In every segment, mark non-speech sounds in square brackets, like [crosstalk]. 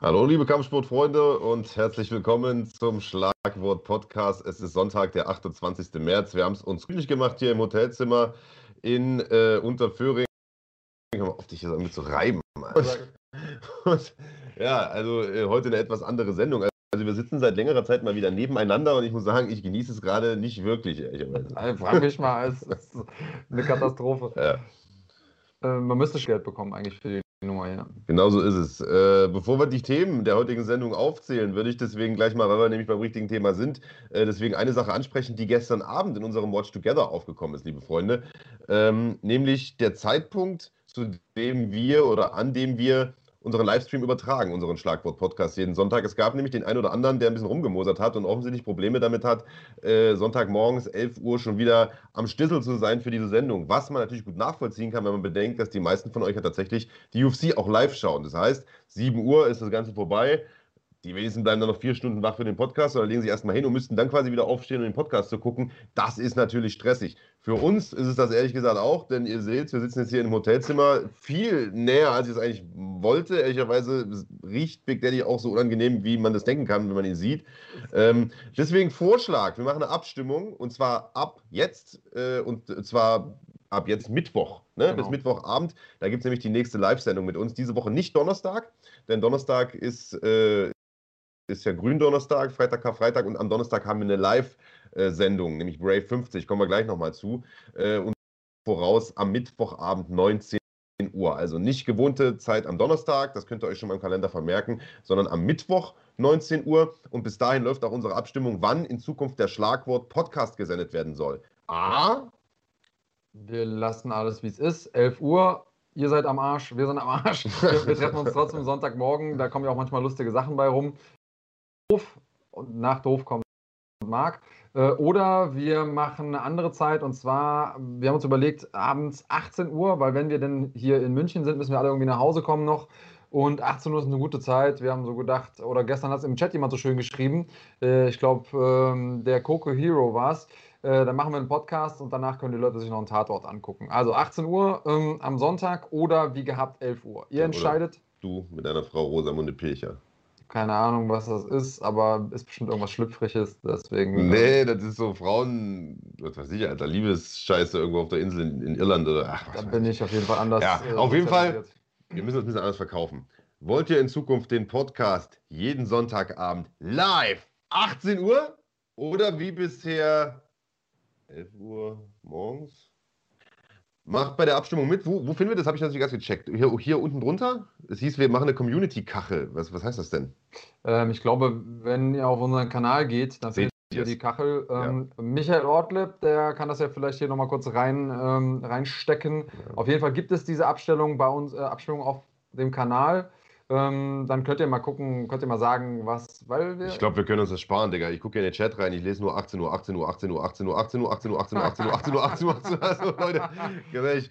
Hallo, liebe Kampfsportfreunde und herzlich willkommen zum Schlagwort Podcast. Es ist Sonntag, der 28. März. Wir haben es uns glücklich gemacht hier im Hotelzimmer in äh, Unterföhring. Ich mal auf dich hier damit zu reiben. Und, und, [laughs] ja, also äh, heute eine etwas andere Sendung. Also wir sitzen seit längerer Zeit mal wieder nebeneinander und ich muss sagen, ich genieße es gerade nicht wirklich, ehrlicherweise. Also, frag mich mal, es ist eine [laughs] Katastrophe. Ja. Äh, man müsste Geld bekommen eigentlich für die Nummer, ja. Genau so ist es. Äh, bevor wir die Themen der heutigen Sendung aufzählen, würde ich deswegen gleich mal, weil wir nämlich beim richtigen Thema sind, äh, deswegen eine Sache ansprechen, die gestern Abend in unserem Watch Together aufgekommen ist, liebe Freunde. Ähm, nämlich der Zeitpunkt, zu dem wir oder an dem wir unseren Livestream übertragen, unseren Schlagwort-Podcast jeden Sonntag. Es gab nämlich den einen oder anderen, der ein bisschen rumgemosert hat und offensichtlich Probleme damit hat, äh, Sonntagmorgens 11 Uhr schon wieder am Stissel zu sein für diese Sendung. Was man natürlich gut nachvollziehen kann, wenn man bedenkt, dass die meisten von euch ja tatsächlich die UFC auch live schauen. Das heißt, 7 Uhr ist das Ganze vorbei. Die wenigsten bleiben dann noch vier Stunden wach für den Podcast oder legen sich erstmal hin und müssten dann quasi wieder aufstehen, um den Podcast zu gucken. Das ist natürlich stressig. Für uns ist es das ehrlich gesagt auch, denn ihr seht, wir sitzen jetzt hier im Hotelzimmer viel näher, als ich es eigentlich wollte. Ehrlicherweise riecht Big Daddy auch so unangenehm, wie man das denken kann, wenn man ihn sieht. Ähm, deswegen Vorschlag: Wir machen eine Abstimmung und zwar ab jetzt äh, und zwar ab jetzt Mittwoch, ne? Genau. bis Mittwochabend. Da gibt es nämlich die nächste Live-Sendung mit uns. Diese Woche nicht Donnerstag, denn Donnerstag ist, äh, ist ja Gründonnerstag, Freitag, Karfreitag und am Donnerstag haben wir eine Live-Sendung, nämlich Brave 50, kommen wir gleich nochmal zu. Äh, und voraus am Mittwochabend 19 Uhr. Also nicht gewohnte Zeit am Donnerstag, das könnt ihr euch schon mal im Kalender vermerken, sondern am Mittwoch 19 Uhr. Und bis dahin läuft auch unsere Abstimmung, wann in Zukunft der Schlagwort Podcast gesendet werden soll. A. Wir lassen alles wie es ist. 11 Uhr. Ihr seid am Arsch, wir sind am Arsch. Wir, wir treffen uns trotzdem Sonntagmorgen. Da kommen ja auch manchmal lustige Sachen bei rum doof und nach doof kommt Marc. Äh, oder wir machen eine andere Zeit und zwar, wir haben uns überlegt, abends 18 Uhr, weil wenn wir denn hier in München sind, müssen wir alle irgendwie nach Hause kommen noch. Und 18 Uhr ist eine gute Zeit. Wir haben so gedacht, oder gestern hat es im Chat jemand so schön geschrieben, äh, ich glaube, ähm, der Coco Hero war es. Äh, dann machen wir einen Podcast und danach können die Leute sich noch einen Tatort angucken. Also 18 Uhr ähm, am Sonntag oder wie gehabt 11 Uhr. Ihr ja, entscheidet. Du mit deiner Frau Rosamunde Pilcher. Keine Ahnung, was das ist, aber ist bestimmt irgendwas Schlüpfriges, deswegen. Nee, das ist so Frauen, was weiß ich, Alter, Liebesscheiße irgendwo auf der Insel in, in Irland oder. Ach, da bin ich auf jeden Fall anders. Ja, äh, auf jeden Fall. Wir müssen uns ein bisschen anders verkaufen. Wollt ihr in Zukunft den Podcast jeden Sonntagabend live 18 Uhr oder wie bisher 11 Uhr morgens? Macht bei der Abstimmung mit. Wo, wo finden wir das? Habe ich natürlich ganz gecheckt. Hier, hier unten drunter. Es hieß, wir machen eine Community-Kachel. Was, was heißt das denn? Ähm, ich glaube, wenn ihr auf unseren Kanal geht, dann seht ihr die Kachel. Ähm, ja. Michael Ortleb, der kann das ja vielleicht hier nochmal kurz rein, ähm, reinstecken. Ja. Auf jeden Fall gibt es diese Abstellung bei uns, äh, Abstimmung auf dem Kanal. Ähm, dann könnt ihr mal gucken, könnt ihr mal sagen, was, weil wir. Ich glaube, wir können uns das sparen, Digga. Ich gucke in den Chat rein, ich lese nur 18 Uhr, 18 Uhr, 18 Uhr, 18 Uhr, 18 Uhr, 18 Uhr, 18 Uhr, 18 Uhr, 18 Uhr, 18 Uhr, 18 Uhr, 18 Uhr. Also, Leute, ganz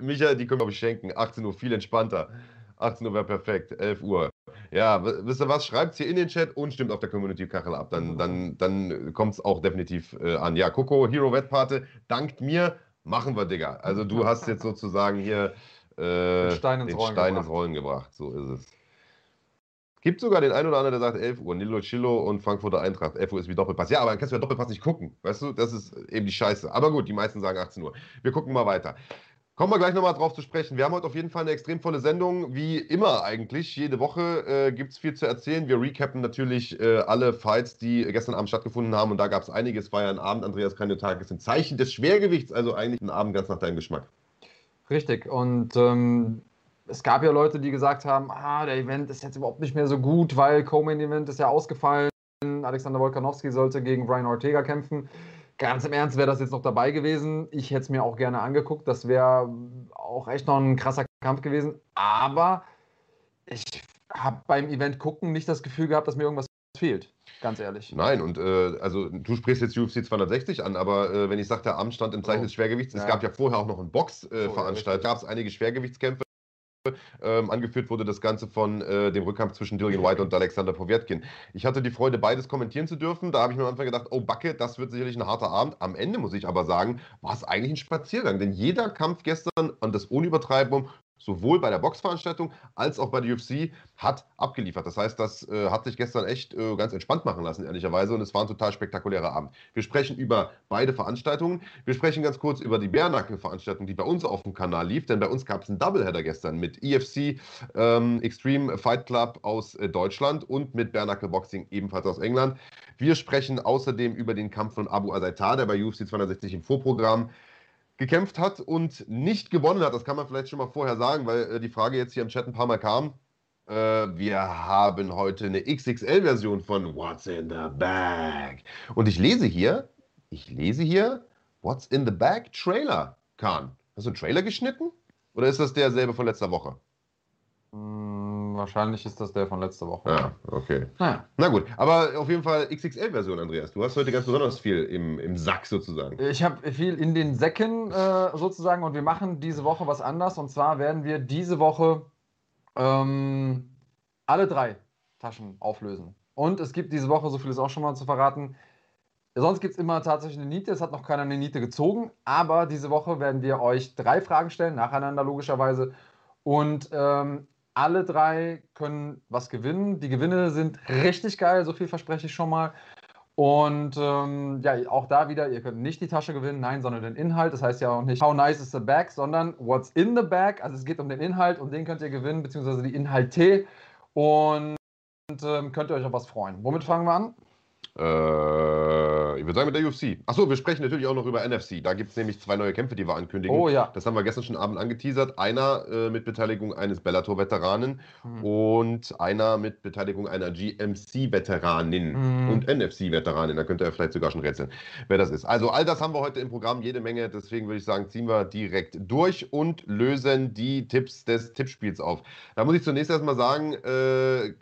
Micha, die können wir schenken. 18 Uhr, viel entspannter. 18 Uhr wäre perfekt, 11 Uhr. Ja, wisst ihr was? Schreibt es hier in den Chat und stimmt auf der Community-Kachel ab. Dann, dann, dann kommt es auch definitiv äh, an. Ja, Coco, Hero Wettpate, dankt mir, machen wir, Digga. Also du hast jetzt sozusagen hier äh, den Stein ins, den Rollen, Stein ins Rollen gebracht. So ist es. Gibt sogar den einen oder anderen, der sagt 11 Uhr, Nilo Chillo und Frankfurter Eintracht. 11 Uhr ist wie Doppelpass. Ja, aber dann kannst du ja Doppelpass nicht gucken. Weißt du, das ist eben die Scheiße. Aber gut, die meisten sagen 18 Uhr. Wir gucken mal weiter. Kommen wir gleich nochmal drauf zu sprechen. Wir haben heute auf jeden Fall eine extrem volle Sendung, wie immer eigentlich. Jede Woche äh, gibt es viel zu erzählen. Wir recappen natürlich äh, alle Fights, die gestern Abend stattgefunden haben. Und da gab es einiges. Es war ja ein Abend, Andreas Kaniotak, ist ein Zeichen des Schwergewichts. Also eigentlich ein Abend ganz nach deinem Geschmack. Richtig. Und ähm, es gab ja Leute, die gesagt haben, ah, der Event ist jetzt überhaupt nicht mehr so gut, weil Co-Main-Event ist ja ausgefallen. Alexander Wolkanowski sollte gegen Brian Ortega kämpfen. Ganz im Ernst wäre das jetzt noch dabei gewesen. Ich hätte es mir auch gerne angeguckt. Das wäre auch echt noch ein krasser Kampf gewesen. Aber ich habe beim Event gucken nicht das Gefühl gehabt, dass mir irgendwas fehlt. Ganz ehrlich. Nein, und äh, also du sprichst jetzt UFC 260 an, aber äh, wenn ich sage, der Abend stand im Zeichen oh. des Schwergewichts, es ja. gab ja vorher auch noch einen Box-Veranstalter, äh, gab es einige Schwergewichtskämpfe. Ähm, angeführt wurde das Ganze von äh, dem Rückkampf zwischen Dillian White und Alexander Povetkin. Ich hatte die Freude, beides kommentieren zu dürfen. Da habe ich mir am Anfang gedacht, oh Backe, das wird sicherlich ein harter Abend. Am Ende muss ich aber sagen, war es eigentlich ein Spaziergang. Denn jeder Kampf gestern, und das ohne Übertreibung, sowohl bei der Boxveranstaltung als auch bei der UFC, hat abgeliefert. Das heißt, das äh, hat sich gestern echt äh, ganz entspannt machen lassen, ehrlicherweise. Und es war ein total spektakulärer Abend. Wir sprechen über beide Veranstaltungen. Wir sprechen ganz kurz über die Bärnacke-Veranstaltung, die bei uns auf dem Kanal lief. Denn bei uns gab es einen Doubleheader gestern mit EFC ähm, Extreme Fight Club aus äh, Deutschland und mit Bärnacke Boxing ebenfalls aus England. Wir sprechen außerdem über den Kampf von Abu Azaitar, der bei UFC 260 im Vorprogramm gekämpft hat und nicht gewonnen hat. Das kann man vielleicht schon mal vorher sagen, weil äh, die Frage jetzt hier im Chat ein paar Mal kam. Äh, wir haben heute eine XXL-Version von What's in the Bag. Und ich lese hier, ich lese hier What's in the Bag Trailer, Kahn. Hast du einen Trailer geschnitten? Oder ist das derselbe von letzter Woche? Hm, wahrscheinlich ist das der von letzter Woche. Ja, okay. Naja. Na gut, aber auf jeden Fall XXL-Version, Andreas. Du hast heute ganz besonders viel im, im Sack sozusagen. Ich habe viel in den Säcken äh, sozusagen und wir machen diese Woche was anders. Und zwar werden wir diese Woche ähm, alle drei Taschen auflösen. Und es gibt diese Woche, so viel ist auch schon mal zu verraten, Sonst gibt es immer tatsächlich eine Niete. Es hat noch keiner eine Niete gezogen. Aber diese Woche werden wir euch drei Fragen stellen, nacheinander logischerweise. Und ähm, alle drei können was gewinnen. Die Gewinne sind richtig geil, so viel verspreche ich schon mal. Und ähm, ja, auch da wieder, ihr könnt nicht die Tasche gewinnen, nein, sondern den Inhalt. Das heißt ja auch nicht, how nice is the bag, sondern what's in the bag. Also es geht um den Inhalt und den könnt ihr gewinnen, beziehungsweise die Inhalte. Und, ähm, könnt ihr euch auf was freuen. Womit fangen wir an? Äh, ich würde sagen mit der UFC. Achso, wir sprechen natürlich auch noch über NFC. Da gibt es nämlich zwei neue Kämpfe, die wir ankündigen. Oh ja. Das haben wir gestern schon Abend angeteasert. Einer äh, mit Beteiligung eines Bellator-Veteranen mhm. und einer mit Beteiligung einer GMC-Veteranin mhm. und NFC-Veteranin. Da könnt ihr vielleicht sogar schon rätseln, wer das ist. Also all das haben wir heute im Programm, jede Menge. Deswegen würde ich sagen, ziehen wir direkt durch und lösen die Tipps des Tippspiels auf. Da muss ich zunächst erstmal sagen, äh,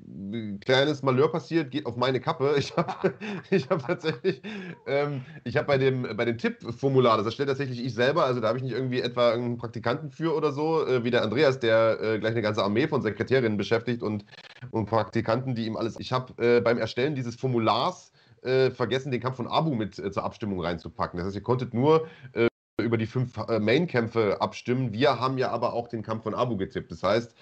kleines Malheur passiert, geht auf meine Kappe. Ich habe [laughs] ich habe tatsächlich, ähm, ich habe bei dem, bei dem Tippformular, das erstellt tatsächlich ich selber, also da habe ich nicht irgendwie etwa einen Praktikanten für oder so, äh, wie der Andreas, der äh, gleich eine ganze Armee von Sekretärinnen beschäftigt und, und Praktikanten, die ihm alles. Ich habe äh, beim Erstellen dieses Formulars äh, vergessen, den Kampf von Abu mit äh, zur Abstimmung reinzupacken. Das heißt, ihr konntet nur äh, über die fünf Main-Kämpfe abstimmen. Wir haben ja aber auch den Kampf von Abu getippt. Das heißt,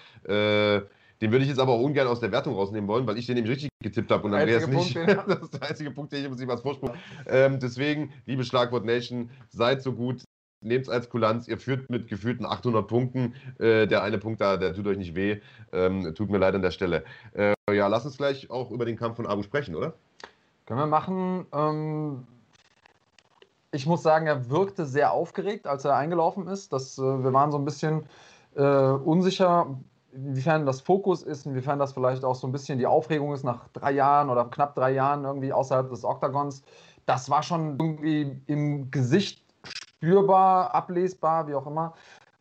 den würde ich jetzt aber auch ungern aus der Wertung rausnehmen wollen, weil ich den nämlich richtig getippt habe und Andreas nicht. [laughs] das ist der einzige Punkt, den ich muss ihm als Vorsprung. Ähm, deswegen, liebe Schlagwort Nation, seid so gut, nehmt es als Kulanz. Ihr führt mit gefühlten 800 Punkten. Äh, der eine Punkt da, der tut euch nicht weh. Ähm, tut mir leid an der Stelle. Äh, ja, lass uns gleich auch über den Kampf von Abu sprechen, oder? Können wir machen. Ähm, ich muss sagen, er wirkte sehr aufgeregt, als er eingelaufen ist. Das, äh, wir waren so ein bisschen äh, unsicher, inwiefern das Fokus ist, inwiefern das vielleicht auch so ein bisschen die Aufregung ist nach drei Jahren oder knapp drei Jahren irgendwie außerhalb des Oktagons. Das war schon irgendwie im Gesicht spürbar, ablesbar, wie auch immer.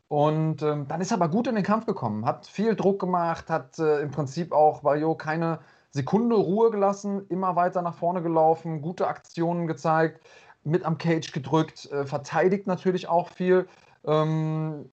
Und ähm, dann ist er aber gut in den Kampf gekommen, hat viel Druck gemacht, hat äh, im Prinzip auch Bayo keine Sekunde Ruhe gelassen, immer weiter nach vorne gelaufen, gute Aktionen gezeigt, mit am Cage gedrückt, äh, verteidigt natürlich auch viel. Ähm,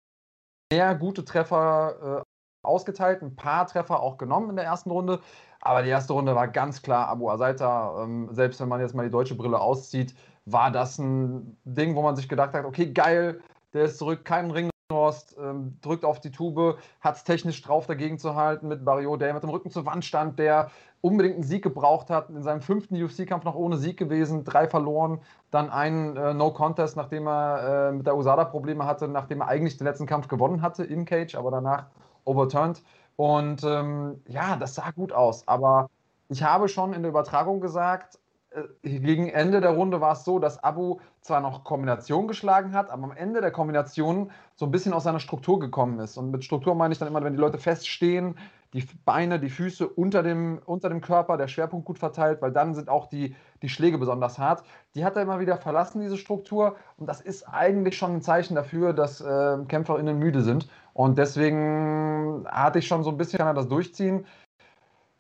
mehr gute Treffer äh, ausgeteilt, ein paar Treffer auch genommen in der ersten Runde. Aber die erste Runde war ganz klar Abu Azaita. Ähm, selbst wenn man jetzt mal die deutsche Brille auszieht, war das ein Ding, wo man sich gedacht hat, okay, geil, der ist zurück, kein Ringhorst, ähm, drückt auf die Tube, hat es technisch drauf dagegen zu halten mit Barrio, der mit dem Rücken zur Wand stand, der unbedingt einen Sieg gebraucht hat, in seinem fünften UFC-Kampf noch ohne Sieg gewesen, drei verloren, dann einen äh, No-Contest, nachdem er äh, mit der USADA Probleme hatte, nachdem er eigentlich den letzten Kampf gewonnen hatte im Cage, aber danach overturned. Und ähm, ja, das sah gut aus. Aber ich habe schon in der Übertragung gesagt, äh, gegen Ende der Runde war es so, dass Abu zwar noch Kombination geschlagen hat, aber am Ende der Kombination so ein bisschen aus seiner Struktur gekommen ist. Und mit Struktur meine ich dann immer, wenn die Leute feststehen, die Beine, die Füße unter dem, unter dem Körper, der Schwerpunkt gut verteilt, weil dann sind auch die, die Schläge besonders hart. Die hat er immer wieder verlassen, diese Struktur. Und das ist eigentlich schon ein Zeichen dafür, dass äh, KämpferInnen müde sind. Und deswegen hatte ich schon so ein bisschen, kann er das durchziehen.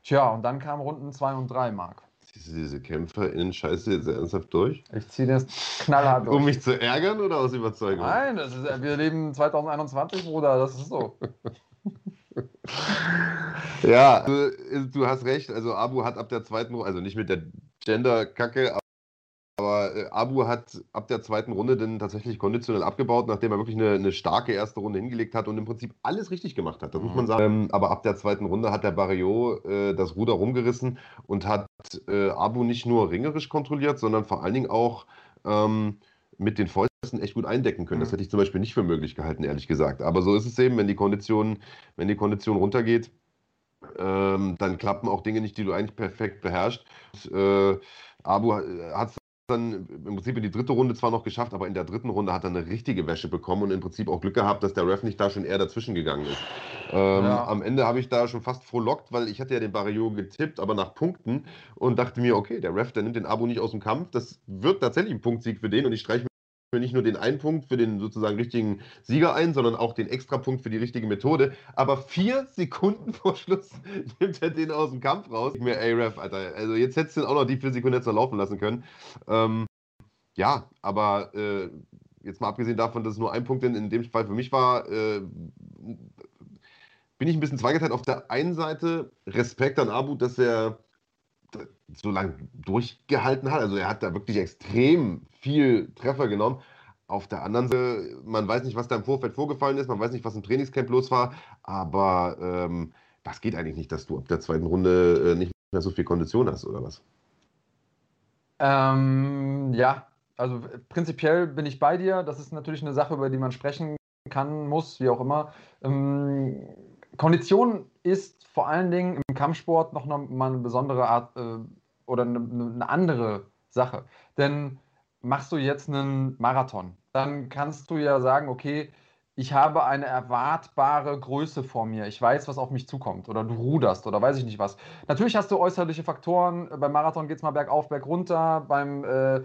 Tja, und dann kamen Runden 2 und 3, Marc. Ziehst du diese KämpferInnen Scheiße jetzt ernsthaft durch? Ich ziehe das knallhart durch. Um mich zu ärgern oder aus Überzeugung? Nein, ist, wir leben 2021, Bruder, das ist so. [laughs] ja, du, du, hast recht. Also Abu hat ab der zweiten, also nicht mit der Gender-Kacke, aber äh, Abu hat ab der zweiten Runde dann tatsächlich konditionell abgebaut, nachdem er wirklich eine, eine starke erste Runde hingelegt hat und im Prinzip alles richtig gemacht hat. Das mhm. muss man sagen. Ähm, aber ab der zweiten Runde hat der Barrio äh, das Ruder rumgerissen und hat äh, Abu nicht nur ringerisch kontrolliert, sondern vor allen Dingen auch ähm, mit den Fäusten echt gut eindecken können. Mhm. Das hätte ich zum Beispiel nicht für möglich gehalten, ehrlich gesagt. Aber so ist es eben, wenn die Kondition, wenn die Kondition runtergeht, ähm, dann klappen auch Dinge nicht, die du eigentlich perfekt beherrschst. Und, äh, Abu hat es dann im Prinzip in die dritte Runde zwar noch geschafft, aber in der dritten Runde hat er eine richtige Wäsche bekommen und im Prinzip auch Glück gehabt, dass der Ref nicht da schon eher dazwischen gegangen ist. Ähm, ja. Am Ende habe ich da schon fast frohlockt, weil ich hatte ja den Barrio getippt, aber nach Punkten und dachte mir, okay, der Ref, der nimmt den Abo nicht aus dem Kampf, das wird tatsächlich ein Punktsieg für den und ich streiche nicht nur den einen Punkt für den sozusagen richtigen Sieger ein, sondern auch den Extrapunkt für die richtige Methode. Aber vier [laughs] Sekunden vor Schluss [laughs] nimmt er den aus dem Kampf raus. Ich mir, ey, Ref, Alter, also jetzt hättest du auch noch die vier Sekunden jetzt noch laufen lassen können. Ähm, ja, aber äh, jetzt mal abgesehen davon, dass es nur ein Punkt in, in dem Fall für mich war, äh, bin ich ein bisschen zweigeteilt. Auf der einen Seite Respekt an Abu, dass er so lange durchgehalten hat. Also er hat da wirklich extrem viel Treffer genommen. Auf der anderen Seite, man weiß nicht, was da im Vorfeld vorgefallen ist, man weiß nicht, was im Trainingscamp los war, aber ähm, das geht eigentlich nicht, dass du ab der zweiten Runde äh, nicht mehr so viel Kondition hast, oder was? Ähm, ja, also prinzipiell bin ich bei dir. Das ist natürlich eine Sache, über die man sprechen kann, muss, wie auch immer. Ähm, Kondition ist vor allen Dingen im Kampfsport noch mal eine besondere Art äh, oder eine, eine, andere Sache. Denn machst du jetzt einen Marathon, dann kannst du ja sagen, okay, ich habe eine erwartbare Größe vor mir. Ich weiß, was auf mich zukommt. Oder du ruderst oder weiß ich nicht was. Natürlich hast du äußerliche Faktoren. Beim Marathon geht es mal bergauf, bergunter. Beim, äh, äh,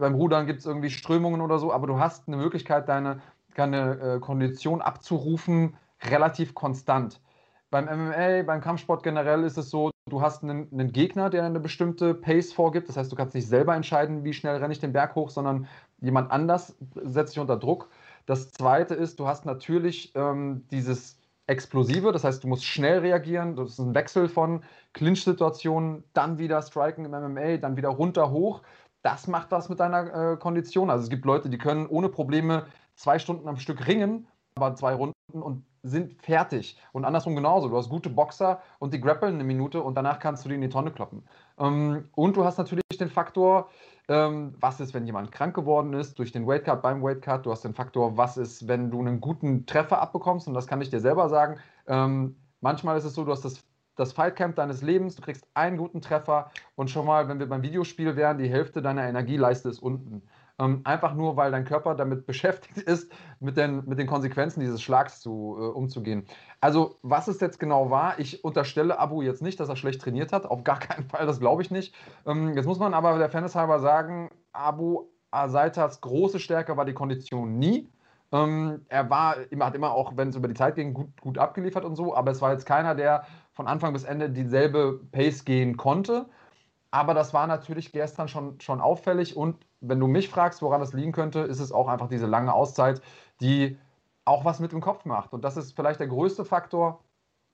beim Rudern gibt es irgendwie Strömungen oder so. Aber du hast eine Möglichkeit, deine, deine äh, Kondition abzurufen, relativ konstant. Beim MMA, beim Kampfsport generell ist es so, du hast einen, einen, Gegner, der eine bestimmte Pace vorgibt. Das heißt, du kannst nicht selber entscheiden, wie schnell renne ich den Berg hoch, sondern jemand anders setzt dich unter Druck. Das zweite ist, du hast natürlich ähm, dieses Explosive, das heißt, du musst schnell reagieren. Das ist ein Wechsel von Clinch-Situationen, dann wieder Striken im MMA, dann wieder runter hoch. Das macht was mit deiner äh, Kondition. Also es gibt Leute, die können ohne Probleme zwei Stunden am Stück ringen, aber zwei Runden und sind fertig. Und andersrum genauso. Du hast gute Boxer und die grappeln eine Minute und danach kannst du die in die Tonne kloppen. Ähm, und du hast natürlich den Faktor, ähm, was ist, wenn jemand krank geworden ist durch den Weightcut beim Weightcut. Du hast den Faktor, was ist, wenn du einen guten Treffer abbekommst. Und das kann ich dir selber sagen. Ähm, manchmal ist es so, du hast das das Fightcamp deines Lebens, du kriegst einen guten Treffer und schon mal, wenn wir beim Videospiel wären, die Hälfte deiner Energieleiste ist unten. Ähm, einfach nur, weil dein Körper damit [laughs] beschäftigt ist, mit den, mit den Konsequenzen dieses Schlags zu, äh, umzugehen. Also, was es jetzt genau war, ich unterstelle Abu jetzt nicht, dass er schlecht trainiert hat. Auf gar keinen Fall, das glaube ich nicht. Ähm, jetzt muss man aber der Fairness halber sagen, Abu Asaitas große Stärke war die Kondition nie. Ähm, er war, hat immer auch, wenn es über die Zeit ging, gut, gut abgeliefert und so, aber es war jetzt keiner, der von Anfang bis Ende dieselbe Pace gehen konnte. Aber das war natürlich gestern schon, schon auffällig. Und wenn du mich fragst, woran das liegen könnte, ist es auch einfach diese lange Auszeit, die auch was mit dem Kopf macht. Und das ist vielleicht der größte Faktor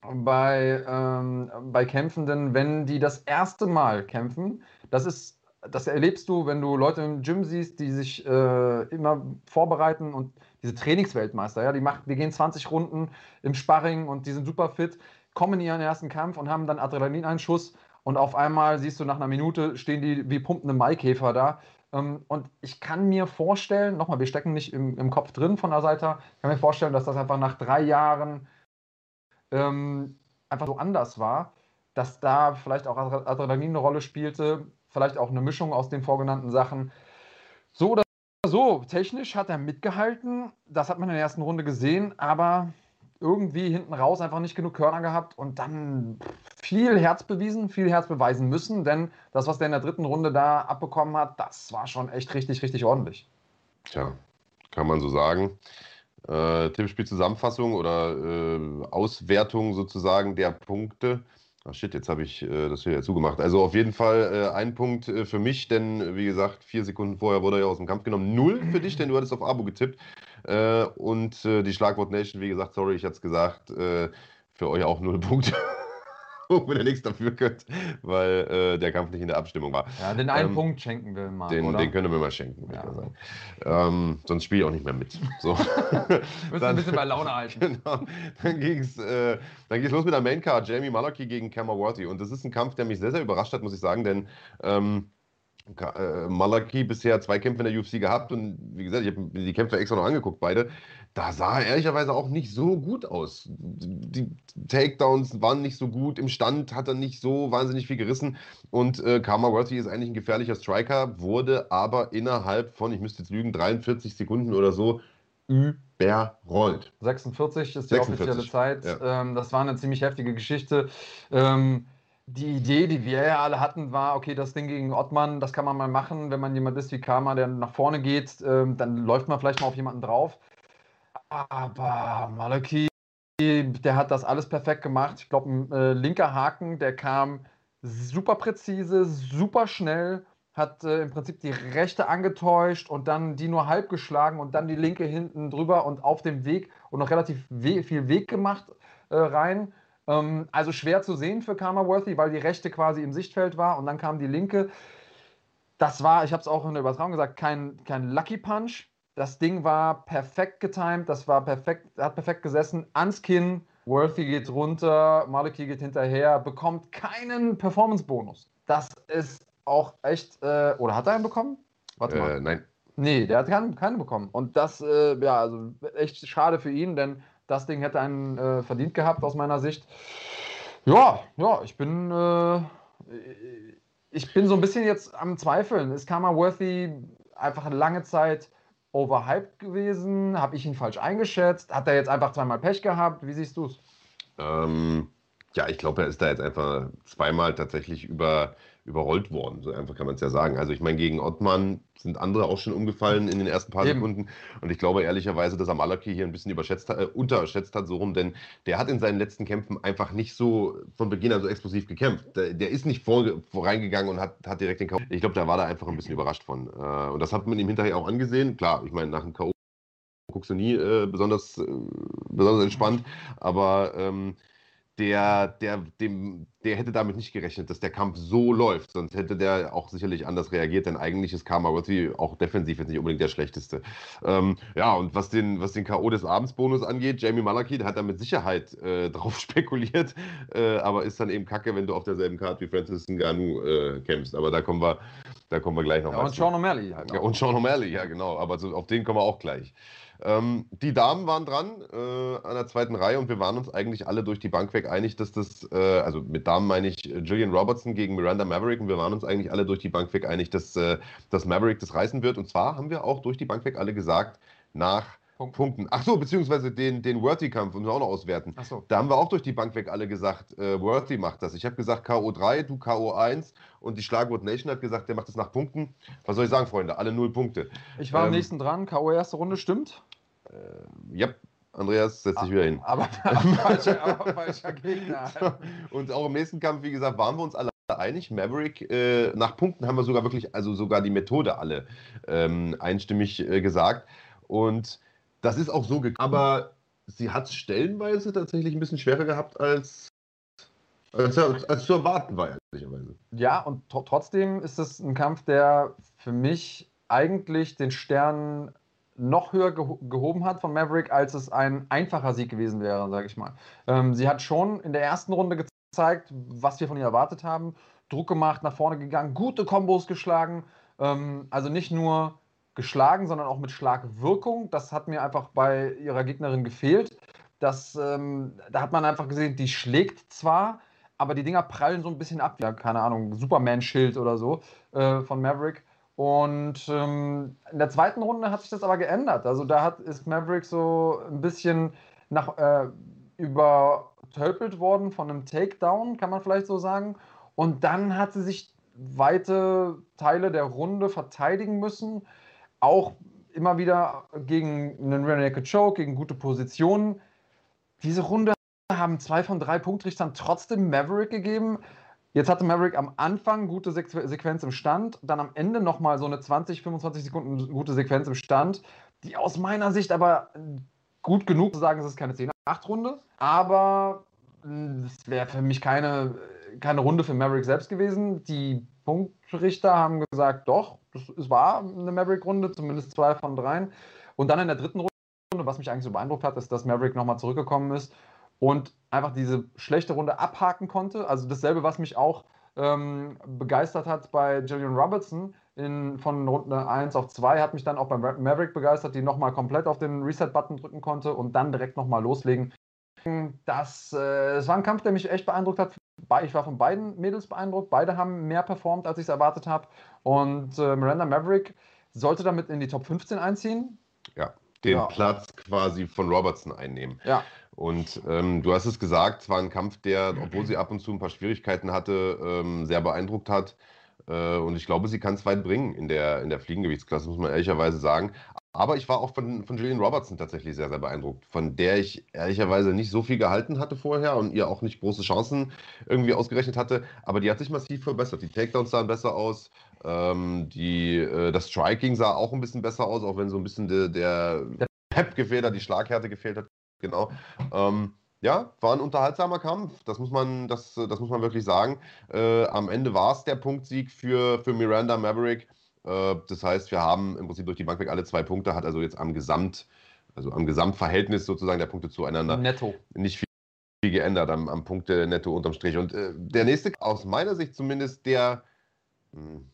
bei, ähm, bei Kämpfenden, wenn die das erste Mal kämpfen. Das ist das erlebst du, wenn du Leute im Gym siehst, die sich äh, immer vorbereiten und diese Trainingsweltmeister, ja, die, machen, die gehen 20 Runden im Sparring und die sind super fit, kommen in ihren ersten Kampf und haben dann Adrenalineinschuss und auf einmal siehst du nach einer Minute stehen die wie pumpende Maikäfer da. Ähm, und ich kann mir vorstellen, nochmal, wir stecken nicht im, im Kopf drin von der Seite, ich kann mir vorstellen, dass das einfach nach drei Jahren ähm, einfach so anders war, dass da vielleicht auch Adrenalin eine Rolle spielte, vielleicht auch eine Mischung aus den vorgenannten Sachen. So oder so, technisch hat er mitgehalten, das hat man in der ersten Runde gesehen, aber irgendwie hinten raus einfach nicht genug Körner gehabt und dann viel Herz bewiesen, viel Herz beweisen müssen, denn das, was der in der dritten Runde da abbekommen hat, das war schon echt richtig, richtig ordentlich. Tja, kann man so sagen. Äh, Tippspiel-Zusammenfassung oder äh, Auswertung sozusagen der Punkte. Ach shit, jetzt habe ich äh, das hier zugemacht. Also auf jeden Fall äh, ein Punkt äh, für mich, denn wie gesagt, vier Sekunden vorher wurde er ja aus dem Kampf genommen. Null für dich, denn du hattest auf Abo getippt. Äh, und äh, die Schlagwort Nation, wie gesagt, sorry, ich hatte es gesagt, äh, für euch auch null Punkte. [laughs] wenn er nichts dafür könnt, weil äh, der Kampf nicht in der Abstimmung war. Ja, den einen ähm, Punkt schenken wir mal. Den, oder? den können wir mal schenken, ja. ähm, sonst spiele ich auch nicht mehr mit. So. [laughs] Müssen ein bisschen bei Laune halten. [laughs] Genau. Dann ging es äh, los mit der Maincard, Jamie Malaki gegen Worthy. Und das ist ein Kampf, der mich sehr, sehr überrascht hat, muss ich sagen, denn ähm, äh, Malaki bisher zwei Kämpfe in der UFC gehabt und wie gesagt, ich habe die Kämpfe extra noch angeguckt, beide. Da sah er ehrlicherweise auch nicht so gut aus. Die Takedowns waren nicht so gut, im Stand hat er nicht so wahnsinnig viel gerissen und äh, Karma Worthy ist eigentlich ein gefährlicher Striker, wurde aber innerhalb von, ich müsste jetzt lügen, 43 Sekunden oder so überrollt. 46 ist die 46, offizielle Zeit. Ja. Ähm, das war eine ziemlich heftige Geschichte. Ähm, die Idee, die wir ja alle hatten, war, okay, das Ding gegen Ottmann, das kann man mal machen. Wenn man jemand ist wie Karma, der nach vorne geht, ähm, dann läuft man vielleicht mal auf jemanden drauf. Aber Malaki, der hat das alles perfekt gemacht. Ich glaube, ein äh, linker Haken, der kam super präzise, super schnell, hat äh, im Prinzip die rechte angetäuscht und dann die nur halb geschlagen und dann die linke hinten drüber und auf dem Weg und noch relativ we viel Weg gemacht äh, rein. Ähm, also schwer zu sehen für Karma Worthy, weil die rechte quasi im Sichtfeld war und dann kam die linke. Das war, ich habe es auch in der Übertragung gesagt, kein, kein Lucky Punch. Das Ding war perfekt getimed, das war perfekt, hat perfekt gesessen, ans Kinn. Worthy geht runter, Maliki geht hinterher, bekommt keinen Performance-Bonus. Das ist auch echt, äh, oder hat er einen bekommen? Warte mal. Äh, nein. Nee, der hat keinen, keinen bekommen. Und das, äh, ja, also echt schade für ihn, denn das Ding hätte einen äh, verdient gehabt aus meiner Sicht. Ja, ja, ich bin, äh, ich bin so ein bisschen jetzt am Zweifeln. Ist Karma Worthy einfach eine lange Zeit overhyped gewesen? Habe ich ihn falsch eingeschätzt? Hat er jetzt einfach zweimal Pech gehabt? Wie siehst du es? Ähm, ja, ich glaube, er ist da jetzt einfach zweimal tatsächlich über überrollt worden. So einfach kann man es ja sagen. Also ich meine, gegen Ottmann sind andere auch schon umgefallen in den ersten paar Eben. Sekunden. Und ich glaube ehrlicherweise, dass Amalaki hier ein bisschen überschätzt, äh, unterschätzt hat, so rum, denn der hat in seinen letzten Kämpfen einfach nicht so von Beginn an so explosiv gekämpft. Der, der ist nicht vor, voreingegangen und hat, hat direkt den K.O. Ich glaube, da war er einfach ein bisschen überrascht von. Äh, und das hat man ihm hinterher auch angesehen. Klar, ich meine, nach dem K.O. guckst du nie äh, besonders, äh, besonders entspannt, aber ähm, der, der, dem, der hätte damit nicht gerechnet, dass der Kampf so läuft. Sonst hätte der auch sicherlich anders reagiert, denn eigentlich ist Karma Worthy auch defensiv jetzt nicht unbedingt der schlechteste. Ähm, ja, und was den, was den K.O. des Abendsbonus angeht, Jamie Malaki, der hat da mit Sicherheit äh, [laughs] drauf spekuliert, äh, aber ist dann eben kacke, wenn du auf derselben Karte wie Francis Ngannou äh, kämpfst. Aber da kommen wir, da kommen wir gleich noch ja, Und Sean O'Malley. Halt ja, und Sean O'Malley, ja genau. Aber so, auf den kommen wir auch gleich. Ähm, die Damen waren dran äh, an der zweiten Reihe und wir waren uns eigentlich alle durch die Bank weg einig, dass das, äh, also mit Damen meine ich Jillian äh, Robertson gegen Miranda Maverick und wir waren uns eigentlich alle durch die Bank weg einig, dass, äh, dass Maverick das reißen wird. Und zwar haben wir auch durch die Bank weg alle gesagt, nach Punkt. Punkten. Ach so, beziehungsweise den, den Worthy-Kampf und wir auch noch auswerten. Ach so. Da haben wir auch durch die Bank weg alle gesagt, äh, Worthy macht das. Ich habe gesagt K.O.3, du K.O.1 und die Schlagwort Nation hat gesagt, der macht das nach Punkten. Was soll ich sagen, Freunde? Alle null Punkte. Ich war ähm, am nächsten dran, K.O. erste Runde, stimmt? Äh, ja, Andreas, setz dich wieder hin. Aber, [laughs] aber, falscher, aber falscher Gegner. [laughs] und auch im nächsten Kampf, wie gesagt, waren wir uns alle einig. Maverick, äh, nach Punkten haben wir sogar wirklich, also sogar die Methode alle ähm, einstimmig äh, gesagt. Und das ist auch so gekommen. Aber sie hat es stellenweise tatsächlich ein bisschen schwerer gehabt, als, als, als zu erwarten war, ehrlicherweise. Ja, und trotzdem ist es ein Kampf, der für mich eigentlich den Stern noch höher geho gehoben hat von Maverick, als es ein einfacher Sieg gewesen wäre, sage ich mal. Ähm, sie hat schon in der ersten Runde gezeigt, was wir von ihr erwartet haben. Druck gemacht, nach vorne gegangen, gute Kombos geschlagen. Ähm, also nicht nur geschlagen, sondern auch mit Schlagwirkung. Das hat mir einfach bei ihrer Gegnerin gefehlt. Das, ähm, da hat man einfach gesehen, die schlägt zwar, aber die Dinger prallen so ein bisschen ab. Ja, keine Ahnung, Superman-Schild oder so äh, von Maverick. Und ähm, in der zweiten Runde hat sich das aber geändert. Also da hat, ist Maverick so ein bisschen nach, äh, übertölpelt worden von einem Takedown, kann man vielleicht so sagen. Und dann hat sie sich weite Teile der Runde verteidigen müssen. Auch immer wieder gegen einen Rear Naked Choke, gegen gute Positionen. Diese Runde haben zwei von drei Punktrichtern trotzdem Maverick gegeben. Jetzt hatte Maverick am Anfang gute Sequenz im Stand, dann am Ende nochmal so eine 20, 25 Sekunden gute Sequenz im Stand, die aus meiner Sicht aber gut genug zu sagen, es ist keine 10-8-Runde, aber das wäre für mich keine, keine Runde für Maverick selbst gewesen. Die Punktrichter haben gesagt, doch, es war eine Maverick-Runde, zumindest zwei von dreien. Und dann in der dritten Runde, was mich eigentlich so beeindruckt hat, ist, dass Maverick nochmal zurückgekommen ist und einfach diese schlechte Runde abhaken konnte. Also dasselbe, was mich auch ähm, begeistert hat bei Jillian Robertson in, von Runde 1 auf 2, hat mich dann auch bei Maverick begeistert, die nochmal komplett auf den Reset-Button drücken konnte und dann direkt nochmal loslegen. Das, äh, das war ein Kampf, der mich echt beeindruckt hat. Ich war von beiden Mädels beeindruckt. Beide haben mehr performt, als ich es erwartet habe. Und äh, Miranda Maverick sollte damit in die Top 15 einziehen. Ja, den ja. Platz quasi von Robertson einnehmen. Ja. Und ähm, du hast es gesagt, es war ein Kampf, der, obwohl sie ab und zu ein paar Schwierigkeiten hatte, ähm, sehr beeindruckt hat. Äh, und ich glaube, sie kann es weit bringen in der, in der Fliegengewichtsklasse, muss man ehrlicherweise sagen. Aber ich war auch von, von Julian Robertson tatsächlich sehr, sehr beeindruckt, von der ich ehrlicherweise nicht so viel gehalten hatte vorher und ihr auch nicht große Chancen irgendwie ausgerechnet hatte. Aber die hat sich massiv verbessert. Die Takedowns sahen besser aus. Ähm, die, äh, das Striking sah auch ein bisschen besser aus, auch wenn so ein bisschen de, der Pep gefehlt hat, die Schlaghärte gefehlt hat. Genau. Ähm, ja, war ein unterhaltsamer Kampf. Das muss man, das, das muss man wirklich sagen. Äh, am Ende war es der Punktsieg für, für Miranda Maverick. Äh, das heißt, wir haben im Prinzip durch die Bank weg alle zwei Punkte, hat also jetzt am Gesamt, also am Gesamtverhältnis sozusagen der Punkte zueinander netto. nicht viel, viel geändert am, am Punkte netto unterm Strich. Und äh, der nächste, aus meiner Sicht zumindest, der mh, hm,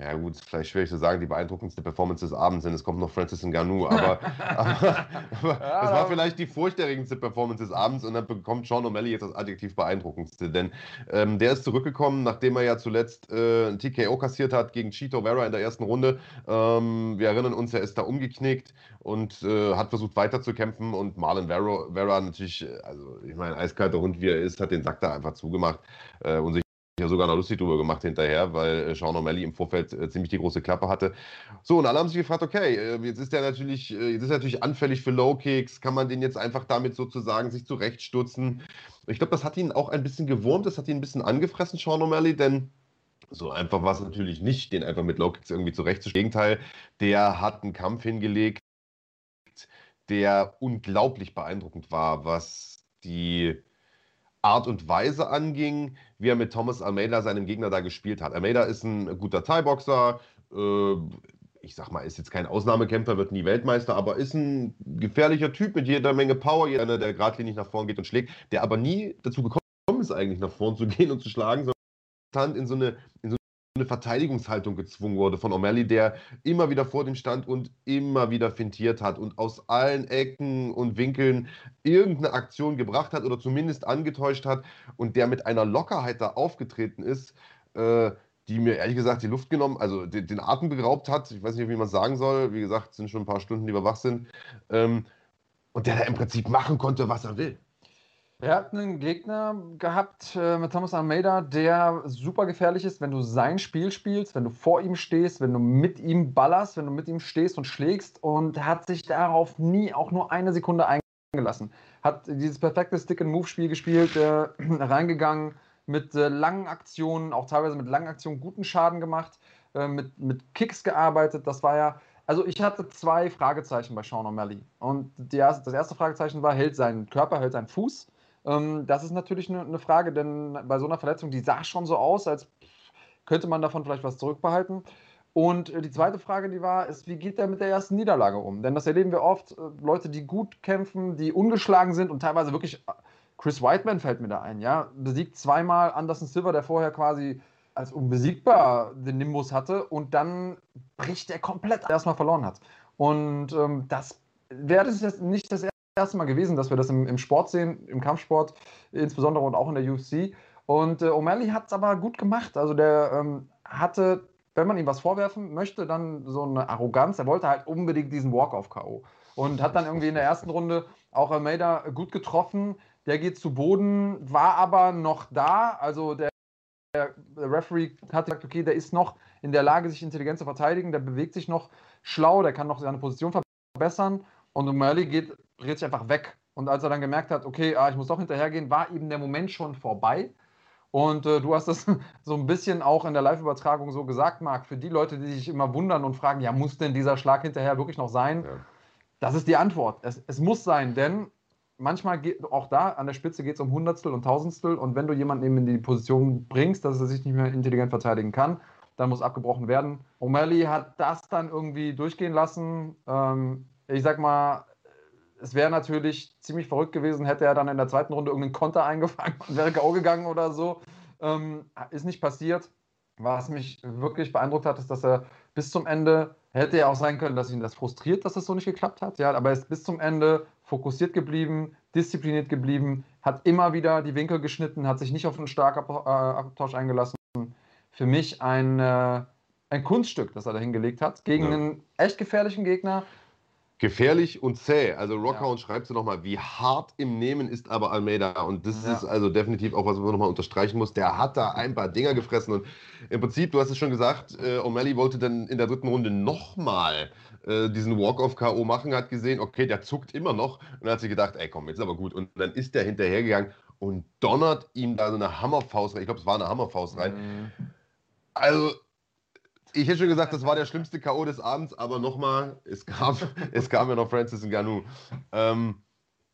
ja gut, vielleicht schwierig zu sagen, die beeindruckendste Performance des Abends, denn es kommt noch Francis Ngannou, [laughs] aber, aber, aber ja, das war vielleicht die furchterregendste Performance des Abends und dann bekommt Sean O'Malley jetzt das Adjektiv beeindruckendste, denn ähm, der ist zurückgekommen, nachdem er ja zuletzt äh, ein TKO kassiert hat gegen Chito Vera in der ersten Runde. Ähm, wir erinnern uns, er ist da umgeknickt und äh, hat versucht weiterzukämpfen und Marlon Vera, Vera natürlich, äh, also ich meine, eiskalter Hund wie er ist, hat den Sack da einfach zugemacht äh, und sich ja sogar noch lustig drüber gemacht hinterher, weil äh, Sean O'Malley im Vorfeld äh, ziemlich die große Klappe hatte. So, und alle haben sich gefragt, okay, äh, jetzt ist er natürlich, jetzt natürlich anfällig für Low Kicks, kann man den jetzt einfach damit sozusagen sich zurechtstutzen? Ich glaube, das hat ihn auch ein bisschen gewurmt, das hat ihn ein bisschen angefressen, Sean O'Malley, denn so einfach war es natürlich nicht, den einfach mit Low Kicks irgendwie zurechtzustellen. Im Gegenteil, der hat einen Kampf hingelegt, der unglaublich beeindruckend war, was die Art und Weise anging, wie er mit Thomas Almeida seinem Gegner da gespielt hat. Almeida ist ein guter Thai-Boxer, äh, ich sag mal, ist jetzt kein Ausnahmekämpfer, wird nie Weltmeister, aber ist ein gefährlicher Typ mit jeder Menge Power, einer, der geradlinig nach vorn geht und schlägt, der aber nie dazu gekommen ist, eigentlich nach vorn zu gehen und zu schlagen, sondern in so eine, in so eine Verteidigungshaltung gezwungen wurde von O'Malley, der immer wieder vor dem stand und immer wieder fintiert hat und aus allen Ecken und Winkeln irgendeine Aktion gebracht hat oder zumindest angetäuscht hat und der mit einer Lockerheit da aufgetreten ist, äh, die mir ehrlich gesagt die Luft genommen, also den, den Atem geraubt hat. Ich weiß nicht, wie man sagen soll. Wie gesagt, es sind schon ein paar Stunden, die wir wach sind. Ähm, und der da im Prinzip machen konnte, was er will. Er hat einen Gegner gehabt äh, mit Thomas Almeida, der super gefährlich ist, wenn du sein Spiel spielst, wenn du vor ihm stehst, wenn du mit ihm ballerst, wenn du mit ihm stehst und schlägst und hat sich darauf nie auch nur eine Sekunde eingelassen. Hat dieses perfekte Stick-and-Move-Spiel gespielt, äh, [clears throat] reingegangen mit äh, langen Aktionen, auch teilweise mit langen Aktionen guten Schaden gemacht, äh, mit, mit Kicks gearbeitet. Das war ja also ich hatte zwei Fragezeichen bei Sean O'Malley. Und erste, das erste Fragezeichen war, hält sein Körper, hält sein Fuß? Ähm, das ist natürlich eine, eine Frage, denn bei so einer Verletzung, die sah schon so aus, als könnte man davon vielleicht was zurückbehalten. Und äh, die zweite Frage, die war, ist, wie geht er mit der ersten Niederlage um? Denn das erleben wir oft, äh, Leute, die gut kämpfen, die ungeschlagen sind und teilweise wirklich, äh, Chris Whiteman fällt mir da ein, ja, besiegt zweimal Anderson Silver, der vorher quasi als unbesiegbar den Nimbus hatte und dann bricht er komplett erstmal verloren hat. Und ähm, das wäre das nicht das erste Mal gewesen, dass wir das im, im Sport sehen, im Kampfsport insbesondere und auch in der UFC. Und äh, O'Malley hat es aber gut gemacht. Also der ähm, hatte, wenn man ihm was vorwerfen möchte, dann so eine Arroganz. Er wollte halt unbedingt diesen Walk-off-K.O. Und hat dann irgendwie in der ersten Runde auch Almeida gut getroffen. Der geht zu Boden, war aber noch da. Also der, der Referee hat gesagt, okay, der ist noch in der Lage, sich intelligent zu verteidigen. Der bewegt sich noch schlau, der kann noch seine Position verbessern. Und O'Malley geht dreht sich einfach weg. Und als er dann gemerkt hat, okay, ah, ich muss doch hinterhergehen, war eben der Moment schon vorbei. Und äh, du hast das [laughs] so ein bisschen auch in der Live-Übertragung so gesagt, Marc, für die Leute, die sich immer wundern und fragen, ja, muss denn dieser Schlag hinterher wirklich noch sein? Ja. Das ist die Antwort. Es, es muss sein, denn manchmal geht auch da an der Spitze geht es um Hundertstel und Tausendstel und wenn du jemanden eben in die Position bringst, dass er sich nicht mehr intelligent verteidigen kann, dann muss abgebrochen werden. O'Malley hat das dann irgendwie durchgehen lassen. Ähm, ich sag mal, es wäre natürlich ziemlich verrückt gewesen, hätte er dann in der zweiten Runde irgendeinen Konter [laughs] eingefangen und wäre K.O. gegangen oder so. Ähm, ist nicht passiert. Was mich wirklich beeindruckt hat, ist, dass er bis zum Ende, hätte ja auch sein können, dass ihn das frustriert, dass das so nicht geklappt hat, ja, aber er ist bis zum Ende fokussiert geblieben, diszipliniert geblieben, hat immer wieder die Winkel geschnitten, hat sich nicht auf einen starken äh, Abtausch eingelassen. Für mich ein, äh, ein Kunststück, das er da hingelegt hat, gegen ja. einen echt gefährlichen Gegner, gefährlich und zäh. Also Rockhound ja. schreibt sie nochmal, wie hart im Nehmen ist aber Almeida. Und das ja. ist also definitiv auch, was man nochmal unterstreichen muss. Der hat da ein paar Dinger gefressen. Und im Prinzip, du hast es schon gesagt, äh, O'Malley wollte dann in der dritten Runde nochmal äh, diesen Walk-off-K.O. machen, hat gesehen, okay, der zuckt immer noch. Und hat sie gedacht, ey komm, jetzt ist aber gut. Und dann ist der hinterhergegangen und donnert ihm da so eine Hammerfaust rein. Ich glaube, es war eine Hammerfaust rein. Mhm. Also ich hätte schon gesagt, das war der schlimmste K.O. des Abends, aber nochmal, es kam, [laughs] es kam ja noch Francis Ngannou. Ähm,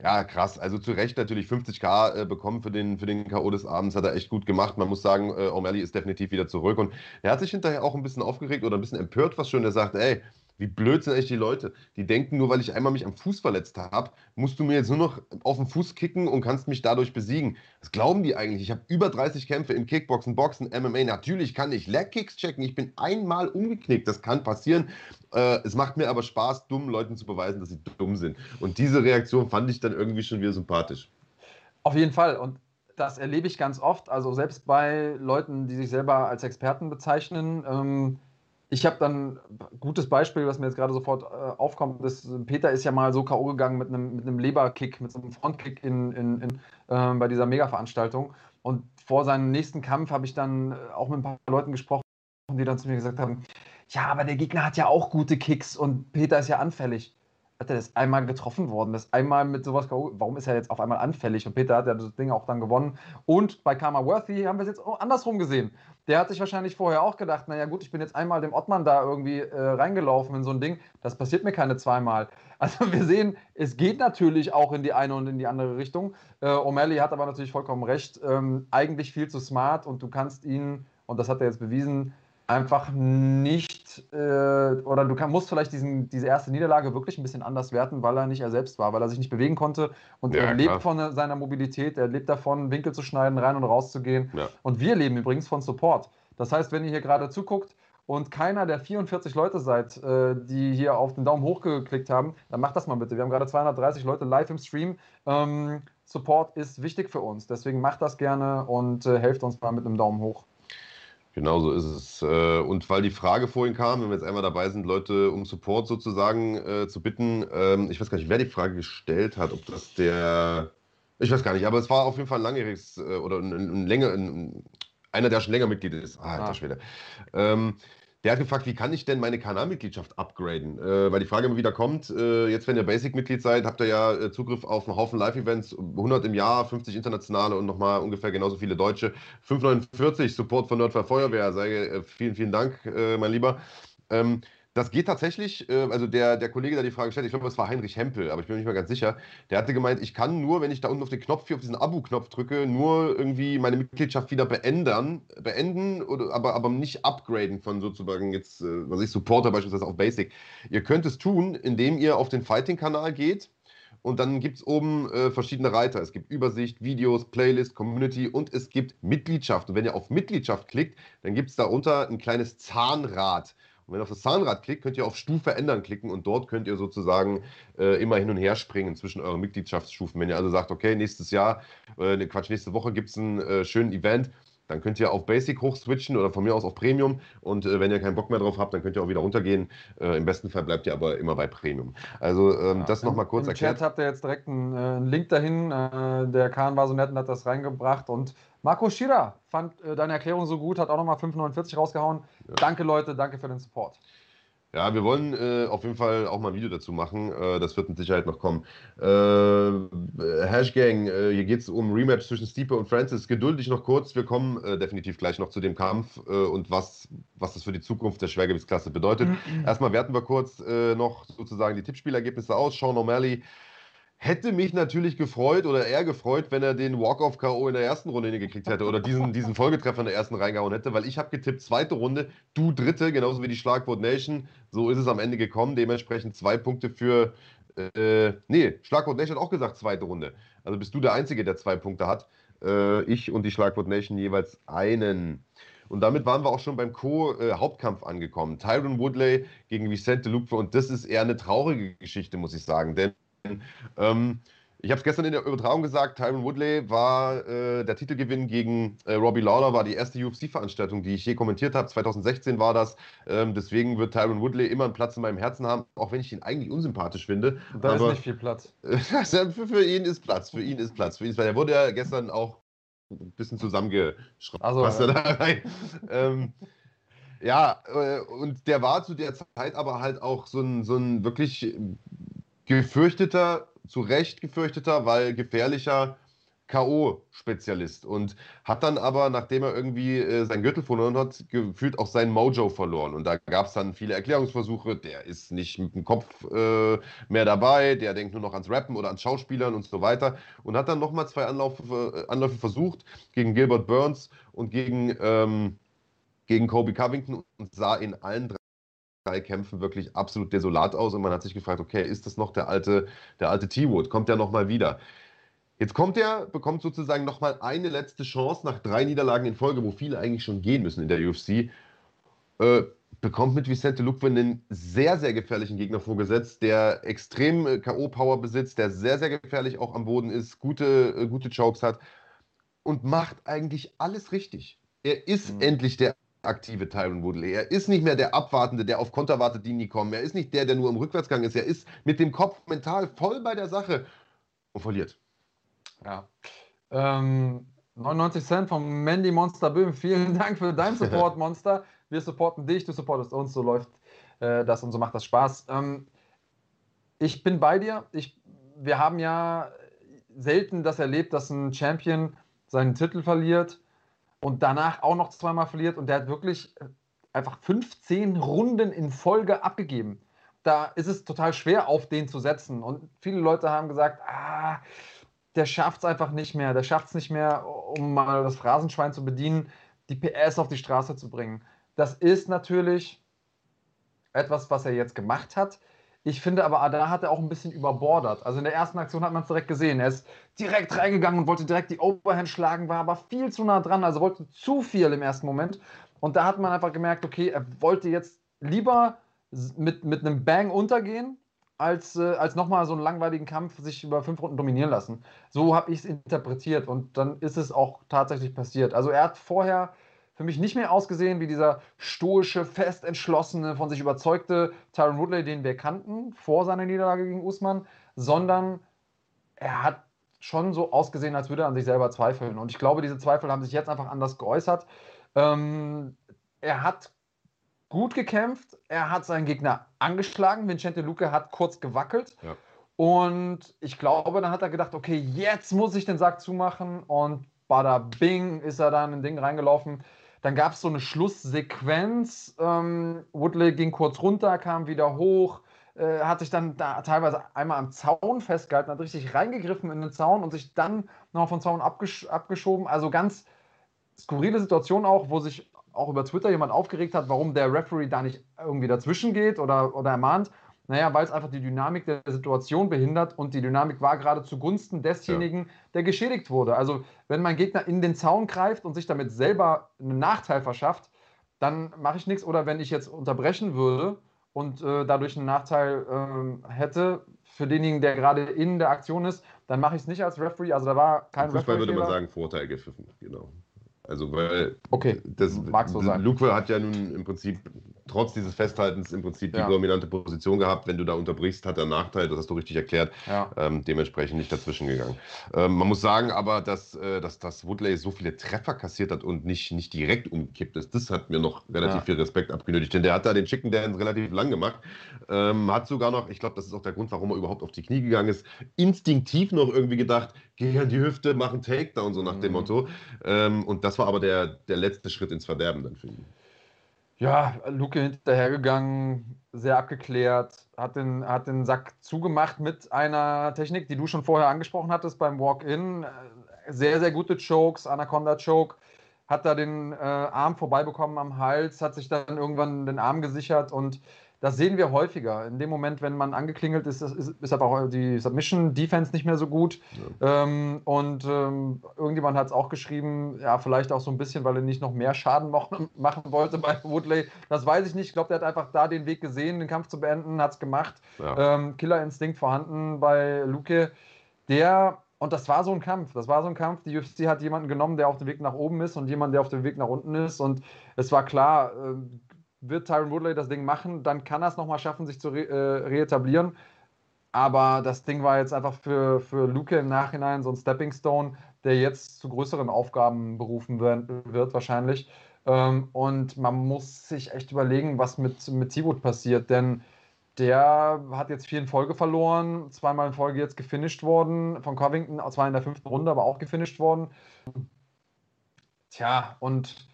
ja, krass. Also zu Recht natürlich 50k äh, bekommen für den, für den K.O. des Abends. Hat er echt gut gemacht. Man muss sagen, äh, O'Malley ist definitiv wieder zurück. Und er hat sich hinterher auch ein bisschen aufgeregt oder ein bisschen empört, was schon. Er sagt, ey, wie blöd sind eigentlich die Leute? Die denken, nur weil ich einmal mich am Fuß verletzt habe, musst du mir jetzt nur noch auf den Fuß kicken und kannst mich dadurch besiegen. Was glauben die eigentlich? Ich habe über 30 Kämpfe im Kickboxen, Boxen, MMA. Natürlich kann ich Leg-Kicks checken. Ich bin einmal umgeknickt. Das kann passieren. Äh, es macht mir aber Spaß, dummen Leuten zu beweisen, dass sie dumm sind. Und diese Reaktion fand ich dann irgendwie schon wieder sympathisch. Auf jeden Fall. Und das erlebe ich ganz oft. Also selbst bei Leuten, die sich selber als Experten bezeichnen. Ähm ich habe dann ein gutes Beispiel, was mir jetzt gerade sofort äh, aufkommt. Das, Peter ist ja mal so K.O. gegangen mit einem, mit einem Leberkick, mit so einem Frontkick in, in, in äh, bei dieser Mega-Veranstaltung. Und vor seinem nächsten Kampf habe ich dann äh, auch mit ein paar Leuten gesprochen, die dann zu mir gesagt haben: Ja, aber der Gegner hat ja auch gute Kicks und Peter ist ja anfällig hat er das einmal getroffen worden, das einmal mit sowas, warum ist er jetzt auf einmal anfällig? Und Peter hat ja das Ding auch dann gewonnen. Und bei Karma Worthy haben wir es jetzt andersrum gesehen. Der hat sich wahrscheinlich vorher auch gedacht, naja gut, ich bin jetzt einmal dem Ottmann da irgendwie äh, reingelaufen in so ein Ding, das passiert mir keine zweimal. [laughs] Also wir sehen, es geht natürlich auch in die eine und in die andere Richtung. Äh, O'Malley hat aber natürlich vollkommen recht, ähm, eigentlich viel zu smart und du kannst ihn, und das hat er jetzt bewiesen, einfach nicht, äh, oder du kann, musst vielleicht diesen, diese erste Niederlage wirklich ein bisschen anders werten, weil er nicht er selbst war, weil er sich nicht bewegen konnte. Und ja, er lebt klar. von seiner Mobilität, er lebt davon, Winkel zu schneiden, rein und raus zu gehen. Ja. Und wir leben übrigens von Support. Das heißt, wenn ihr hier gerade zuguckt und keiner der 44 Leute seid, äh, die hier auf den Daumen hoch geklickt haben, dann macht das mal bitte. Wir haben gerade 230 Leute live im Stream. Ähm, Support ist wichtig für uns. Deswegen macht das gerne und äh, helft uns mal mit einem Daumen hoch. Genau so ist es. Äh, und weil die Frage vorhin kam, wenn wir jetzt einmal dabei sind, Leute um Support sozusagen äh, zu bitten, ähm, ich weiß gar nicht, wer die Frage gestellt hat, ob das der, ich weiß gar nicht, aber es war auf jeden Fall ein langjähriges äh, oder ein, ein, länger, ein, einer, der schon länger Mitglied ist. Ah, alter ah. Schwede. Ähm, der hat gefragt, wie kann ich denn meine Kanalmitgliedschaft upgraden? Äh, weil die Frage immer wieder kommt, äh, jetzt wenn ihr Basic-Mitglied seid, habt ihr ja äh, Zugriff auf einen Haufen Live-Events, 100 im Jahr, 50 internationale und nochmal ungefähr genauso viele Deutsche. 549 Support von Nordfall Feuerwehr, sage äh, vielen, vielen Dank, äh, mein Lieber. Ähm, das geht tatsächlich, äh, also der, der Kollege, der die Frage stellt, ich glaube, es war Heinrich Hempel, aber ich bin mir nicht mehr ganz sicher, der hatte gemeint, ich kann nur, wenn ich da unten auf den Knopf hier auf diesen Abo-Knopf drücke, nur irgendwie meine Mitgliedschaft wieder beenden, beenden oder, aber, aber nicht upgraden von sozusagen jetzt, äh, was ich, Supporter beispielsweise auf Basic. Ihr könnt es tun, indem ihr auf den Fighting-Kanal geht und dann gibt es oben äh, verschiedene Reiter. Es gibt Übersicht, Videos, Playlist, Community und es gibt Mitgliedschaft. Und wenn ihr auf Mitgliedschaft klickt, dann gibt es darunter ein kleines Zahnrad. Und wenn ihr auf das Zahnrad klickt, könnt ihr auf Stufe ändern klicken und dort könnt ihr sozusagen äh, immer hin und her springen zwischen euren Mitgliedschaftsstufen. Wenn ihr also sagt, okay, nächstes Jahr, äh, ne, Quatsch, nächste Woche gibt es einen äh, schönen Event, dann könnt ihr auf Basic hochswitchen oder von mir aus auf Premium. Und äh, wenn ihr keinen Bock mehr drauf habt, dann könnt ihr auch wieder runtergehen. Äh, Im besten Fall bleibt ihr aber immer bei Premium. Also ähm, ja, das nochmal kurz im erklärt. Im Chat habt ihr jetzt direkt einen, äh, einen Link dahin. Äh, der Kahn war so nett und hat das reingebracht. Und Marco Schira fand äh, deine Erklärung so gut, hat auch nochmal 5,49 rausgehauen. Ja. Danke, Leute, danke für den Support. Ja, wir wollen äh, auf jeden Fall auch mal ein Video dazu machen. Äh, das wird mit Sicherheit noch kommen. Äh, Hashgang, äh, hier geht es um Rematch zwischen Stipe und Francis. Geduldig noch kurz. Wir kommen äh, definitiv gleich noch zu dem Kampf äh, und was, was das für die Zukunft der Schwergewichtsklasse bedeutet. Mhm. [clears throat] Erstmal werten wir kurz noch sozusagen die Tippspielergebnisse aus. Sean O'Malley Hätte mich natürlich gefreut oder eher gefreut, wenn er den Walk-Off-K.O. in der ersten Runde hingekriegt hätte oder diesen, [laughs] diesen Folgetreffer in der ersten reingehauen hätte, weil ich habe getippt, zweite Runde, du dritte, genauso wie die Schlagwort Nation. So ist es am Ende gekommen. Dementsprechend zwei Punkte für. Äh, nee, Schlagwort Nation hat auch gesagt, zweite Runde. Also bist du der Einzige, der zwei Punkte hat. Äh, ich und die Schlagwort Nation jeweils einen. Und damit waren wir auch schon beim Co-Hauptkampf angekommen. Tyron Woodley gegen Vicente Luque. Und das ist eher eine traurige Geschichte, muss ich sagen. Denn ähm, ich habe es gestern in der Übertragung gesagt, Tyron Woodley war äh, der Titelgewinn gegen äh, Robbie Lawler, war die erste UFC-Veranstaltung, die ich je kommentiert habe. 2016 war das. Ähm, deswegen wird Tyron Woodley immer einen Platz in meinem Herzen haben, auch wenn ich ihn eigentlich unsympathisch finde. Da Aber, ist nicht viel Platz. [laughs] für, für, ihn ist Platz, für ihn ist Platz. Für ihn ist, er wurde ja gestern auch ein bisschen zusammengeschraubt. Also, was da rein. ähm, ja, äh, und der war zu der Zeit aber halt auch so ein, so ein wirklich gefürchteter, zu Recht gefürchteter, weil gefährlicher K.O.-Spezialist und hat dann aber, nachdem er irgendwie äh, seinen Gürtel verloren hat, gefühlt auch sein Mojo verloren. Und da gab es dann viele Erklärungsversuche. Der ist nicht mit dem Kopf äh, mehr dabei, der denkt nur noch ans Rappen oder ans Schauspielern und so weiter. Und hat dann nochmal zwei Anlaufe, äh, Anläufe versucht gegen Gilbert Burns und gegen, ähm, gegen Kobe Covington und sah in allen drei drei Kämpfen wirklich absolut desolat aus und man hat sich gefragt, okay, ist das noch der alte, der alte T-Wood? Kommt der nochmal wieder? Jetzt kommt er, bekommt sozusagen nochmal eine letzte Chance nach drei Niederlagen in Folge, wo viele eigentlich schon gehen müssen in der UFC. Äh, bekommt mit Vicente Luque einen sehr, sehr gefährlichen Gegner vorgesetzt, der extrem äh, K.O.-Power besitzt, der sehr, sehr gefährlich auch am Boden ist, gute, äh, gute Chokes hat und macht eigentlich alles richtig. Er ist mhm. endlich der aktive Tyron Woodley. Er ist nicht mehr der Abwartende, der auf Konter wartet, die nie kommen. Er ist nicht der, der nur im Rückwärtsgang ist. Er ist mit dem Kopf mental voll bei der Sache und verliert. Ja. Ähm, 99 Cent vom Mandy Monster Böhm. Vielen Dank für deinen [laughs] Support, Monster. Wir supporten dich, du supportest uns. So läuft äh, das und so macht das Spaß. Ähm, ich bin bei dir. Ich, wir haben ja selten das erlebt, dass ein Champion seinen Titel verliert und danach auch noch zweimal verliert und der hat wirklich äh, einfach 15 Runden in Folge abgegeben. Da ist es total schwer, auf den zu setzen. Und viele Leute haben gesagt, ah, der schafft es einfach nicht mehr. Der schafft es nicht mehr, um mal das Phrasenschwein zu bedienen, die PS auf die Straße zu bringen. Das ist natürlich etwas, was er jetzt gemacht hat. Ich finde aber, da hat er auch ein bisschen überbordert. Also in der ersten Aktion hat man es direkt gesehen. Er ist direkt reingegangen und wollte direkt die Overhand schlagen, war aber viel zu nah dran, also wollte zu viel im ersten Moment. Und da hat man einfach gemerkt, okay, er wollte jetzt lieber mit, mit einem Bang untergehen, als, äh, als nochmal so einen langweiligen Kampf sich über fünf Runden dominieren lassen. So habe ich es interpretiert und dann ist es auch tatsächlich passiert. Also er hat vorher für mich nicht mehr ausgesehen wie dieser stoische, fest entschlossene, von sich überzeugte Tyron Woodley, den wir kannten vor seiner Niederlage gegen Usman, sondern er hat schon so ausgesehen, als würde er an sich selber zweifeln. Und ich glaube, diese Zweifel haben sich jetzt einfach anders geäußert. Ähm, er hat gut gekämpft, er hat seinen Gegner angeschlagen. Vincente Luque hat kurz gewackelt. Ja. Und ich glaube, dann hat er gedacht, okay, jetzt muss ich den Sack zumachen. Und bada bing ist er dann in ein Ding reingelaufen, dann gab es so eine Schlusssequenz. Ähm, Woodley ging kurz runter, kam wieder hoch, äh, hat sich dann da teilweise einmal am Zaun festgehalten, hat richtig reingegriffen in den Zaun und sich dann noch vom Zaun abgesch abgeschoben. Also ganz skurrile Situation auch, wo sich auch über Twitter jemand aufgeregt hat, warum der Referee da nicht irgendwie dazwischen geht oder, oder ermahnt. Naja, weil es einfach die Dynamik der Situation behindert und die Dynamik war gerade zugunsten desjenigen, ja. der geschädigt wurde. Also, wenn mein Gegner in den Zaun greift und sich damit selber einen Nachteil verschafft, dann mache ich nichts. Oder wenn ich jetzt unterbrechen würde und äh, dadurch einen Nachteil äh, hätte für denjenigen, der gerade in der Aktion ist, dann mache ich es nicht als Referee. Also, da war kein Fußball Referee. würde man sagen, Vorteil gepfiffen, genau. Also, weil okay, das, mag so sein. Luke hat ja nun im Prinzip trotz dieses Festhaltens im Prinzip ja. die dominante Position gehabt. Wenn du da unterbrichst, hat er einen Nachteil, das hast du richtig erklärt. Ja. Ähm, dementsprechend nicht dazwischen gegangen. Ähm, man muss sagen aber, dass, äh, dass, dass Woodley so viele Treffer kassiert hat und nicht, nicht direkt umgekippt ist, das hat mir noch relativ ja. viel Respekt abgenötigt. Denn der hat da den Chicken Dance relativ lang gemacht. Ähm, hat sogar noch, ich glaube, das ist auch der Grund, warum er überhaupt auf die Knie gegangen ist, instinktiv noch irgendwie gedacht, geh an die Hüfte, mach einen Takedown, so nach mhm. dem Motto. Ähm, und das war aber der, der letzte Schritt ins Verderben dann für ihn. Ja, Luke hinterhergegangen, sehr abgeklärt, hat den, hat den Sack zugemacht mit einer Technik, die du schon vorher angesprochen hattest beim Walk-In. Sehr, sehr gute Chokes, Anaconda-Choke. Hat da den äh, Arm vorbeibekommen am Hals, hat sich dann irgendwann den Arm gesichert und das sehen wir häufiger. In dem Moment, wenn man angeklingelt ist, ist, ist einfach die Submission-Defense nicht mehr so gut. Ja. Ähm, und ähm, irgendjemand hat es auch geschrieben, ja, vielleicht auch so ein bisschen, weil er nicht noch mehr Schaden machen, [laughs] machen wollte bei Woodley. Das weiß ich nicht. Ich glaube, der hat einfach da den Weg gesehen, den Kampf zu beenden, hat es gemacht. Ja. Ähm, Killerinstinkt vorhanden bei Luke. Der und das war so ein Kampf. Das war so ein Kampf. Die UFC hat jemanden genommen, der auf dem Weg nach oben ist und jemanden, der auf dem Weg nach unten ist. Und es war klar, äh, wird Tyron Woodley das Ding machen, dann kann er es nochmal schaffen, sich zu re äh, reetablieren. Aber das Ding war jetzt einfach für, für Luke im Nachhinein so ein Stepping Stone, der jetzt zu größeren Aufgaben berufen wird, wahrscheinlich. Ähm, und man muss sich echt überlegen, was mit, mit T-Wood passiert, denn der hat jetzt vier in Folge verloren, zweimal in Folge jetzt gefinisht worden, von Covington, zwar in der fünften Runde, aber auch gefinisht worden. Tja, und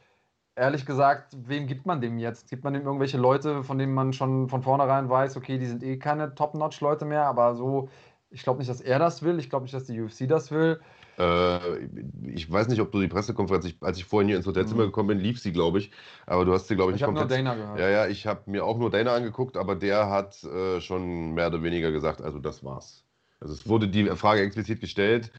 ehrlich gesagt, wem gibt man dem jetzt? Gibt man dem irgendwelche Leute, von denen man schon von vornherein weiß, okay, die sind eh keine Top-Notch-Leute mehr, aber so, ich glaube nicht, dass er das will, ich glaube nicht, dass die UFC das will. Äh, ich weiß nicht, ob du die Pressekonferenz, ich, als ich vorhin hier ins Hotelzimmer mhm. gekommen bin, lief sie, glaube ich. Aber du hast sie, glaube ich, ich nicht. Ich habe nur Dana gehört. Ja, ja, ich habe mir auch nur Dana angeguckt, aber der hat äh, schon mehr oder weniger gesagt, also das war's. Also es wurde die Frage explizit gestellt,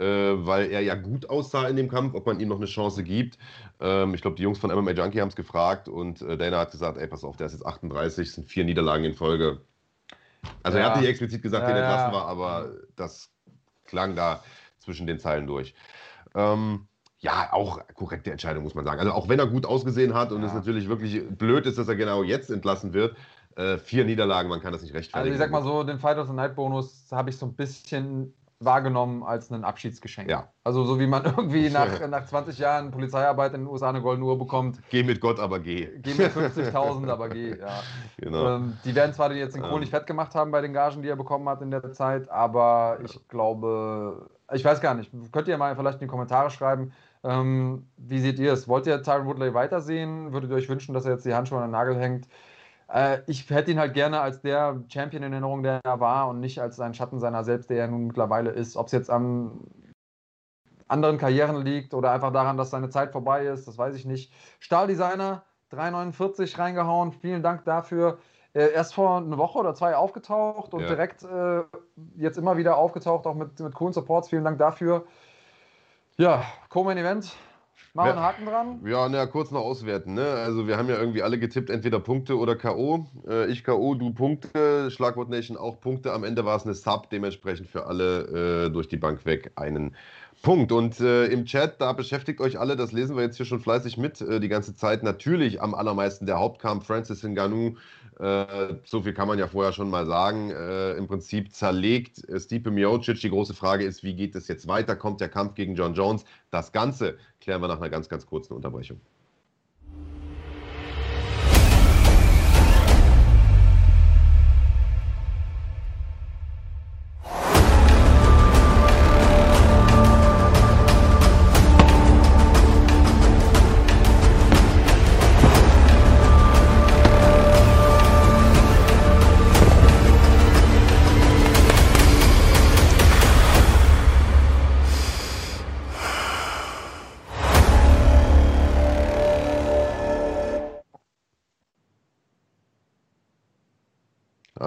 weil er ja gut aussah in dem Kampf, ob man ihm noch eine Chance gibt. Ähm, ich glaube, die Jungs von MMA Junkie haben es gefragt und äh, Dana hat gesagt, ey, pass auf, der ist jetzt 38, sind vier Niederlagen in Folge. Also ja. er hat nicht explizit gesagt, ja, wen entlassen war, aber das klang da zwischen den Zeilen durch. Ähm, ja, auch korrekte Entscheidung, muss man sagen. Also auch wenn er gut ausgesehen hat und es natürlich wirklich blöd ist, dass er genau jetzt entlassen wird, äh, vier Niederlagen, man kann das nicht rechtfertigen. Also ich sag mal so, den Fight of the Night Bonus habe ich so ein bisschen wahrgenommen als ein Abschiedsgeschenk. Ja. Also so wie man [laughs] irgendwie nach, nach 20 Jahren Polizeiarbeit in den USA eine goldene Uhr bekommt. Geh mit Gott, aber geh. Geh mit 50.000, aber geh, ja. [laughs] Genau. Ähm, die werden zwar jetzt den Kohl nicht fett gemacht haben bei den Gagen, die er bekommen hat in der Zeit, aber ich glaube, ich weiß gar nicht, könnt ihr mal vielleicht in die Kommentare schreiben, ähm, wie seht ihr es? Wollt ihr Tyron Woodley weitersehen? Würdet ihr euch wünschen, dass er jetzt die Handschuhe an den Nagel hängt? Äh, ich hätte ihn halt gerne als der Champion in Erinnerung, der er war und nicht als ein Schatten seiner selbst, der er nun mittlerweile ist. Ob es jetzt an anderen Karrieren liegt oder einfach daran, dass seine Zeit vorbei ist, das weiß ich nicht. Stahldesigner 349 reingehauen, vielen Dank dafür. Er erst vor einer Woche oder zwei aufgetaucht und ja. direkt äh, jetzt immer wieder aufgetaucht, auch mit, mit coolen Supports. Vielen Dank dafür. Ja, Co-Main Event. Machen wir einen Haken dran? Ja, na, kurz noch auswerten. Ne? Also wir haben ja irgendwie alle getippt, entweder Punkte oder K.O. Äh, ich K.O., du Punkte, Schlagwort Nation auch Punkte. Am Ende war es eine Sub, dementsprechend für alle äh, durch die Bank weg einen Punkt. Und äh, im Chat, da beschäftigt euch alle, das lesen wir jetzt hier schon fleißig mit, äh, die ganze Zeit. Natürlich am allermeisten der Hauptkampf Francis Ngannou äh, so viel kann man ja vorher schon mal sagen. Äh, Im Prinzip zerlegt äh, Stipe Miocic. Die große Frage ist, wie geht es jetzt weiter? Kommt der Kampf gegen John Jones? Das Ganze klären wir nach einer ganz, ganz kurzen Unterbrechung.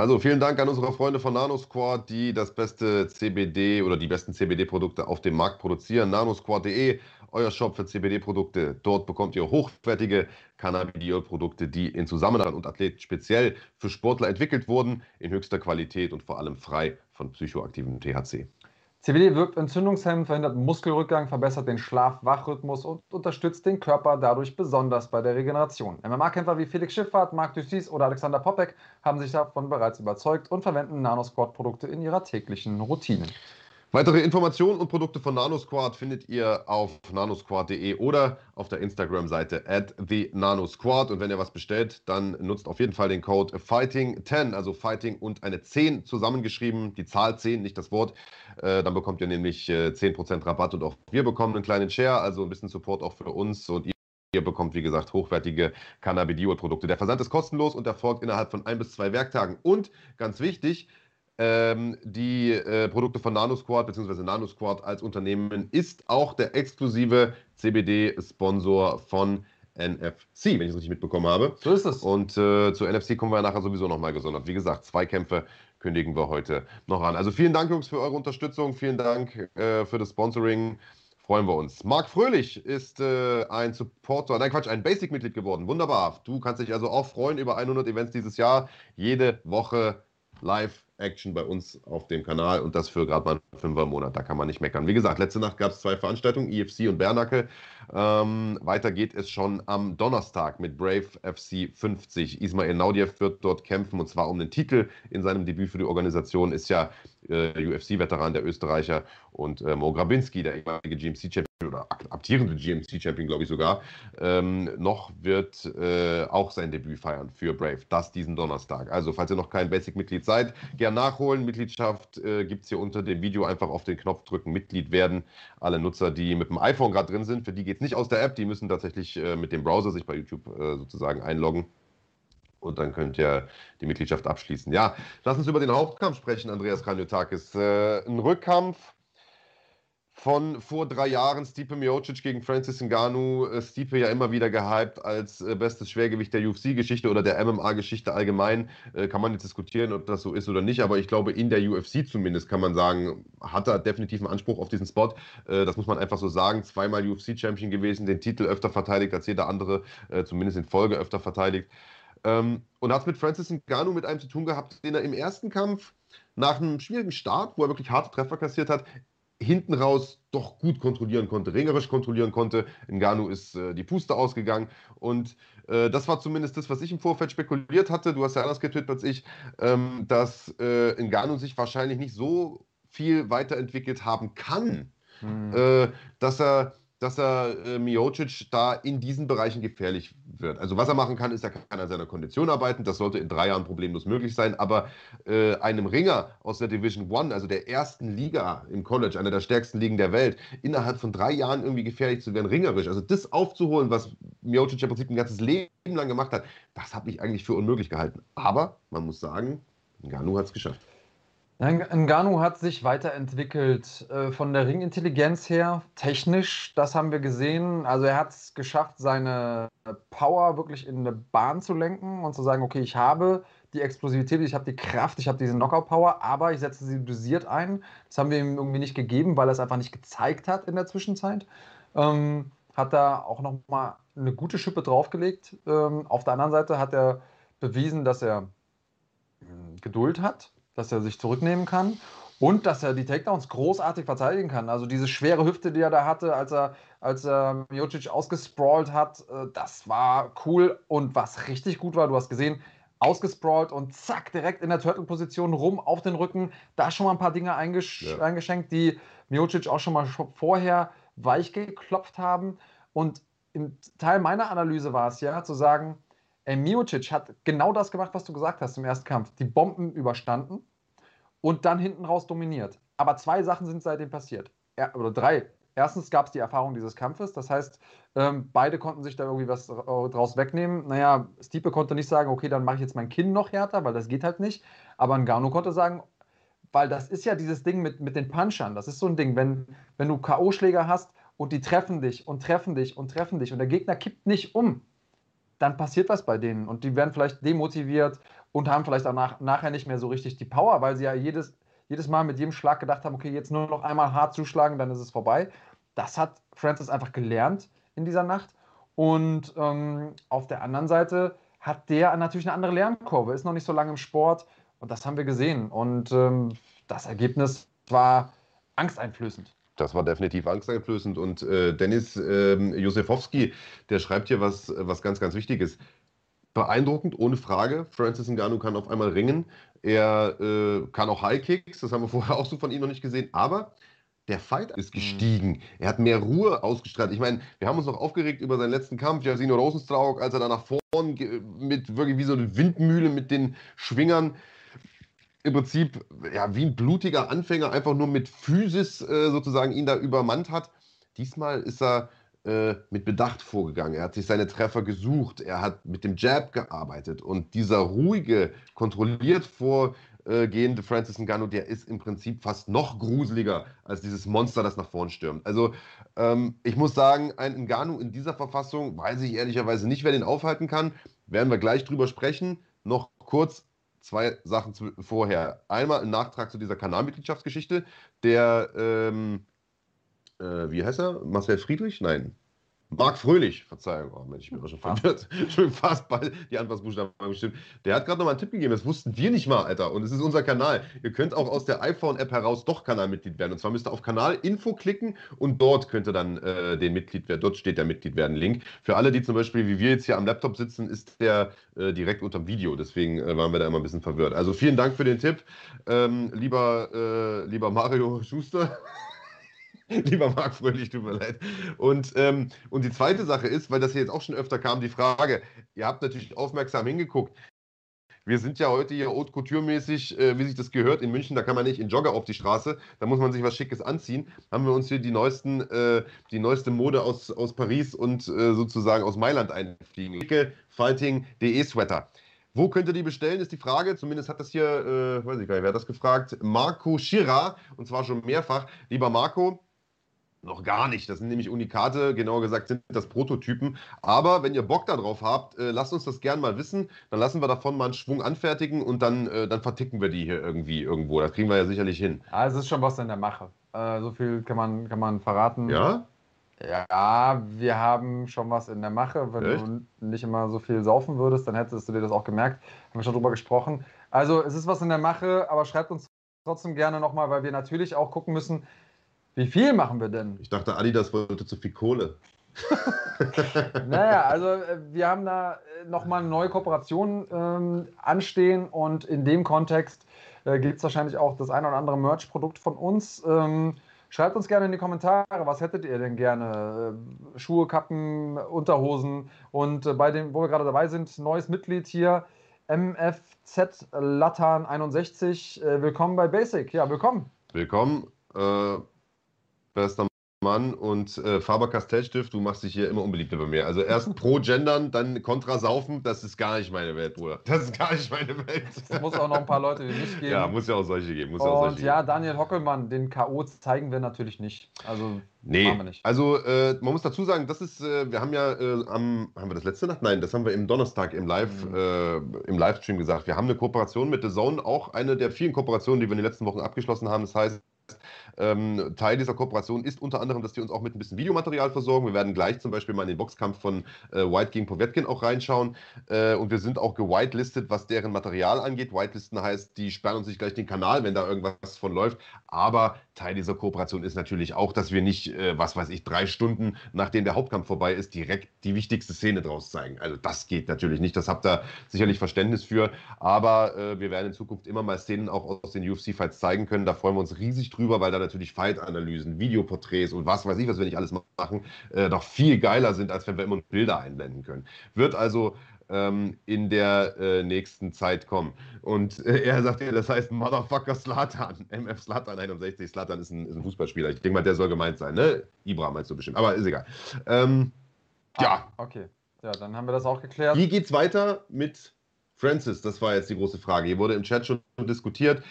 Also vielen Dank an unsere Freunde von NanoSquad, die das beste CBD oder die besten CBD-Produkte auf dem Markt produzieren. nanosquad.de, euer Shop für CBD-Produkte. Dort bekommt ihr hochwertige Cannabidiol-Produkte, die in Zusammenarbeit und Athleten speziell für Sportler entwickelt wurden, in höchster Qualität und vor allem frei von psychoaktivem THC. CBD wirkt entzündungshemmend, verhindert Muskelrückgang, verbessert den Schlaf-Wach-Rhythmus und unterstützt den Körper dadurch besonders bei der Regeneration. MMA-Kämpfer wie Felix Schifffahrt, Marc Dussis oder Alexander Popek haben sich davon bereits überzeugt und verwenden Nanosquad-Produkte in ihrer täglichen Routine. Weitere Informationen und Produkte von NanoSquad findet ihr auf nanosquad.de oder auf der Instagram-Seite at the nanosquad. Und wenn ihr was bestellt, dann nutzt auf jeden Fall den Code Fighting10, also Fighting und eine 10 zusammengeschrieben, die Zahl 10, nicht das Wort. Äh, dann bekommt ihr nämlich äh, 10% Rabatt und auch wir bekommen einen kleinen Share, also ein bisschen Support auch für uns und ihr Ihr bekommt, wie gesagt, hochwertige Cannabidiol-Produkte. Der Versand ist kostenlos und erfolgt innerhalb von ein bis zwei Werktagen. Und ganz wichtig, ähm, die äh, Produkte von NanoSquad bzw. NanoSquad als Unternehmen ist auch der exklusive CBD-Sponsor von NFC, wenn ich es richtig mitbekommen habe. So ist es. Und äh, zu NFC kommen wir nachher sowieso nochmal gesondert. Wie gesagt, zwei Kämpfe kündigen wir heute noch an. Also vielen Dank, Jungs, für eure Unterstützung. Vielen Dank äh, für das Sponsoring. Freuen wir uns. Marc Fröhlich ist äh, ein Supporter, nein Quatsch, ein Basic-Mitglied geworden. Wunderbar. Du kannst dich also auch freuen über 100 Events dieses Jahr. Jede Woche live Action bei uns auf dem Kanal und das für gerade mal einen Fünfer im Monat. Da kann man nicht meckern. Wie gesagt, letzte Nacht gab es zwei Veranstaltungen, IFC und Bernacke. Ähm, weiter geht es schon am Donnerstag mit Brave FC 50. Ismail Naudiev wird dort kämpfen und zwar um den Titel in seinem Debüt für die Organisation. Ist ja äh, UFC-Veteran, der Österreicher und äh, Mo Grabinski, der ehemalige GMC-Champion oder amtierende GMC-Champion, glaube ich sogar, ähm, noch wird äh, auch sein Debüt feiern für Brave. Das diesen Donnerstag. Also, falls ihr noch kein Basic-Mitglied seid, gern nachholen. Mitgliedschaft äh, gibt es hier unter dem Video. Einfach auf den Knopf drücken, Mitglied werden. Alle Nutzer, die mit dem iPhone gerade drin sind, für die geht es nicht aus der App. Die müssen tatsächlich äh, mit dem Browser sich bei YouTube äh, sozusagen einloggen und dann könnt ihr die Mitgliedschaft abschließen. Ja, lass uns über den Hauptkampf sprechen, Andreas Kranjotakis. Äh, ein Rückkampf von vor drei Jahren, Stipe Miocic gegen Francis Ngannou. Äh, Stipe ja immer wieder gehypt als äh, bestes Schwergewicht der UFC-Geschichte oder der MMA-Geschichte allgemein. Äh, kann man jetzt diskutieren, ob das so ist oder nicht, aber ich glaube, in der UFC zumindest kann man sagen, hat er definitiv einen Anspruch auf diesen Spot. Das muss man einfach so sagen. Zweimal UFC-Champion gewesen, den Titel öfter verteidigt als jeder andere, zumindest in Folge öfter verteidigt. Ähm, und hat es mit Francis Ngannou mit einem zu tun gehabt, den er im ersten Kampf nach einem schwierigen Start, wo er wirklich harte Treffer kassiert hat, hinten raus doch gut kontrollieren konnte, ringerisch kontrollieren konnte. Ngannou ist äh, die Puste ausgegangen und äh, das war zumindest das, was ich im Vorfeld spekuliert hatte. Du hast ja anders getwittert als ich, ähm, dass äh, Ngannou sich wahrscheinlich nicht so viel weiterentwickelt haben kann, hm. äh, dass er dass er äh, Miocic da in diesen Bereichen gefährlich wird. Also was er machen kann, ist, er kann an seiner Kondition arbeiten. Das sollte in drei Jahren problemlos möglich sein. Aber äh, einem Ringer aus der Division One, also der ersten Liga im College, einer der stärksten Ligen der Welt, innerhalb von drei Jahren irgendwie gefährlich zu werden, ringerisch, also das aufzuholen, was Miocic im Prinzip ein ganzes Leben lang gemacht hat, das habe ich eigentlich für unmöglich gehalten. Aber man muss sagen, Ngannou hat es geschafft. Ngannou hat sich weiterentwickelt äh, von der Ringintelligenz her, technisch, das haben wir gesehen. Also er hat es geschafft, seine Power wirklich in eine Bahn zu lenken und zu sagen, okay, ich habe die Explosivität, ich habe die Kraft, ich habe diese Knockout-Power, aber ich setze sie dosiert ein. Das haben wir ihm irgendwie nicht gegeben, weil er es einfach nicht gezeigt hat in der Zwischenzeit. Ähm, hat da auch nochmal eine gute Schippe draufgelegt. Ähm, auf der anderen Seite hat er bewiesen, dass er hm, Geduld hat dass er sich zurücknehmen kann und dass er die Takedowns großartig verteidigen kann. Also diese schwere Hüfte, die er da hatte, als er, als er Miocic ausgesprawlt hat, äh, das war cool. Und was richtig gut war, du hast gesehen, ausgesprawlt und zack, direkt in der Turtle-Position rum auf den Rücken. Da schon mal ein paar Dinge eingesch ja. eingeschenkt, die Miocic auch schon mal vorher weich geklopft haben. Und im Teil meiner Analyse war es ja, zu sagen, Ey, Miocic hat genau das gemacht, was du gesagt hast im ersten Kampf. Die Bomben überstanden und dann hinten raus dominiert. Aber zwei Sachen sind seitdem passiert. Er, oder drei. Erstens gab es die Erfahrung dieses Kampfes. Das heißt, ähm, beide konnten sich da irgendwie was draus wegnehmen. Naja, Stipe konnte nicht sagen, okay, dann mache ich jetzt mein Kinn noch härter, weil das geht halt nicht. Aber Ngannou konnte sagen, weil das ist ja dieses Ding mit, mit den Punchern. Das ist so ein Ding, wenn, wenn du K.O.-Schläger hast und die treffen dich und treffen dich und treffen dich und der Gegner kippt nicht um, dann passiert was bei denen und die werden vielleicht demotiviert und haben vielleicht auch nach, nachher nicht mehr so richtig die Power, weil sie ja jedes, jedes Mal mit jedem Schlag gedacht haben, okay, jetzt nur noch einmal hart zuschlagen, dann ist es vorbei. Das hat Francis einfach gelernt in dieser Nacht. Und ähm, auf der anderen Seite hat der natürlich eine andere Lernkurve, ist noch nicht so lange im Sport und das haben wir gesehen. Und ähm, das Ergebnis war angsteinflößend. Das war definitiv angsteinflößend. Und äh, Dennis äh, Josefowski, der schreibt hier was, was ganz, ganz Wichtiges. Beeindruckend, ohne Frage. Francis Ngannou kann auf einmal ringen. Er äh, kann auch High Kicks, das haben wir [laughs] vorher auch so von ihm noch nicht gesehen. Aber der Fight ist mhm. gestiegen. Er hat mehr Ruhe ausgestrahlt. Ich meine, wir haben uns noch aufgeregt über seinen letzten Kampf, Jasino Rosenstrauk, als er da nach vorn mit wirklich wie so eine Windmühle mit den Schwingern im Prinzip ja, wie ein blutiger Anfänger einfach nur mit Physis äh, sozusagen ihn da übermannt hat. Diesmal ist er äh, mit Bedacht vorgegangen. Er hat sich seine Treffer gesucht. Er hat mit dem Jab gearbeitet. Und dieser ruhige, kontrolliert vorgehende Francis Ngannou, der ist im Prinzip fast noch gruseliger als dieses Monster, das nach vorn stürmt. Also ähm, ich muss sagen, ein Ngannou in dieser Verfassung, weiß ich ehrlicherweise nicht, wer den aufhalten kann. Werden wir gleich drüber sprechen. Noch kurz zwei Sachen zu, vorher. Einmal ein Nachtrag zu dieser Kanalmitgliedschaftsgeschichte. Der ähm, äh, wie heißt er? Marcel Friedrich? Nein. Marc Fröhlich, Verzeihung, oh Mensch, ich bin schon verwirrt. Ich bin fast [laughs] bald die Anfangsbuchstaben bestimmt. Der hat gerade noch mal einen Tipp gegeben, das wussten wir nicht mal, Alter. Und es ist unser Kanal. Ihr könnt auch aus der iPhone-App heraus doch Kanalmitglied werden. Und zwar müsst ihr auf Kanal-Info klicken und dort könnt ihr dann äh, den Mitglied werden. Dort steht der Mitglied werden-Link. Für alle, die zum Beispiel, wie wir jetzt hier am Laptop sitzen, ist der äh, direkt unter dem Video. Deswegen äh, waren wir da immer ein bisschen verwirrt. Also vielen Dank für den Tipp, ähm, lieber, äh, lieber Mario Schuster. [laughs] [laughs] Lieber Marc Fröhlich, tut mir leid. Und, ähm, und die zweite Sache ist, weil das hier jetzt auch schon öfter kam, die Frage, ihr habt natürlich aufmerksam hingeguckt. Wir sind ja heute hier haute couture-mäßig, äh, wie sich das gehört, in München, da kann man nicht in Jogger auf die Straße, da muss man sich was Schickes anziehen. Haben wir uns hier die, neuesten, äh, die neueste Mode aus, aus Paris und äh, sozusagen aus Mailand einfliegen. Schicke Fighting.de Sweater. Wo könnt ihr die bestellen, ist die Frage. Zumindest hat das hier, äh, weiß ich gar nicht, wer hat das gefragt? Marco Schirra, und zwar schon mehrfach. Lieber Marco, noch gar nicht. Das sind nämlich Unikate, genauer gesagt sind das Prototypen. Aber wenn ihr Bock darauf habt, äh, lasst uns das gerne mal wissen. Dann lassen wir davon mal einen Schwung anfertigen und dann, äh, dann verticken wir die hier irgendwie irgendwo. Das kriegen wir ja sicherlich hin. Ah, es ist schon was in der Mache. Äh, so viel kann man, kann man verraten. Ja? Ja, wir haben schon was in der Mache. Wenn Echt? du nicht immer so viel saufen würdest, dann hättest du dir das auch gemerkt. Haben wir schon drüber gesprochen. Also es ist was in der Mache, aber schreibt uns trotzdem gerne nochmal, weil wir natürlich auch gucken müssen, wie viel machen wir denn? Ich dachte, Adidas wollte zu viel Kohle. [laughs] naja, also äh, wir haben da äh, nochmal eine neue Kooperation ähm, anstehen und in dem Kontext äh, gibt es wahrscheinlich auch das ein oder andere Merch-Produkt von uns. Ähm, schreibt uns gerne in die Kommentare, was hättet ihr denn gerne? Äh, Schuhe, Kappen, Unterhosen und äh, bei dem, wo wir gerade dabei sind, neues Mitglied hier, MFZ Latan 61. Äh, willkommen bei Basic. Ja, willkommen. Willkommen bester Mann und äh, Faber Castellstift, du machst dich hier immer unbeliebter bei mir. Also erst pro Gendern, dann kontra Saufen, das ist gar nicht meine Welt, Bruder. Das ist gar nicht meine Welt. Es muss auch noch ein paar Leute wie mich [laughs] geben. Ja, muss ja auch solche geben. Muss und ja, auch solche ja, Daniel Hockelmann, den K.O. zeigen wir natürlich nicht. Also Nee, also äh, man muss dazu sagen, das ist, äh, wir haben ja äh, am, haben wir das letzte Nacht? Nein, das haben wir im Donnerstag im Live, mhm. Äh, im Livestream gesagt. Wir haben eine Kooperation mit The Zone, auch eine der vielen Kooperationen, die wir in den letzten Wochen abgeschlossen haben. Das heißt, ähm, Teil dieser Kooperation ist unter anderem, dass die uns auch mit ein bisschen Videomaterial versorgen. Wir werden gleich zum Beispiel mal in den Boxkampf von äh, White gegen Povetkin auch reinschauen. Äh, und wir sind auch gewitelistet, was deren Material angeht. Whitelisten heißt, die sperren uns nicht gleich den Kanal, wenn da irgendwas von läuft. Aber Teil dieser Kooperation ist natürlich auch, dass wir nicht, äh, was weiß ich, drei Stunden nachdem der Hauptkampf vorbei ist, direkt die wichtigste Szene draus zeigen. Also das geht natürlich nicht. Das habt ihr sicherlich Verständnis für. Aber äh, wir werden in Zukunft immer mal Szenen auch aus den UFC-Fights zeigen können. Da freuen wir uns riesig drüber, weil da natürlich Fight-Analysen, Videoporträts und was weiß ich, was wir nicht alles machen, äh, doch viel geiler sind, als wenn wir immer Bilder einblenden können. Wird also ähm, in der äh, nächsten Zeit kommen. Und äh, er sagt ja, das heißt Motherfucker Slatan, [laughs] MF Slatan 61. Slatan ist ein, ist ein Fußballspieler. Ich denke mal, der soll gemeint sein, ne? Ibra meinst du bestimmt, aber ist egal. Ähm, ah, ja. Okay. Ja, dann haben wir das auch geklärt. Wie geht's weiter mit Francis? Das war jetzt die große Frage. Hier wurde im Chat schon diskutiert.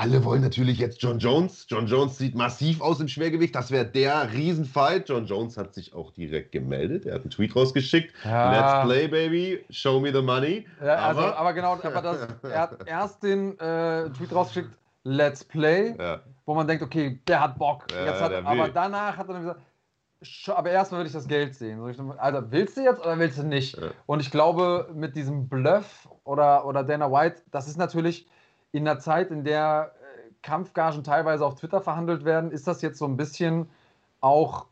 Alle wollen natürlich jetzt John Jones. John Jones sieht massiv aus im Schwergewicht. Das wäre der Riesenfight. John Jones hat sich auch direkt gemeldet. Er hat einen Tweet rausgeschickt. Ja. Let's play, baby. Show me the money. Ja, also, aber, aber, genau, aber das, er hat erst den äh, Tweet rausgeschickt, Let's play, ja. wo man denkt, okay, der hat Bock. Jetzt hat, aber danach hat er dann gesagt, aber erstmal will ich das Geld sehen. Also willst du jetzt oder willst du nicht? Und ich glaube, mit diesem Bluff oder, oder Dana White, das ist natürlich in einer Zeit, in der äh, Kampfgagen teilweise auf Twitter verhandelt werden, ist das jetzt so ein bisschen auch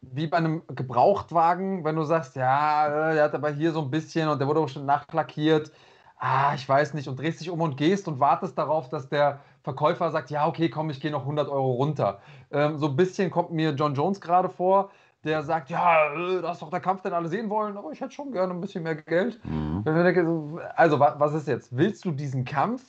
wie bei einem Gebrauchtwagen, wenn du sagst, ja, äh, der hat aber hier so ein bisschen und der wurde auch schon nachlackiert. Ah, ich weiß nicht, und drehst dich um und gehst und wartest darauf, dass der Verkäufer sagt, ja, okay, komm, ich gehe noch 100 Euro runter. Ähm, so ein bisschen kommt mir John Jones gerade vor, der sagt, ja, äh, das ist doch der Kampf, den alle sehen wollen, aber ich hätte schon gerne ein bisschen mehr Geld. Mhm. Also, was ist jetzt? Willst du diesen Kampf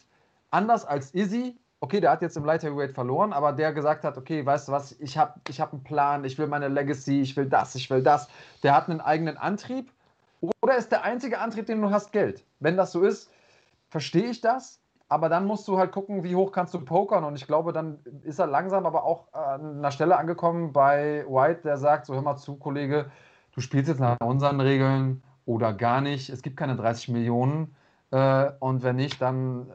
anders als Izzy okay, der hat jetzt im Light Heavyweight verloren, aber der gesagt hat, okay, weißt du was, ich habe ich hab einen Plan, ich will meine Legacy, ich will das, ich will das. Der hat einen eigenen Antrieb oder ist der einzige Antrieb, den du hast, Geld? Wenn das so ist, verstehe ich das, aber dann musst du halt gucken, wie hoch kannst du pokern und ich glaube, dann ist er langsam aber auch an einer Stelle angekommen bei White, der sagt, so hör mal zu, Kollege, du spielst jetzt nach unseren Regeln oder gar nicht, es gibt keine 30 Millionen äh, und wenn nicht, dann äh,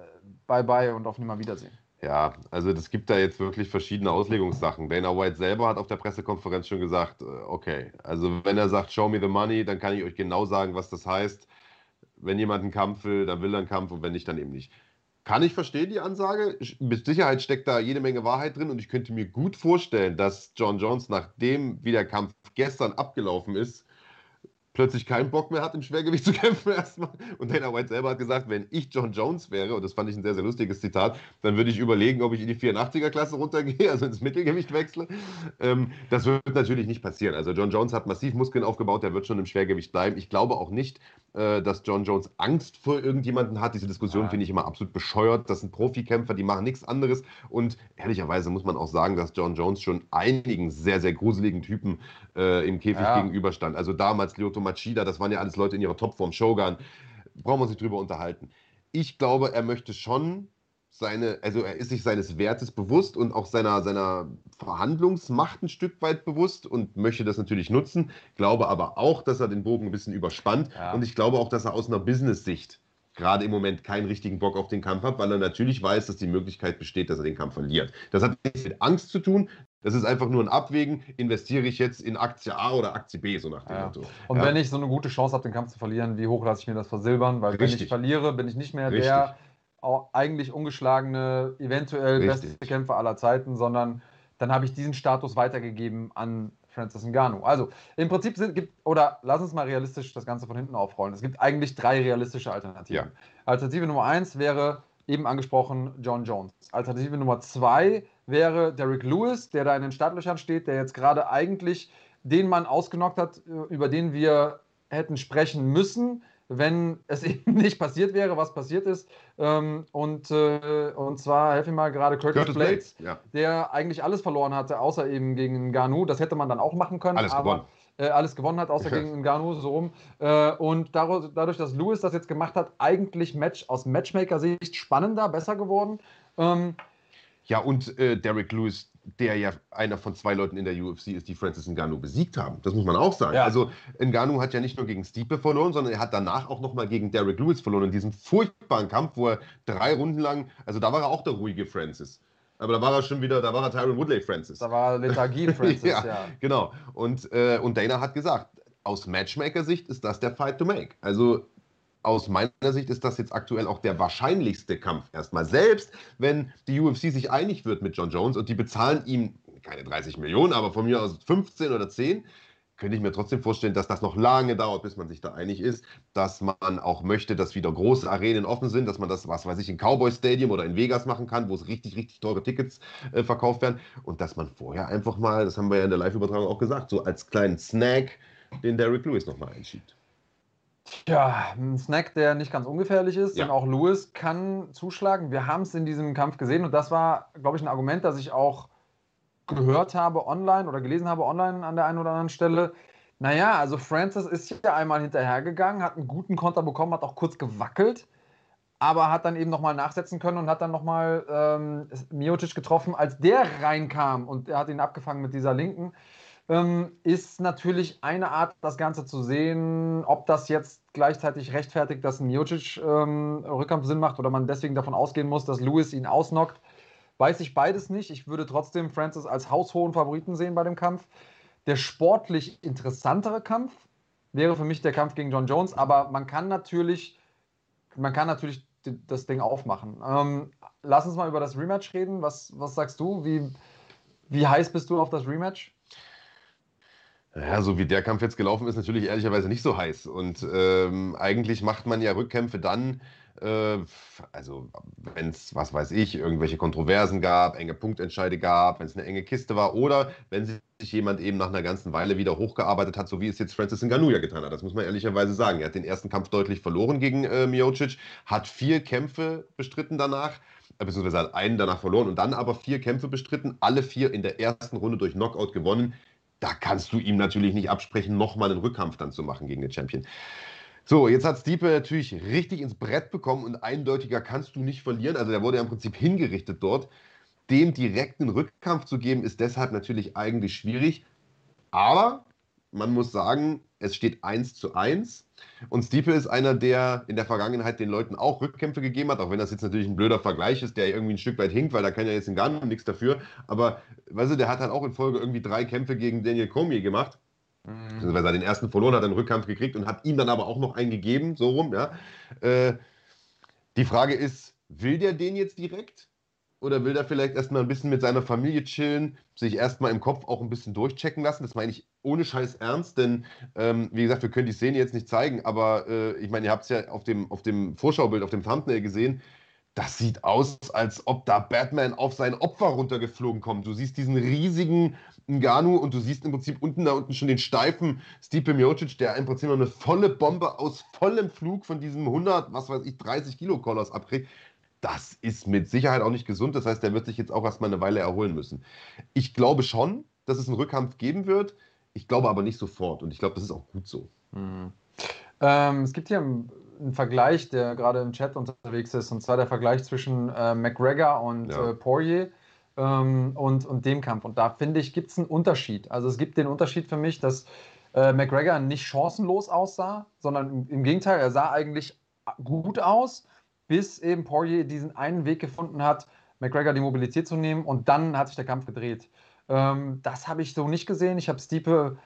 bye bye und auf Nimmerwiedersehen. Ja, also es gibt da jetzt wirklich verschiedene Auslegungssachen. Dana White selber hat auf der Pressekonferenz schon gesagt, äh, okay, also wenn er sagt, show me the money, dann kann ich euch genau sagen, was das heißt. Wenn jemand einen Kampf will, dann will er einen Kampf und wenn nicht, dann eben nicht. Kann ich verstehen, die Ansage. Mit Sicherheit steckt da jede Menge Wahrheit drin und ich könnte mir gut vorstellen, dass John Jones, nachdem wie der Kampf gestern abgelaufen ist, plötzlich keinen Bock mehr hat, im Schwergewicht zu [laughs] kämpfen erstmal. Und Dana White selber hat gesagt, wenn ich John Jones wäre, und das fand ich ein sehr, sehr lustiges Zitat, dann würde ich überlegen, ob ich in die 84er-Klasse runtergehe, [laughs] also ins Mittelgewicht wechsle. Ähm, das wird natürlich nicht passieren. Also John Jones hat massiv Muskeln aufgebaut, der wird schon im Schwergewicht bleiben. Ich glaube auch nicht, äh, dass John Jones Angst vor irgendjemanden hat. Diese Diskussion ja. finde ich immer absolut bescheuert. Das sind Profikämpfer, die machen nichts anderes. Und ehrlicherweise muss man auch sagen, dass John Jones schon einigen sehr, sehr gruseligen Typen äh, im Käfig ja. gegenüberstand. Also damals Lyoto Machida, das waren ja alles Leute in ihrer Topform, Shogun. Brauchen wir uns nicht drüber unterhalten. Ich glaube, er möchte schon seine, also er ist sich seines Wertes bewusst und auch seiner, seiner Verhandlungsmacht ein Stück weit bewusst und möchte das natürlich nutzen. Glaube aber auch, dass er den Bogen ein bisschen überspannt ja. und ich glaube auch, dass er aus einer Business-Sicht gerade im Moment keinen richtigen Bock auf den Kampf hat, weil er natürlich weiß, dass die Möglichkeit besteht, dass er den Kampf verliert. Das hat nichts mit Angst zu tun. Das ist einfach nur ein Abwägen, investiere ich jetzt in Aktie A oder Aktie B, so nach dem ja. Motto. Und ja. wenn ich so eine gute Chance habe, den Kampf zu verlieren, wie hoch lasse ich mir das versilbern? Weil Richtig. wenn ich verliere, bin ich nicht mehr Richtig. der eigentlich ungeschlagene, eventuell Richtig. beste Kämpfer aller Zeiten, sondern dann habe ich diesen Status weitergegeben an Francis Ngannou. Also im Prinzip sind, gibt, oder lass uns mal realistisch das Ganze von hinten aufrollen. Es gibt eigentlich drei realistische Alternativen. Ja. Alternative Nummer eins wäre eben angesprochen John Jones. Alternative Nummer zwei wäre Derek Lewis, der da in den Startlöchern steht, der jetzt gerade eigentlich den Mann ausgenockt hat, über den wir hätten sprechen müssen, wenn es [laughs] eben nicht passiert wäre, was passiert ist. Ähm, und, äh, und zwar, helfe mir mal gerade, Curtis, Curtis Blades, ja. der eigentlich alles verloren hatte, außer eben gegen Ganu. Das hätte man dann auch machen können. Alles aber, gewonnen. Äh, alles gewonnen hat, außer gegen Ganu, so rum. Äh, und dadurch, dadurch, dass Lewis das jetzt gemacht hat, eigentlich Match aus Matchmaker-Sicht spannender, besser geworden. Ja, und äh, Derek Lewis der ja einer von zwei Leuten in der UFC ist, die Francis Ngannou besiegt haben. Das muss man auch sagen. Ja. Also Ngannou hat ja nicht nur gegen Stipe verloren, sondern er hat danach auch nochmal gegen Derek Lewis verloren in diesem furchtbaren Kampf, wo er drei Runden lang, also da war er auch der ruhige Francis. Aber da war er schon wieder, da war er Tyron Woodley Francis. Da war Lethargie [laughs] Francis, ja, ja. Genau. Und, äh, und Dana hat gesagt, aus Matchmaker-Sicht ist das der Fight to make. Also aus meiner Sicht ist das jetzt aktuell auch der wahrscheinlichste Kampf erstmal. Selbst wenn die UFC sich einig wird mit John Jones und die bezahlen ihm keine 30 Millionen, aber von mir aus 15 oder 10, könnte ich mir trotzdem vorstellen, dass das noch lange dauert, bis man sich da einig ist, dass man auch möchte, dass wieder große Arenen offen sind, dass man das, was weiß ich, in Cowboy Stadium oder in Vegas machen kann, wo es richtig, richtig teure Tickets äh, verkauft werden und dass man vorher einfach mal, das haben wir ja in der Live-Übertragung auch gesagt, so als kleinen Snack den Derrick Lewis nochmal einschiebt. Ja, ein Snack, der nicht ganz ungefährlich ist, ja. denn auch Lewis kann zuschlagen. Wir haben es in diesem Kampf gesehen und das war, glaube ich, ein Argument, das ich auch gehört habe online oder gelesen habe online an der einen oder anderen Stelle. Naja, also Francis ist hier einmal hinterhergegangen, hat einen guten Konter bekommen, hat auch kurz gewackelt, aber hat dann eben nochmal nachsetzen können und hat dann nochmal ähm, Miocic getroffen, als der reinkam und er hat ihn abgefangen mit dieser linken ähm, ist natürlich eine Art, das Ganze zu sehen, ob das jetzt gleichzeitig rechtfertigt, dass ein Miocic ähm, Rückkampf Sinn macht oder man deswegen davon ausgehen muss, dass Lewis ihn ausnockt. Weiß ich beides nicht. Ich würde trotzdem Francis als haushohen Favoriten sehen bei dem Kampf. Der sportlich interessantere Kampf wäre für mich der Kampf gegen John Jones, aber man kann natürlich, man kann natürlich das Ding aufmachen. Ähm, lass uns mal über das Rematch reden. Was, was sagst du? Wie, wie heiß bist du auf das Rematch? Ja, so wie der Kampf jetzt gelaufen ist, natürlich ehrlicherweise nicht so heiß. Und ähm, eigentlich macht man ja Rückkämpfe dann, äh, also wenn es, was weiß ich, irgendwelche Kontroversen gab, enge Punktentscheide gab, wenn es eine enge Kiste war oder wenn sich jemand eben nach einer ganzen Weile wieder hochgearbeitet hat, so wie es jetzt Francis Ngannou ja getan hat. Das muss man ehrlicherweise sagen. Er hat den ersten Kampf deutlich verloren gegen äh, Miocic, hat vier Kämpfe bestritten danach äh, beziehungsweise hat einen danach verloren und dann aber vier Kämpfe bestritten, alle vier in der ersten Runde durch Knockout gewonnen. Da kannst du ihm natürlich nicht absprechen, nochmal einen Rückkampf dann zu machen gegen den Champion. So, jetzt hat Stiepe natürlich richtig ins Brett bekommen und eindeutiger kannst du nicht verlieren. Also der wurde ja im Prinzip hingerichtet dort. Dem direkten Rückkampf zu geben, ist deshalb natürlich eigentlich schwierig. Aber man muss sagen, es steht 1 zu 1. Und Stipe ist einer, der in der Vergangenheit den Leuten auch Rückkämpfe gegeben hat, auch wenn das jetzt natürlich ein blöder Vergleich ist, der irgendwie ein Stück weit hinkt, weil da kann ja jetzt in Ghana nichts dafür. Aber weißt du, der hat halt auch in Folge irgendwie drei Kämpfe gegen Daniel Cormier gemacht. Mhm. Weil er den ersten verloren hat, einen Rückkampf gekriegt und hat ihm dann aber auch noch einen gegeben, so rum, ja. Äh, die Frage ist, will der den jetzt direkt? Oder will der vielleicht erstmal ein bisschen mit seiner Familie chillen, sich erstmal im Kopf auch ein bisschen durchchecken lassen? Das meine ich ohne Scheiß ernst, denn ähm, wie gesagt, wir können die Szene jetzt nicht zeigen, aber äh, ich meine, ihr habt es ja auf dem, auf dem Vorschaubild, auf dem Thumbnail gesehen. Das sieht aus, als ob da Batman auf sein Opfer runtergeflogen kommt. Du siehst diesen riesigen Ngannou und du siehst im Prinzip unten da unten schon den steifen Stipe Miocic, der im Prinzip noch eine volle Bombe aus vollem Flug von diesem 100, was weiß ich, 30 Kilo Collars abkriegt das ist mit Sicherheit auch nicht gesund. Das heißt, der wird sich jetzt auch erstmal eine Weile erholen müssen. Ich glaube schon, dass es einen Rückkampf geben wird. Ich glaube aber nicht sofort. Und ich glaube, das ist auch gut so. Mhm. Ähm, es gibt hier einen, Vergleich, der gerade im Chat unterwegs ist. Und zwar der Vergleich zwischen äh, McGregor und ja. äh, Poirier. Ähm, und, und dem Kampf. Und da finde ich, gibt es einen Unterschied. Also es gibt den Unterschied für mich, dass äh, McGregor nicht chancenlos aussah, sondern im, im Gegenteil, er sah eigentlich gut aus bis eben Poirier diesen einen Weg gefunden hat, McGregor die Mobilität zu nehmen und dann hat sich der Kampf gedreht. Ähm, das habe ich so nicht gesehen. Ich habe Stiepe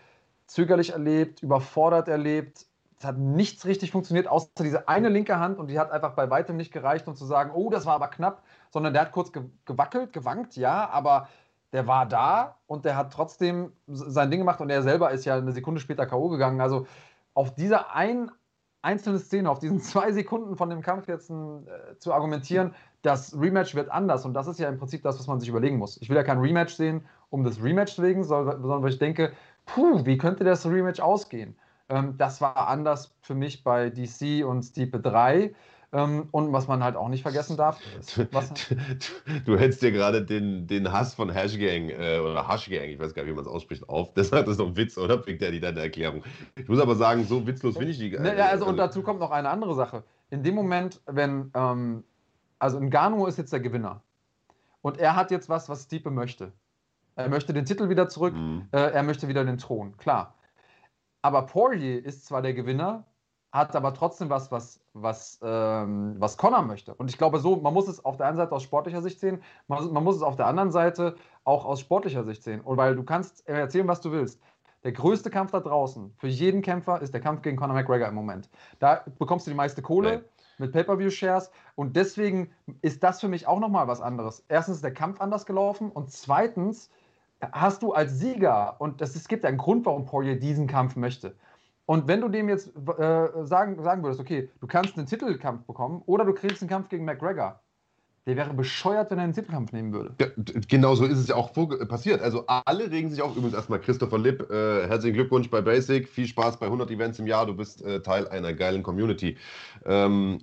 zögerlich erlebt, überfordert erlebt. Es hat nichts richtig funktioniert, außer diese eine linke Hand und die hat einfach bei weitem nicht gereicht, um zu sagen, oh, das war aber knapp, sondern der hat kurz gewackelt, gewankt, ja, aber der war da und der hat trotzdem sein Ding gemacht und er selber ist ja eine Sekunde später K.O. gegangen. Also auf dieser einen einzelne Szene, auf diesen [laughs] zwei Sekunden von dem Kampf jetzt äh, zu argumentieren, das Rematch wird anders. Und das ist ja im Prinzip das, was man sich überlegen muss. Ich will ja kein Rematch sehen, um das Rematch wegen, sondern weil ich denke, puh, wie könnte das Rematch ausgehen? Ähm, das war anders für mich bei DC und Stipe 3. Ähm, und was man halt auch nicht vergessen darf. [laughs] Du, du, hättest dir gerade den, den Hass von Hashgang äh, oder Hashgang, ich weiß gar nicht, wie man es ausspricht, auf. [laughs] Das ist doch ein Witz, oder? Big Daddy, deine Erklärung. Ich muss aber sagen, so witzlos finde ich die. Äh, ja, also, und also dazu kommt noch eine andere Sache. In dem Moment, wenn, ähm, also Ngannou ist jetzt der Gewinner. Und er hat jetzt was, was Stipe möchte. Er möchte den Titel wieder zurück, mhm. äh, er möchte wieder den Thron, klar. Aber Poirier ist zwar der Gewinner, hat aber trotzdem was, was, was, ähm, was Connor möchte. Und ich glaube, so, man muss es auf der einen Seite aus sportlicher Sicht sehen, man, man muss es auf der anderen Seite auch aus sportlicher Sicht sehen. Und weil du kannst erzählen, was du willst. Der größte Kampf da draußen für jeden Kämpfer ist der Kampf gegen Conor McGregor im Moment. Da bekommst du die meiste Kohle. Nee mit Pay-per-view-Shares und deswegen ist das für mich auch nochmal was anderes. Erstens ist der Kampf anders gelaufen und zweitens hast du als Sieger und das, es gibt einen Grund, warum Poirier diesen Kampf möchte. Und wenn du dem jetzt äh, sagen, sagen würdest, okay, du kannst einen Titelkampf bekommen oder du kriegst einen Kampf gegen McGregor, der wäre bescheuert, wenn er einen Titelkampf nehmen würde. Ja, genau so ist es ja auch passiert. Also alle regen sich auch, übrigens erstmal Christopher Lipp, äh, herzlichen Glückwunsch bei Basic, viel Spaß bei 100 Events im Jahr, du bist äh, Teil einer geilen Community. Ähm,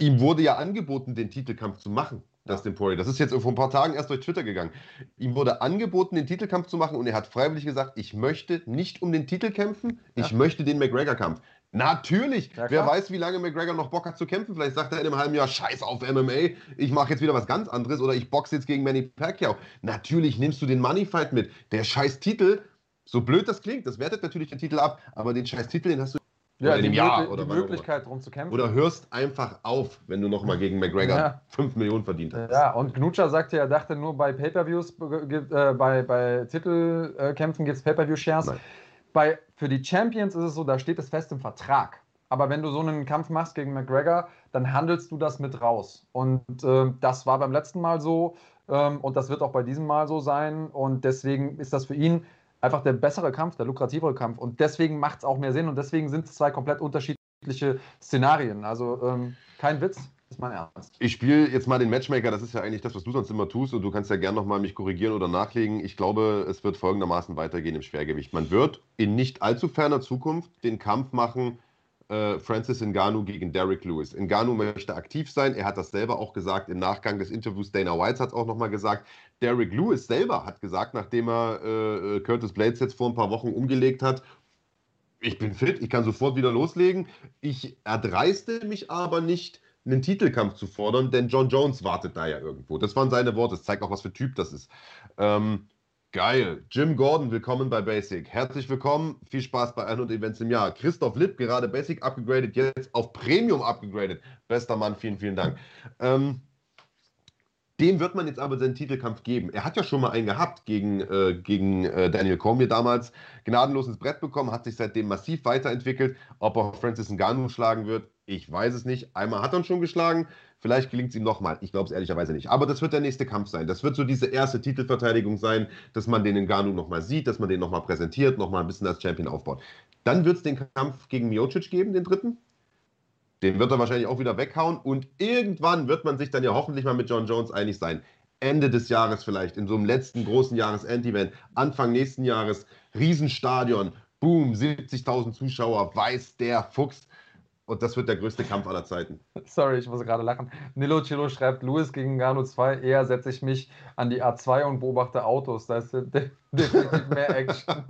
ihm wurde ja angeboten, den Titelkampf zu machen. Dustin Poirier. Das ist jetzt vor ein paar Tagen erst durch Twitter gegangen. Ihm wurde angeboten, den Titelkampf zu machen und er hat freiwillig gesagt, ich möchte nicht um den Titel kämpfen, ich ja. möchte den McGregor-Kampf. Natürlich. Ja, Wer weiß, wie lange McGregor noch Bock hat zu kämpfen. Vielleicht sagt er in einem halben Jahr, scheiß auf MMA, ich mache jetzt wieder was ganz anderes oder ich boxe jetzt gegen Manny Pacquiao. Natürlich nimmst du den Moneyfight mit. Der scheiß Titel, so blöd das klingt, das wertet natürlich den Titel ab, aber den scheiß Titel, den hast du ja, die, Jahr oder die Möglichkeit, darum zu kämpfen. Oder hörst einfach auf, wenn du nochmal gegen McGregor ja. 5 Millionen verdient hast. Ja, und Knutscher sagte, er dachte nur bei Pay-Per-Views, äh, bei, bei Titelkämpfen gibt es Pay-Per-View-Shares. Bei, für die Champions ist es so, da steht es fest im Vertrag. Aber wenn du so einen Kampf machst gegen McGregor, dann handelst du das mit raus. Und äh, das war beim letzten Mal so ähm, und das wird auch bei diesem Mal so sein. Und deswegen ist das für ihn einfach der bessere Kampf, der lukrativere Kampf. Und deswegen macht es auch mehr Sinn und deswegen sind es zwei komplett unterschiedliche Szenarien. Also ähm, kein Witz, ist mein Ernst. Ich spiele jetzt mal den Matchmaker, das ist ja eigentlich das, was du sonst immer tust und du kannst ja gerne nochmal mich korrigieren oder nachlegen. Ich glaube, es wird folgendermaßen weitergehen im Schwergewicht. Man wird in nicht allzu ferner Zukunft den Kampf machen äh, Francis Ngannou gegen Derek Lewis. Ngannou möchte aktiv sein. Er hat das selber auch gesagt im Nachgang des Interviews. Dana White hat es auch nochmal gesagt. Derek Lewis selber hat gesagt, nachdem er äh, Curtis Blades jetzt vor ein paar Wochen umgelegt hat, ich bin fit, ich kann sofort wieder loslegen. Ich erdreiste mich aber nicht, einen Titelkampf zu fordern, denn John Jones wartet da ja irgendwo. Das waren seine Worte. Das zeigt auch, was für Typ das ist. Ähm, Geil. Jim Gordon, willkommen bei Basic. Herzlich willkommen. Viel Spaß bei 100 Events im Jahr. Christoph Lipp, gerade Basic abgegradet, jetzt auf Premium abgegradet. Bester Mann, vielen, vielen Dank. Ähm, dem wird man jetzt aber seinen Titelkampf geben. Er hat ja schon mal einen gehabt gegen, äh, gegen äh, Daniel Cormier damals. Gnadenlos ins Brett bekommen, hat sich seitdem massiv weiterentwickelt. Ob er Francis Ngannou schlagen wird, ich weiß es nicht. Einmal hat er ihn schon geschlagen. Vielleicht gelingt es ihm nochmal. Ich glaube es ehrlicherweise nicht. Aber das wird der nächste Kampf sein. Das wird so diese erste Titelverteidigung sein, dass man den Ngannou nochmal sieht, dass man den nochmal präsentiert, nochmal ein bisschen als Champion aufbaut. Dann wird es den Kampf gegen Miocic geben, den dritten. Den wird er wahrscheinlich auch wieder weghauen. Und irgendwann wird man sich dann ja hoffentlich mal mit John Jones einig sein. Ende des Jahres vielleicht, in so einem letzten großen Jahresend-Event, Anfang nächsten Jahres, Riesenstadion, boom, 70.000 Zuschauer, weiß der Fuchs und das wird der größte Kampf aller Zeiten. Sorry, ich muss gerade lachen. Nilo Chilo schreibt, Louis gegen Gano 2, eher setze ich mich an die A2 und beobachte Autos. Da ist definitiv mehr Action.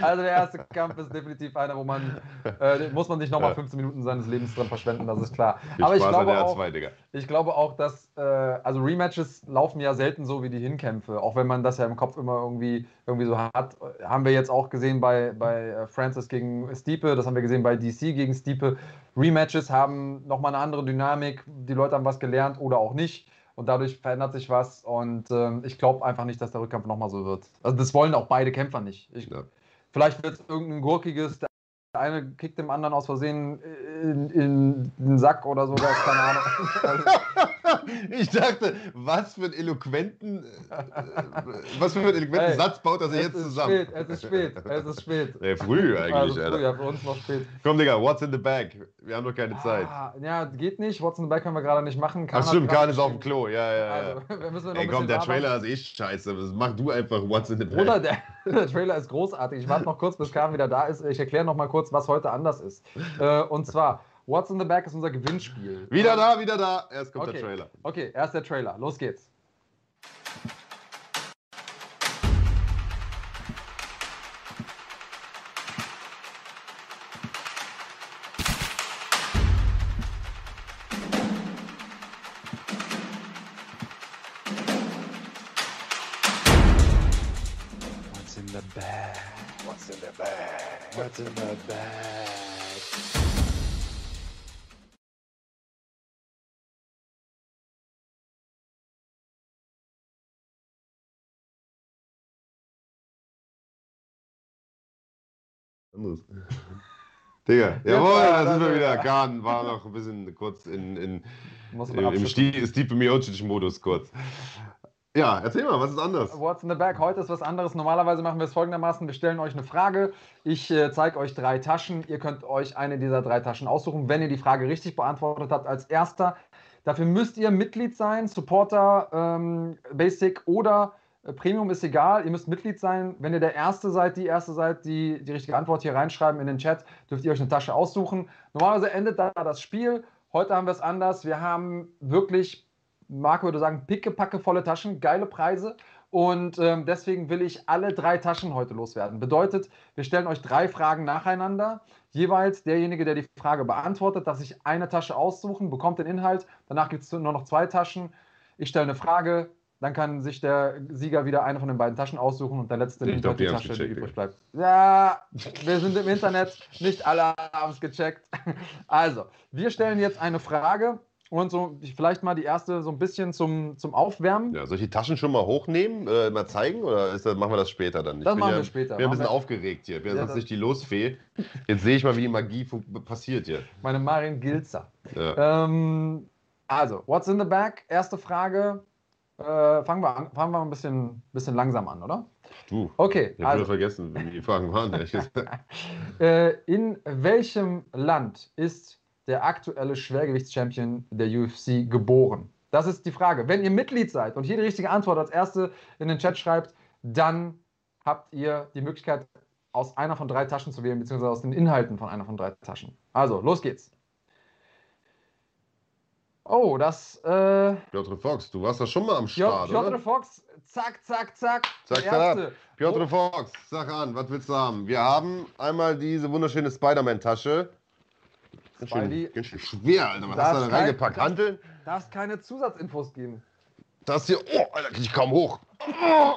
Also der erste Kampf ist definitiv einer, wo man, äh, muss man nicht nochmal 15 Minuten seines Lebens dran verschwenden, das ist klar. Viel Aber ich glaube, auch, A2, Digga. ich glaube auch, dass, äh, also Rematches laufen ja selten so wie die Hinkämpfe, auch wenn man das ja im Kopf immer irgendwie, irgendwie so hat. Haben wir jetzt auch gesehen bei, bei äh, Francis gegen Stiepe, das haben wir gesehen bei DC gegen Stiepe. Rematches haben nochmal eine andere Dynamik, die Leute haben was gelernt oder auch nicht und dadurch verändert sich was. Und ähm, ich glaube einfach nicht, dass der Rückkampf nochmal so wird. Also das wollen auch beide Kämpfer nicht. Ich, Ja. Vielleicht wird es irgendein gurkiges, der eine kickt dem anderen aus Versehen in, in den Sack oder sowas, keine Ahnung. [laughs] [laughs] Also, [laughs] Ich dachte, was für einen eloquenten, äh, was für einen eloquenten Ey, Satz baut er sich jetzt zusammen? spät, es ist spät, es ist spät. [laughs] Nee, früh eigentlich, Also Alter. früh, ja, für uns noch spät. Komm, Digga, what's in the bag? Wir haben doch keine Zeit. Ah, ja, geht nicht. What's in the Back können wir gerade nicht machen. Ach stimmt, Kahn ist auf dem Klo. Ja, ja, ja. Also, [laughs] noch Ey, komm, der. Trailer ist eh scheiße. Mach du einfach what's in the bag. Bruder, der, der Trailer ist großartig. Ich warte noch kurz, bis Kahn wieder da ist. Ich erkläre noch mal kurz, was heute anders ist. Äh, und zwar, What's in the Back ist unser Gewinnspiel. Wieder da, wieder da. Erst kommt Okay. der Trailer. Okay, erst der Trailer. Los geht's. Anderes. [laughs] Digga, jawohl, Ja, da sind wir wieder. Kahn war noch ein bisschen kurz in, in, im, Stipe Miocic-Modus kurz. Ja, erzähl mal, was ist anders? What's in the Bag? Heute ist was anderes. Normalerweise machen wir es folgendermaßen: Wir stellen euch eine Frage. Ich äh, zeige euch drei Taschen. Ihr könnt euch eine dieser drei Taschen aussuchen, wenn ihr die Frage richtig beantwortet habt als erster. Dafür müsst ihr Mitglied sein, Supporter, ähm, Basic oder Premium ist egal. Ihr müsst Mitglied sein. Wenn ihr der Erste seid, die Erste seid, die die richtige Antwort hier reinschreiben in den Chat, dürft ihr euch eine Tasche aussuchen. Normalerweise endet da das Spiel. Heute haben wir es anders. Wir haben wirklich Marco würde sagen, pickepacke volle Taschen, geile Preise. Und ähm, deswegen will ich alle drei Taschen heute loswerden. Bedeutet, wir stellen euch drei Fragen nacheinander. Jeweils derjenige, der die Frage beantwortet, darf sich eine Tasche aussuchen, bekommt den Inhalt. Danach gibt es nur noch zwei Taschen. Ich stelle eine Frage, dann kann sich der Sieger wieder eine von den beiden Taschen aussuchen und der letzte Ich nimmt glaub, halt die die Tasche, die gecheckt, übrig bleibt. Ja, wir sind im Internet, nicht alle haben es gecheckt. [laughs] Also, wir stellen jetzt eine Frage und so vielleicht mal die erste so ein bisschen zum, zum Aufwärmen. Ja, soll ich die Taschen schon mal hochnehmen, äh, mal zeigen oder das, machen wir das später dann? Ich Das machen ja, wir später. bin ein Machen bisschen wir- aufgeregt hier. Ich bin Ja, sonst nicht die Losfee. Jetzt sehe ich mal, wie die Magie passiert hier. Meine Marin Gilzer. Ja. Ähm, also, what's in the bag? Erste Frage. Äh, fangen, wir an, fangen wir ein bisschen, bisschen langsam an, oder? Du, Okay, ich habe also, vergessen, wie die Fragen waren. [laughs] äh, in welchem Land ist der aktuelle Schwergewichtschampion der UFC geboren? Das ist die Frage. Wenn ihr Mitglied seid und hier die richtige Antwort als erste in den Chat schreibt, dann habt ihr die Möglichkeit, aus einer von drei Taschen zu wählen, beziehungsweise aus den Inhalten von einer von drei Taschen. Also, los geht's. Oh, das äh, Piotr Fox, du warst da schon mal am Start, Piotr oder? Fox, zack, zack, zack. Zack, zack. Piotr Oh, Fox, sag an, was willst du haben? Wir haben einmal diese wunderschöne Spider-Man-Tasche. Ganz schön, ganz schön schwer, Alter. Was Das hast du da reingepackt? das- Hanteln? darfst keine Zusatzinfos geben. Das hier, oh, Alter, krieg ich kaum hoch. Oh.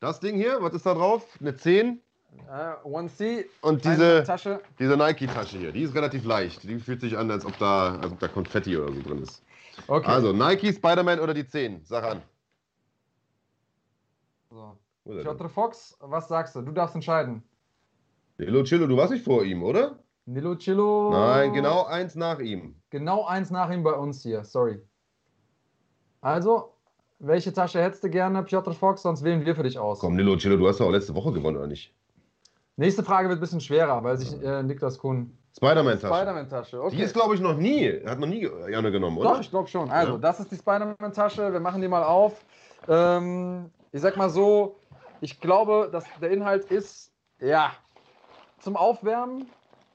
Das Ding hier, was ist da drauf? Eine 10. Äh, 1C, Und diese, Tasche. diese Nike-Tasche hier, die ist relativ leicht. Die fühlt sich an, als ob da, als ob da Konfetti oder so drin ist. Okay. Also, Nike, Spider-Man oder die 10? Sag an. so. Piotr Fox, was sagst du? Du darfst entscheiden. Lilo Chillo, du warst nicht vor ihm, oder? Nilo Chillo. Nein, genau eins nach ihm. Genau eins nach ihm bei uns hier, sorry. Also, welche Tasche hättest du gerne, Piotr Fox? Sonst wählen wir für dich aus. Komm, Lilo Chillo, du hast doch auch letzte Woche gewonnen, oder nicht? Nächste Frage wird ein bisschen schwerer, weil sich äh, Niklas Kuhn. Spider-Man-Tasche. Spider-Man-Tasche, okay. Die ist, glaube ich, noch nie, hat noch nie Janne genommen, oder? Doch, ich glaube schon. Also, Ja. das ist die Spider-Man-Tasche. Wir machen die mal auf. Ähm, ich sag mal so, ich glaube, dass der Inhalt ist, ja, zum Aufwärmen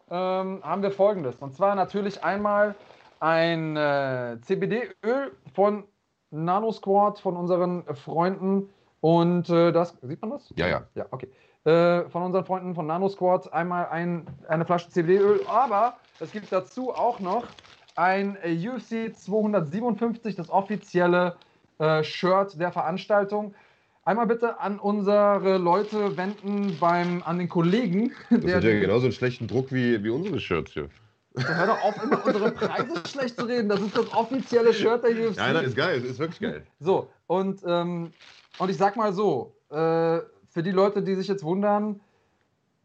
ähm, haben wir folgendes. Und zwar natürlich einmal ein äh, CBD-Öl von Nano Squad, von unseren Freunden. Und äh, das, sieht man das? Ja, ja. Ja, okay. Äh, von unseren Freunden von Nano Squad einmal ein, eine Flasche CBD-Öl, aber es gibt dazu auch noch ein äh, UFC 257, das offizielle äh, Shirt der Veranstaltung. Einmal bitte an unsere Leute wenden beim, an den Kollegen. Das der- hat ja genauso einen schlechten Druck wie, wie unsere Shirts hier. Hör doch auf, immer unsere Preise schlecht zu reden. Das ist das offizielle Shirt der UFC. Nein, nein, ist geil, ist wirklich geil. So, und, ähm, und ich sag mal so, äh, für die Leute, die sich jetzt wundern,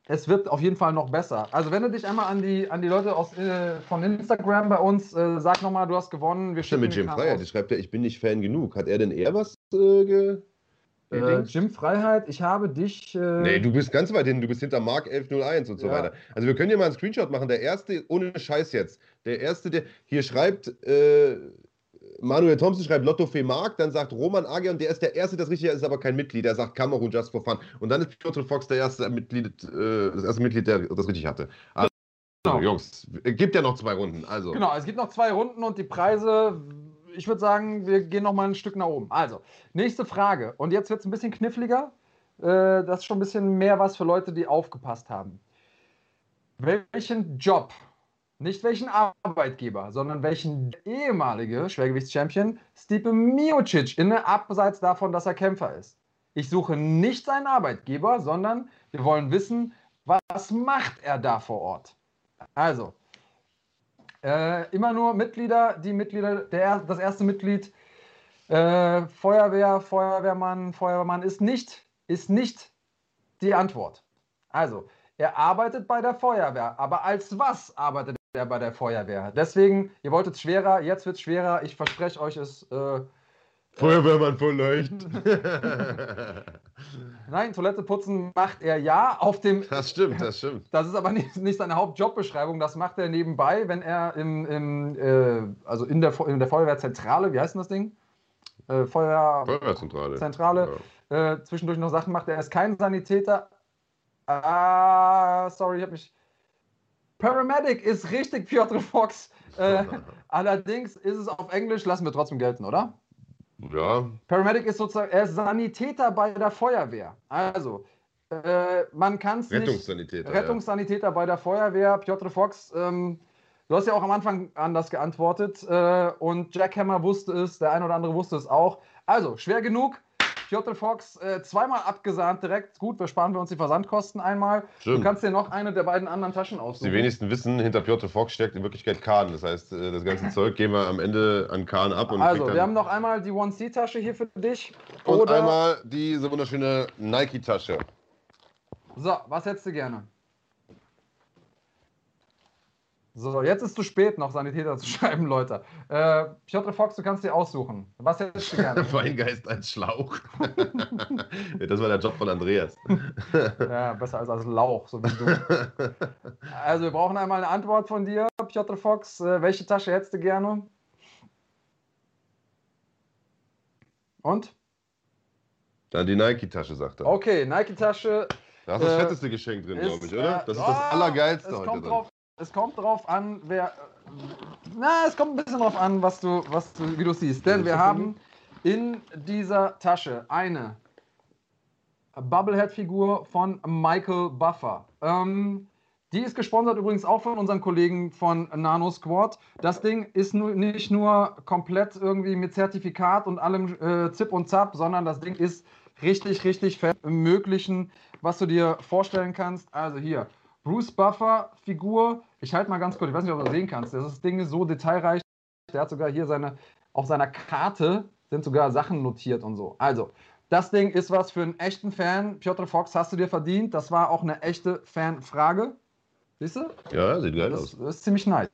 es wird auf jeden Fall noch besser. Also wenn du dich einmal an die, an die Leute aus, äh, von Instagram bei uns, äh, sag nochmal, du hast gewonnen. Wir denn mit Jim Freiheit? Die schreibt ja, ich bin nicht Fan genug. Hat er denn eher was äh, ge... Äh, Äh, Jim Freiheit, ich habe dich. Äh, Nee, du bist ganz weit hin, du bist hinter Mark 1101 und so Ja. weiter. Also wir können hier mal einen Screenshot machen. Der erste, ohne Scheiß jetzt, der erste, der hier schreibt, äh, Manuel Thompson schreibt Lotto Fee Mark, dann sagt Roman Agion, der ist der erste, das richtig ist, aber kein Mitglied. Der sagt Kamerun just for fun. Und dann ist Piotr Fox der erste Mitglied, äh, das erste Mitglied, der das richtig hatte. Also, Genau. Jungs, gibt ja noch zwei Runden. Also, Genau, es gibt noch zwei Runden und die Preise, ich würde sagen, wir gehen noch mal ein Stück nach oben. Also, nächste Frage. Und jetzt wird es ein bisschen kniffliger. Äh, das ist schon ein bisschen mehr was für Leute, die aufgepasst haben. Welchen Job, nicht welchen Arbeitgeber, sondern welchen ehemalige Schwergewichtschampion Stipe Miocic inne, abseits davon, dass er Kämpfer ist? Ich suche nicht seinen Arbeitgeber, sondern wir wollen wissen, was macht er da vor Ort? Also, äh, immer nur Mitglieder, die Mitglieder, der, das erste Mitglied, äh, Feuerwehr, Feuerwehrmann, Feuerwehrmann ist nicht, ist nicht die Antwort. Also, er arbeitet bei der Feuerwehr, aber als was arbeitet er bei der Feuerwehr? Deswegen, ihr wolltet schwerer, jetzt wird es schwerer. Ich verspreche euch es. Äh, Feuerwehrmann voll leicht. [laughs] [laughs] nein, Toilette putzen macht er ja auf dem [laughs] das stimmt, das stimmt. Das ist aber nicht, nicht seine Hauptjobbeschreibung. Das macht er nebenbei, wenn er im, im, äh, also in der, in der Feuerwehrzentrale, wie heißt denn das Ding? Äh, Feuerwehrzentrale, Feuerwehrzentrale. äh, zwischendurch noch Sachen macht. Er ist kein Sanitäter. Ah, sorry, ich habe mich. Paramedic ist richtig, Piotr Fox. Äh, allerdings ist es auf Englisch, lassen wir trotzdem gelten, oder? Ja, Paramedic ist sozusagen, er ist Sanitäter bei der Feuerwehr. Also, äh, man kann es nicht. Rettungssanitäter. Rettungssanitäter bei der Feuerwehr, Piotr Fox. Ähm, du hast ja auch am Anfang anders geantwortet äh, und Jackhammer wusste es, der ein oder andere wusste es auch. Also, schwer genug. Piotr Fox äh, zweimal abgesahnt direkt. Gut, wir sparen wir uns die Versandkosten einmal. Stimmt. Du kannst dir noch eine der beiden anderen Taschen aussuchen. die wenigsten wissen, hinter Piotr Fox steckt in Wirklichkeit Kahn. Das heißt, äh, das ganze Zeug geben wir am Ende an Kahn ab. Und also, wir haben noch einmal die 1C-Tasche hier für dich. und Oder, einmal diese wunderschöne Nike-Tasche. so, was hättest du gerne? So, jetzt ist zu spät, noch Sanitäter zu [laughs] schreiben, Leute. Äh, Piotr Fox, du kannst dir aussuchen. Was hättest du gerne? [laughs] Weingeist als Schlauch. [laughs] das war der Job von Andreas. Ja, besser als als Lauch, so wie du. Also, wir brauchen einmal eine Antwort von dir, Piotr Fox. Äh, welche Tasche hättest du gerne? Und? Dann die Nike-Tasche, sagt er. Okay, Nike-Tasche. Da ist das Äh, fetteste Geschenk drin, glaube ich, oder? äh, Das ist das Allergeilste es heute kommt drin. drauf, Es kommt drauf an, wer. Na, es kommt ein bisschen drauf an, was du, was du, wie du siehst. Denn wir haben in dieser Tasche eine Bubblehead-Figur von Michael Buffer. Ähm, die ist gesponsert übrigens auch von unseren Kollegen von Nano Squad. Das Ding ist nur, nicht nur komplett irgendwie mit Zertifikat und allem äh, Zip und Zap, sondern das Ding ist richtig, richtig fett im Möglichen, was du dir vorstellen kannst. Also hier, Bruce Buffer Figur. Ich halte mal ganz kurz, ich weiß nicht, ob du das sehen kannst. Das Ding ist so detailreich. Der hat sogar hier seine, auf seiner Karte sind sogar Sachen notiert und so. Also, das Ding ist was für einen echten Fan. Piotr Fox, hast du dir verdient. Das war auch eine echte Fanfrage. Siehst du? Ja, sieht geil Das, aus. das ist ziemlich nice.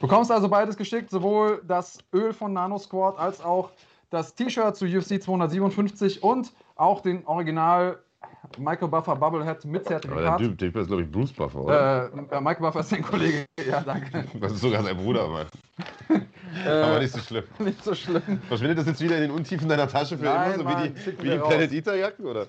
Bekommst also beides geschickt, sowohl das Öl von Nano Squad als auch das T-Shirt zu UFC 257 und auch den Original Michael Buffer Bubblehead mit Aber der Zertifikat. Typ, der Typ ist, glaube ich, Bruce Buffer, oder? Äh, äh, Michael Buffer ist dein Kollege. Ja, danke. [laughs] Das ist sogar sein Bruder, Mann. Äh, Aber nicht so schlimm. [laughs] nicht so schlimm. Verschwindet das jetzt wieder in den Untiefen deiner Tasche für Nein, immer, so Mann, wie die, wie die. Planet Eater Jacken, oder?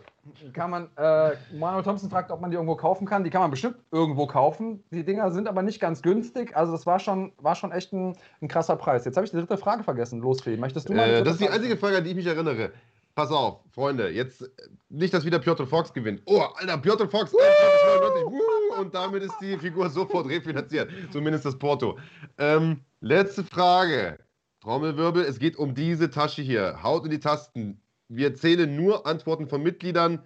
Kann man, äh, Manuel Thompson fragt, ob man die irgendwo kaufen kann. Die kann man bestimmt irgendwo kaufen. Die Dinger sind aber nicht ganz günstig. Also das war schon, war schon echt ein, ein krasser Preis. Jetzt habe ich die dritte Frage vergessen. Los, Fee. Möchtest du mal Äh, das ist die einzige Frage, an die ich mich erinnere. Pass auf, Freunde, jetzt äh, nicht, dass wieder Piotr Fox gewinnt. Oh, Alter, Piotr Fox, 21,99, wuh, und damit ist die Figur sofort refinanziert. Zumindest das Porto. Ähm, letzte Frage. Trommelwirbel, es geht um diese Tasche hier. Haut in die Tasten. Wir zählen nur Antworten von Mitgliedern.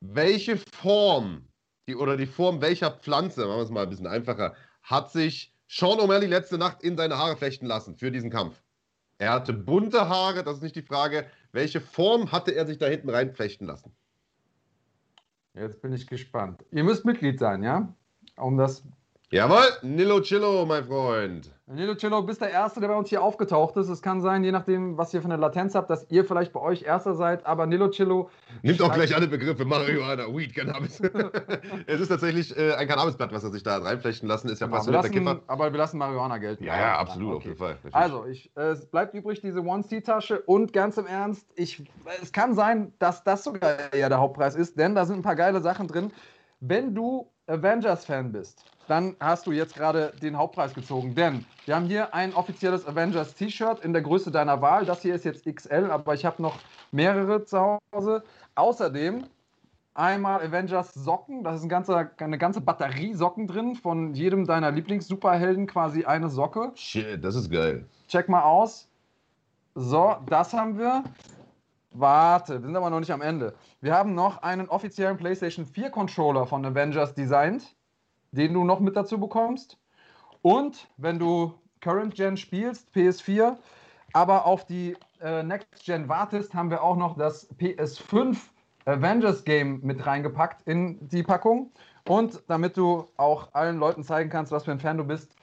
Welche Form, die, oder die Form welcher Pflanze, machen wir es mal ein bisschen einfacher, hat sich Sean O'Malley letzte Nacht in seine Haare flechten lassen für diesen Kampf? Er hatte bunte Haare, das ist nicht die Frage. Welche Form hatte er sich da hinten reinflechten lassen? Jetzt bin ich gespannt. Ihr müsst Mitglied sein, ja? Um das. Jawohl, Nilo Chillo, mein Freund. Nilo Cello, bist der Erste, der bei uns hier aufgetaucht ist. Es kann sein, je nachdem, was ihr für eine Latenz habt, dass ihr vielleicht bei euch Erster seid. Aber Nilo Cello. Nimmt auch gleich alle Begriffe, Marihuana, Weed, Cannabis. [laughs] es ist tatsächlich äh, ein Cannabisblatt, was er sich da reinflechten lassen. Ist ja Genau, der Kiffer. aber wir lassen Marihuana gelten. Ja, ja, absolut, auf Okay. jeden Fall. natürlich. Also, ich, äh, es bleibt übrig diese One-C-Tasche und ganz im Ernst, ich, es kann sein, dass das sogar eher der Hauptpreis ist, denn da sind ein paar geile Sachen drin. Wenn du Avengers-Fan bist, dann hast du jetzt gerade den Hauptpreis gezogen, denn wir haben hier ein offizielles Avengers-T-Shirt in der Größe deiner Wahl. Das hier ist jetzt XL, aber ich habe noch mehrere zu Hause. Außerdem einmal Avengers Socken, das ist ein ganzer, eine ganze Batterie Socken drin, von jedem deiner Lieblings-Superhelden quasi eine Socke. Shit, das ist geil. Check mal aus. So, das haben wir. Warte, wir sind aber noch nicht am Ende. Wir haben noch einen offiziellen PlayStation 4 Controller von Avengers designt, den du noch mit dazu bekommst. Und wenn du Current Gen spielst, PS4, aber auf die äh, Next Gen wartest, haben wir auch noch das PS5 Avengers Game mit reingepackt in die Packung. Und damit du auch allen Leuten zeigen kannst, was für ein Fan du bist,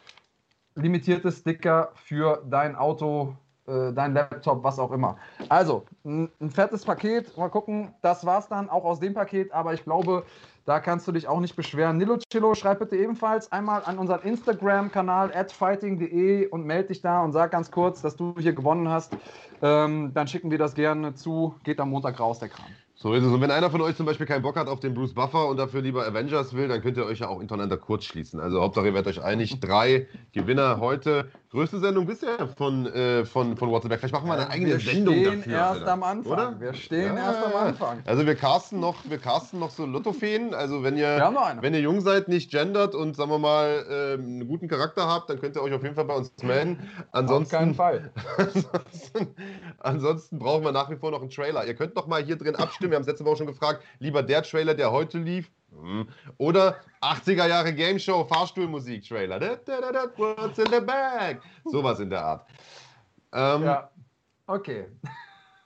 limitierte Sticker für dein Auto, äh, dein Laptop, was auch immer. Also, ein, fettes Paket. Mal gucken, das war's dann auch aus dem Paket, aber ich glaube, da kannst du dich auch nicht beschweren. Nilocillo, schreib bitte ebenfalls einmal an unseren Instagram-Kanal fighting.de und melde dich da und sag ganz kurz, dass du hier gewonnen hast. Ähm, dann schicken wir das gerne zu. Geht am Montag raus, der Kram. So ist es. Und wenn einer von euch zum Beispiel keinen Bock hat auf den Bruce Buffer und dafür lieber Avengers will, dann könnt ihr euch ja auch untereinander kurz schließen. Also Hauptsache ihr werdet euch einig. [laughs] Drei Gewinner heute. Größte Sendung bisher von, äh, von, von WhatsApp. Vielleicht machen wir eine eigene wir Sendung stehen dafür. erst Alter. am Anfang. Oder? Wir stehen Ja. erst am Anfang. Also wir casten noch, wir casten noch so Lottofeen. Also wenn ihr, Wir wenn ihr jung seid, nicht gendert und sagen wir mal ähm, einen guten Charakter habt, dann könnt ihr euch auf jeden Fall bei uns melden. Ansonsten, Auf keinen Fall. [laughs] ansonsten, ansonsten brauchen wir nach wie vor noch einen Trailer. Ihr könnt noch mal hier drin abstimmen. Wir haben es letzte Woche schon gefragt. Lieber der Trailer, der heute lief. hm, Oder 80er Jahre Game Show Fahrstuhlmusik Trailer. Da, da, da, da, What's in the bag? Sowas in der Art. Ähm, Ja, okay. [laughs]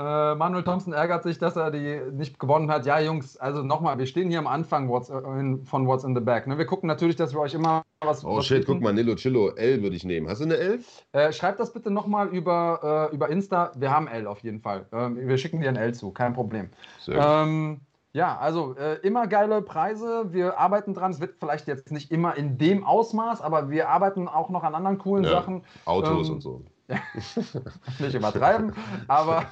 äh, Manuel Thompson ärgert sich, dass er die nicht gewonnen hat. Ja, Jungs, also nochmal, wir stehen hier am Anfang What's, äh, in, von What's in the Bag. Ne? Wir gucken natürlich, dass wir euch immer was. Oh was shit, bieten. guck mal, Nilo Chillo, L würde ich nehmen. Hast du eine L? Äh, schreibt das bitte nochmal über, äh, über Insta. Wir haben L auf jeden Fall. Ähm, wir schicken dir ein L zu, kein Problem. Sehr gut. Ähm, ja, also äh, immer geile Preise. Wir arbeiten dran. Es wird vielleicht jetzt nicht immer in dem Ausmaß, aber wir arbeiten auch noch an anderen coolen Ja, Sachen. Autos ähm, und so. Nicht übertreiben, aber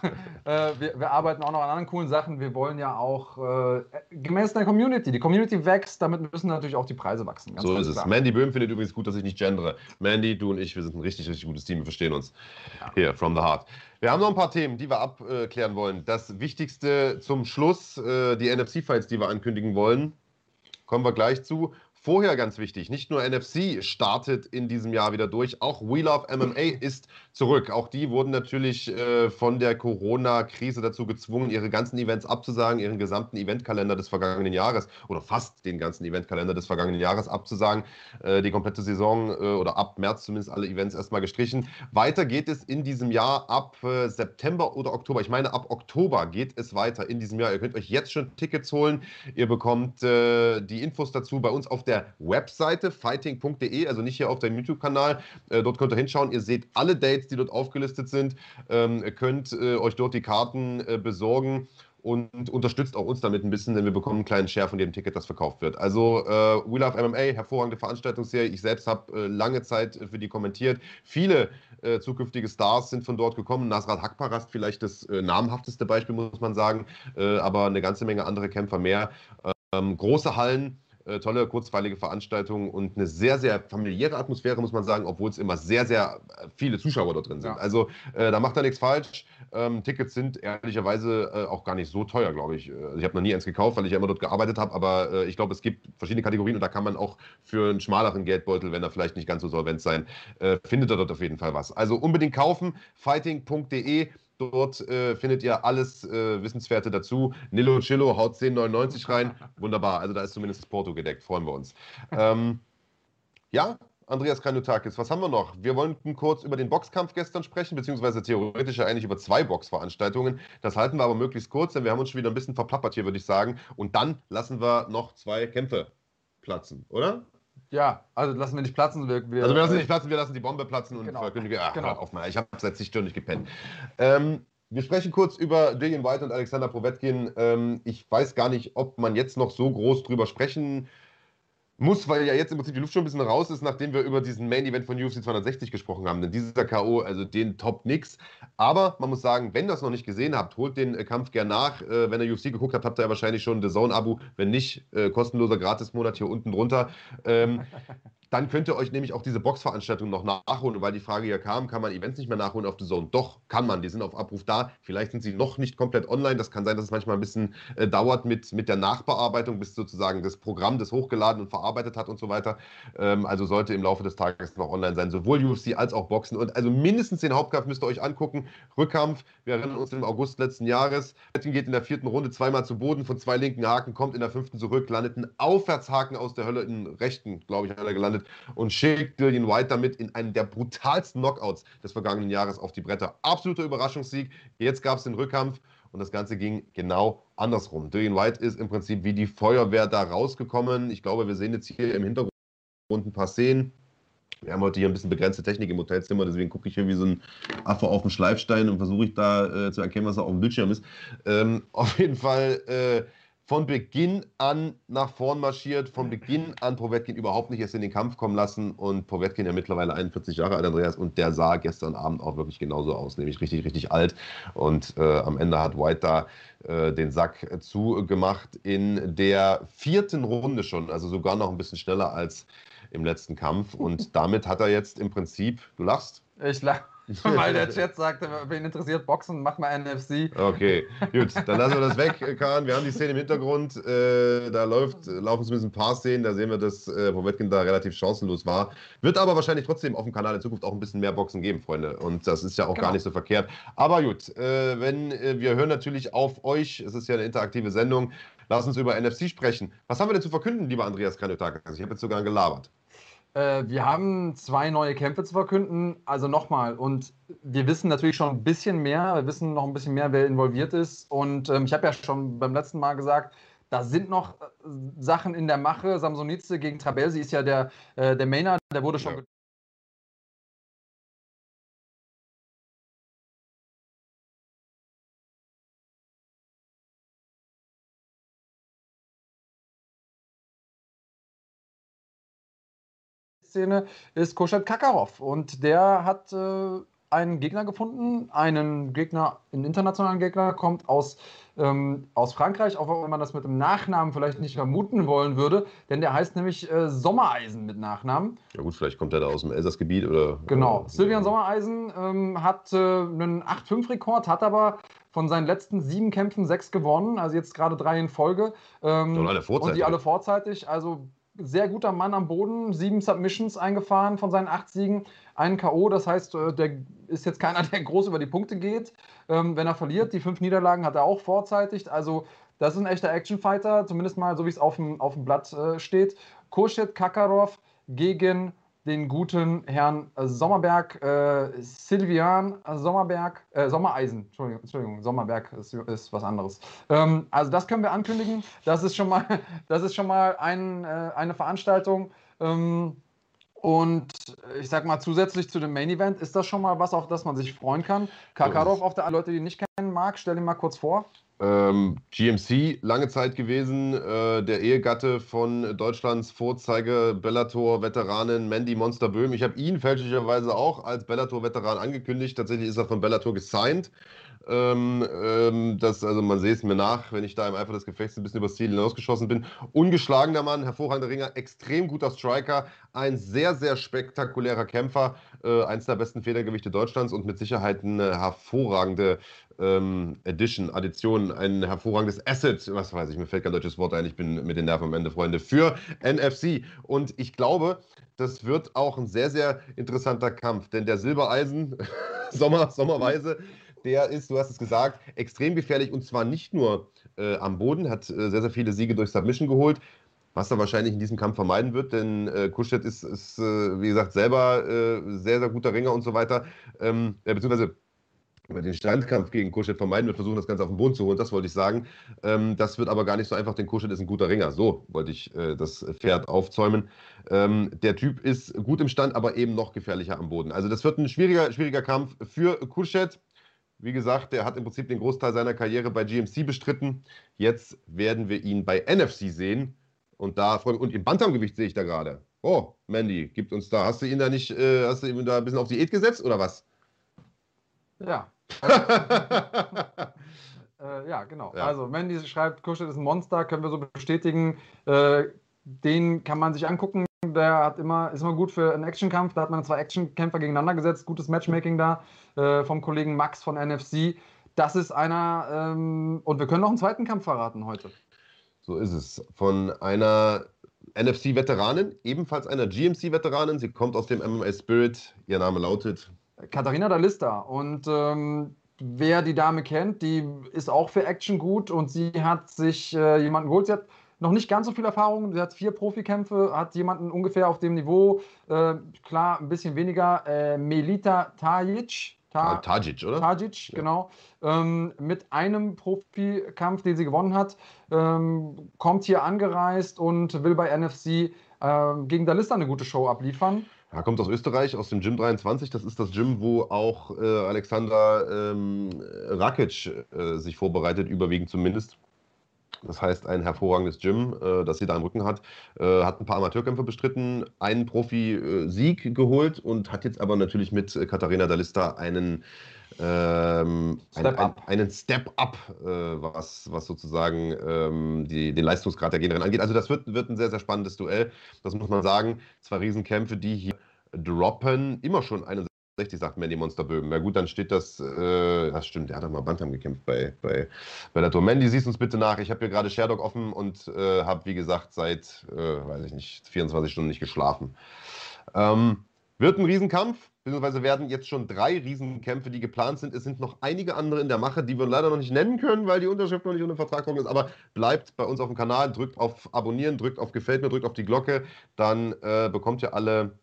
äh, wir, wir, arbeiten auch noch an anderen coolen Sachen. Wir wollen ja auch äh, gemäß der Community. Die Community wächst, damit müssen natürlich auch die Preise wachsen. so ist klar. es. Mandy Böhm findet übrigens gut, dass ich nicht gendere. Mandy, du und ich, wir sind ein richtig, richtig gutes Team. Wir verstehen uns. Ja. Hier, from the heart. Wir haben noch ein paar Themen, die wir abklären wollen. Das Wichtigste zum Schluss, äh, die NFC-Fights, die wir ankündigen wollen. Kommen wir gleich zu. Vorher ganz wichtig, nicht nur NFC startet in diesem Jahr wieder durch, auch We Love MMA ist zurück. Auch die wurden natürlich äh, von der Corona-Krise dazu gezwungen, ihre ganzen Events abzusagen, ihren gesamten Eventkalender des vergangenen Jahres oder fast den ganzen Eventkalender des vergangenen Jahres abzusagen. Äh, die komplette Saison äh, oder ab März zumindest alle Events erstmal gestrichen. Weiter geht es in diesem Jahr ab äh, September oder Oktober. Ich meine, ab Oktober geht es weiter in diesem Jahr. Ihr könnt euch jetzt schon Tickets holen. Ihr bekommt äh, die Infos dazu bei uns auf der Webseite fighting.de, also nicht hier auf deinem YouTube-Kanal. Äh, dort könnt ihr hinschauen. Ihr seht alle Dates, die dort aufgelistet sind. Ähm, könnt äh, euch dort die Karten äh, besorgen und unterstützt auch uns damit ein bisschen, denn wir bekommen einen kleinen Share von dem Ticket, das verkauft wird. Also äh, We Love MMA, hervorragende Veranstaltungsserie. Ich selbst habe äh, lange Zeit für die kommentiert. Viele äh, zukünftige Stars sind von dort gekommen. Nasrat Hakparast vielleicht das äh, namhafteste Beispiel, muss man sagen, äh, aber eine ganze Menge andere Kämpfer mehr. Ähm, große Hallen äh, tolle, kurzweilige Veranstaltung und eine sehr, sehr familiäre Atmosphäre, muss man sagen, obwohl es immer sehr, sehr äh, viele Zuschauer dort drin sind. Ja. Also äh, da macht er nichts falsch. Ähm, Tickets sind ehrlicherweise äh, auch gar nicht so teuer, glaube ich. Äh, ich habe noch nie eins gekauft, weil ich ja immer dort gearbeitet habe, aber äh, ich glaube, es gibt verschiedene Kategorien und da kann man auch für einen schmaleren Geldbeutel, wenn er vielleicht nicht ganz so solvent sein, findet er dort auf jeden Fall was. Also unbedingt kaufen, fighting.de. Dort äh, findet ihr alles äh, Wissenswerte dazu. Nilo Chillo haut 10,99 rein. [laughs] Wunderbar. Also da ist zumindest Porto gedeckt. Freuen wir uns. Ähm, ja, Andreas Kanutakis, was haben wir noch? Wir wollten kurz über den Boxkampf gestern sprechen, beziehungsweise theoretisch ja eigentlich über zwei Boxveranstaltungen. Das halten wir aber möglichst kurz, denn wir haben uns schon wieder ein bisschen verplappert hier, würde ich sagen. Und dann lassen wir noch zwei Kämpfe platzen, oder? Ja, also lassen wir nicht platzen. Wir, wir, also wir lassen nicht platzen, wir lassen die Bombe platzen und genau. verkündigen, ach, genau. auf mal, ich habe seit zig Stunden nicht gepennt. Ähm, wir sprechen kurz über Dillian White und Alexander Povetkin. Ähm, ich weiß gar nicht, ob man jetzt noch so groß drüber sprechen muss, weil ja jetzt im Prinzip die Luft schon ein bisschen raus ist, nachdem wir über diesen Main Event von UFC 260 gesprochen haben. Denn dieser K.O., also den top nix. Aber man muss sagen, wenn ihr das noch nicht gesehen habt, holt den äh, Kampf gern nach. Äh, wenn ihr UFC geguckt habt, habt ihr ja wahrscheinlich schon The Zone-Abo. Wenn nicht, äh, kostenloser Gratismonat hier unten drunter. Ähm, Dann könnt ihr euch nämlich auch diese Boxveranstaltung noch nachholen. Weil die Frage ja kam, kann man Events nicht mehr nachholen auf The Zone? Doch, kann man. Die sind auf Abruf da. Vielleicht sind sie noch nicht komplett online. Das kann sein, dass es manchmal ein bisschen äh, dauert mit, mit der Nachbearbeitung, bis sozusagen das Programm das hochgeladen und verarbeitet hat und so weiter. Ähm, also sollte im Laufe des Tages noch online sein. Sowohl UFC als auch Boxen. Und also mindestens den Hauptkampf müsst ihr euch angucken. Rückkampf, wir erinnern uns im August letzten Jahres. Betting geht in der vierten Runde zweimal zu Boden von zwei linken Haken, kommt in der fünften zurück, landet ein Aufwärtshaken aus der Hölle, in rechten, glaube ich, hat er gelandet gelandet und schickt Dillian White damit in einen der brutalsten Knockouts des vergangenen Jahres auf die Bretter. Absoluter Überraschungssieg. Jetzt gab es den Rückkampf und das Ganze ging genau andersrum. Dillian White ist im Prinzip wie die Feuerwehr da rausgekommen. Ich glaube, wir sehen jetzt hier im Hintergrund ein paar Szenen. Wir haben heute hier ein bisschen begrenzte Technik im Hotelzimmer, deswegen gucke ich hier wie so ein Affe auf dem Schleifstein und versuche ich da äh, zu erkennen, was da auf dem Bildschirm ist. Ähm, auf jeden Fall äh, von Beginn an nach vorn marschiert, von Beginn an Povetkin überhaupt nicht erst in den Kampf kommen lassen und Povetkin ja mittlerweile 41 Jahre alt, Andreas, und der sah gestern Abend auch wirklich genauso aus, nämlich richtig, richtig alt und äh, am Ende hat White da äh, den Sack zugemacht in der vierten Runde schon, also sogar noch ein bisschen schneller als im letzten Kampf und damit hat er jetzt im Prinzip, du lachst? Ich lache. [laughs] Weil der [laughs] Chat sagte, wen interessiert Boxen, mach mal NFC. Okay, gut, dann lassen wir das weg, Kahn. Wir haben die Szene im Hintergrund. Äh, da läuft, laufen zumindest ein paar Szenen. Da sehen wir, dass äh, Povetkin da relativ chancenlos war. Wird aber wahrscheinlich trotzdem auf dem Kanal in Zukunft auch ein bisschen mehr Boxen geben, Freunde. Und das ist ja auch genau. gar nicht so verkehrt. Aber gut, äh, wenn äh, wir hören natürlich auf euch. Es ist ja eine interaktive Sendung. Lass uns über NFC sprechen. Was haben wir denn zu verkünden, lieber Andreas Kaniotakis? Ich habe jetzt sogar gelabert. Äh, wir haben zwei neue Kämpfe zu verkünden. Also nochmal, und wir wissen natürlich schon ein bisschen mehr. Wir wissen noch ein bisschen mehr, wer involviert ist. Und ähm, ich habe ja schon beim letzten Mal gesagt, da sind noch äh, Sachen in der Mache. Samsonice gegen Trabelsi ist ja der, äh, der Mainer, der wurde schon. Ja. Szene ist Koshat Kakarov und der hat äh, einen Gegner gefunden, einen Gegner, einen internationalen Gegner, kommt aus, ähm, aus Frankreich, auch wenn man das mit dem Nachnamen vielleicht nicht vermuten wollen würde, denn der heißt nämlich äh, Sommereisen mit Nachnamen. Ja gut, vielleicht kommt er da aus dem Elsassgebiet oder. Genau. Oder, Silvian Sommereisen ähm, hat äh, einen 8-5-Rekord, hat aber von seinen letzten sieben Kämpfen sechs gewonnen, also jetzt gerade drei in Folge. Ähm, Und alle vorzeitig. Und die alle vorzeitig. Also sehr guter Mann am Boden, sieben Submissions eingefahren von seinen acht Siegen, einen K.O. Das heißt, äh, der ist jetzt keiner, [laughs] der groß über die Punkte geht. Ähm, wenn er verliert, die fünf Niederlagen hat er auch vorzeitig. Also das ist ein echter Actionfighter, zumindest mal so wie es auf dem, auf dem Blatt äh, steht. Kurschet Kakarov gegen den guten Herrn Sommerberg, äh, Silvian Sommerberg, äh, Sommereisen, Entschuldigung, Entschuldigung Sommerberg ist, ist was anderes. Ähm, also das können wir ankündigen. Das ist schon mal, [laughs] das ist schon mal ein, äh, eine Veranstaltung. Ähm, und ich sag mal, zusätzlich zu dem Main Event ist das schon mal was, auf das man sich freuen kann. Kakarov, auf der Leute, die ihn nicht kennen, Marc, stell ihn mal kurz vor. Ähm, GMC lange Zeit gewesen, äh, der Ehegatte von Deutschlands Vorzeige Bellator-Veteranin Mandy Monster Böhm. Ich habe ihn fälschlicherweise auch als Bellator-Veteran angekündigt. Tatsächlich ist er von Bellator gesigned. Ähm, ähm, das, also man sehe es mir nach, wenn ich da im Eifer des Gefechts ein bisschen übers Ziel hinausgeschossen bin. Ungeschlagener Mann, hervorragender Ringer, extrem guter Striker, ein sehr, sehr spektakulärer Kämpfer, äh, eins der besten Federgewichte Deutschlands und mit Sicherheit eine hervorragende ähm, Addition, Addition, ein hervorragendes Asset, was weiß ich, mir fällt kein deutsches Wort ein, ich bin mit den Nerven am Ende, Freunde, für NFC. Und ich glaube, das wird auch ein sehr, sehr interessanter Kampf, denn der Silbereisen, [laughs] Sommer, Sommerweise, der ist, du hast es gesagt, extrem gefährlich und zwar nicht nur äh, am Boden, hat äh, sehr, sehr viele Siege durch Submission geholt, was er wahrscheinlich in diesem Kampf vermeiden wird, denn äh, Kuschet ist, ist äh, wie gesagt, selber äh, sehr, sehr guter Ringer und so weiter, ähm, beziehungsweise über den Standkampf gegen Kuschet vermeiden wird, versuchen das Ganze auf den Boden zu holen, das wollte ich sagen. Ähm, das wird aber gar nicht so einfach, denn Kuschet ist ein guter Ringer. So wollte ich äh, das Pferd aufzäumen. Ähm, der Typ ist gut im Stand, aber eben noch gefährlicher am Boden. Also das wird ein schwieriger, schwieriger Kampf für Kuschet. Wie gesagt, der hat im Prinzip den Großteil seiner Karriere bei GMC bestritten. Jetzt werden wir ihn bei NFC sehen. Und da und im Bantamgewicht sehe ich da gerade. Oh, Mandy, gibt uns da. Hast du ihn da nicht, äh, hast du ihn da ein bisschen auf Diät gesetzt oder was? Ja. [laughs] äh, ja, genau. Ja. Also, Mandy schreibt, Kuschel ist ein Monster, können wir so bestätigen. Äh, den kann man sich angucken. Der hat immer, ist immer gut für einen Actionkampf. Da hat man zwei Actionkämpfer gegeneinander gesetzt. Gutes Matchmaking da äh, vom Kollegen Max von NFC. Das ist einer, ähm, und wir können noch einen zweiten Kampf verraten heute. So ist es. Von einer NFC-Veteranin, ebenfalls einer GMC-Veteranin. Sie kommt aus dem MMA Spirit. Ihr Name lautet Katharina Dalista. Und ähm, wer die Dame kennt, die ist auch für Action gut und sie hat sich äh, jemanden geholt. Sie hat noch nicht ganz so viel Erfahrung. Sie hat vier Profikämpfe, hat jemanden ungefähr auf dem Niveau, äh, klar, ein bisschen weniger, äh, Melita Tajic. Ta Tajic, oder? Tajic, genau. Ähm, mit einem Profikampf, den sie gewonnen hat, ähm, kommt hier angereist und will bei NFC ähm, gegen Dalista eine gute Show abliefern. Er kommt aus Österreich, aus dem Gym 23. Das ist das Gym, wo auch äh, Alexander ähm, Rakic äh, sich vorbereitet, überwiegend zumindest. Das heißt, ein hervorragendes Gym, äh, das sie da im Rücken hat. Äh, hat ein paar Amateurkämpfe bestritten, einen Profi-Sieg geholt und hat jetzt aber natürlich mit äh, Katharina Dalista einen, ähm, Step ein, ein, einen Step up, äh, was, was sozusagen ähm, die, den Leistungsgrad der Gegnerin angeht. Also das wird, wird ein sehr, sehr spannendes Duell. Das muss man sagen. Zwei Riesenkämpfe, die hier droppen. Immer schon 61, sagt Mandy Monsterbögen. Na gut, dann steht das, äh, das stimmt, der hat doch mal Bantam gekämpft bei, bei, bei der Tour. Mandy, siehst uns bitte nach. Ich habe hier gerade Sherdog offen und äh, habe, wie gesagt, seit, äh, weiß ich nicht, 24 Stunden nicht geschlafen. Ähm, wird ein Riesenkampf, beziehungsweise werden jetzt schon drei Riesenkämpfe, die geplant sind. Es sind noch einige andere in der Mache, die wir leider noch nicht nennen können, weil die Unterschrift noch nicht unter Vertrag kommt ist. Aber bleibt bei uns auf dem Kanal, drückt auf Abonnieren, drückt auf Gefällt mir, drückt auf die Glocke. Dann äh, bekommt ihr alle,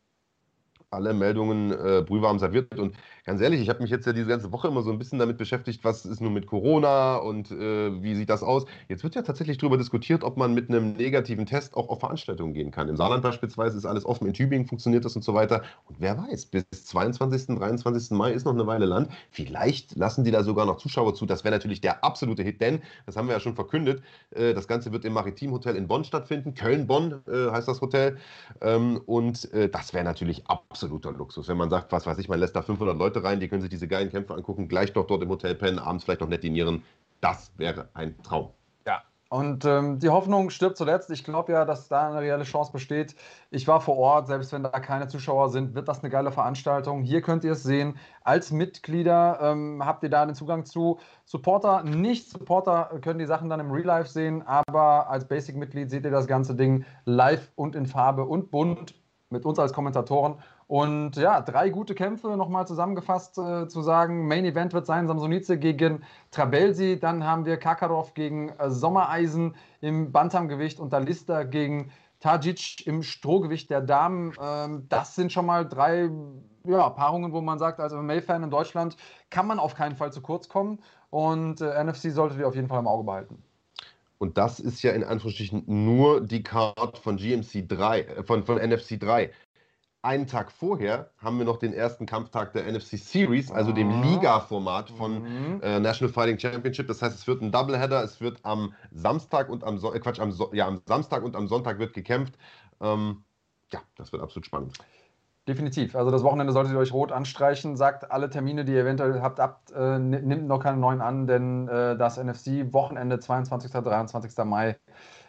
alle Meldungen äh, brühwarm serviert. Und ganz ehrlich, ich habe mich jetzt ja diese ganze Woche immer so ein bisschen damit beschäftigt, was ist nun mit Corona und äh, wie sieht das aus. Jetzt wird ja tatsächlich darüber diskutiert, ob man mit einem negativen Test auch auf Veranstaltungen gehen kann. Im Saarland beispielsweise ist alles offen, in Tübingen funktioniert das und so weiter. Und wer weiß, bis 22., 23. Mai ist noch eine Weile Land. Vielleicht lassen die da sogar noch Zuschauer zu. Das wäre natürlich der absolute Hit, denn, das haben wir ja schon verkündet, äh, das Ganze wird im Maritimhotel in Bonn stattfinden. Köln-Bonn äh, heißt das Hotel. Ähm, und äh, das wäre natürlich absolut absoluter Luxus. Wenn man sagt, was weiß ich, man lässt da 500 Leute rein, die können sich diese geilen Kämpfe angucken, gleich doch dort im Hotel pennen, abends vielleicht noch nett dinieren. Das wäre ein Traum. Und ähm, die Hoffnung stirbt zuletzt. Ich glaube ja, dass da eine reelle Chance besteht. Ich war vor Ort, selbst wenn da keine Zuschauer sind, wird das eine geile Veranstaltung. Hier könnt ihr es sehen. Als Mitglieder ähm, habt ihr da den Zugang zu. Supporter, nicht Supporter können die Sachen dann im Real Life sehen, aber als Basic-Mitglied seht ihr das ganze Ding live und in Farbe und bunt mit uns als Kommentatoren. Und ja, drei gute Kämpfe nochmal zusammengefasst äh, zu sagen. Main Event wird sein Samsonice gegen Trabelsi. Dann haben wir Kakarov gegen äh, Sommereisen im Bantamgewicht und Dalista gegen Tajic im Strohgewicht der Damen. Ähm, das sind schon mal drei ja, Paarungen, wo man sagt, als MMA-Fan in Deutschland kann man auf keinen Fall zu kurz kommen. Und äh, NFC solltet ihr auf jeden Fall im Auge behalten. Und das ist ja in Anführungsstrichen nur die Card von GMC 3, äh, von, von NFC 3 einen Tag vorher haben wir noch den ersten Kampftag der NFC Series, also dem ah. Liga-Format von mhm. äh, National Fighting Championship. Das heißt, es wird ein Doubleheader. Es wird am Samstag und am so äh, Quatsch, am, so ja, am Samstag und am Sonntag wird gekämpft. Ähm, ja, das wird absolut spannend. Definitiv. Also das Wochenende solltet ihr euch rot anstreichen. Sagt alle Termine, die ihr eventuell habt, ab. Äh, nimmt noch keine neuen an, denn äh, das NFC-Wochenende 22. 23. Mai,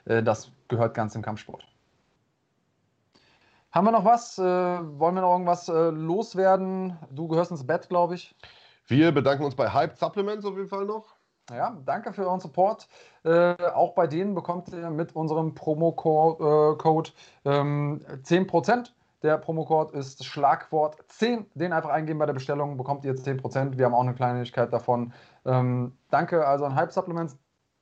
äh, das gehört ganz im Kampfsport. Haben wir noch was? Äh, wollen wir noch irgendwas äh, loswerden? Du gehörst ins Bett, glaube ich. Wir bedanken uns bei Hype Supplements auf jeden Fall noch. Ja, danke für euren Support. Äh, auch bei denen bekommt ihr mit unserem Promo-Code ähm, 10%. Der Promocode ist Schlagwort 10. Den einfach eingeben bei der Bestellung, bekommt ihr 10%. Wir haben auch eine Kleinigkeit davon. Ähm, danke also an Hype Supplements.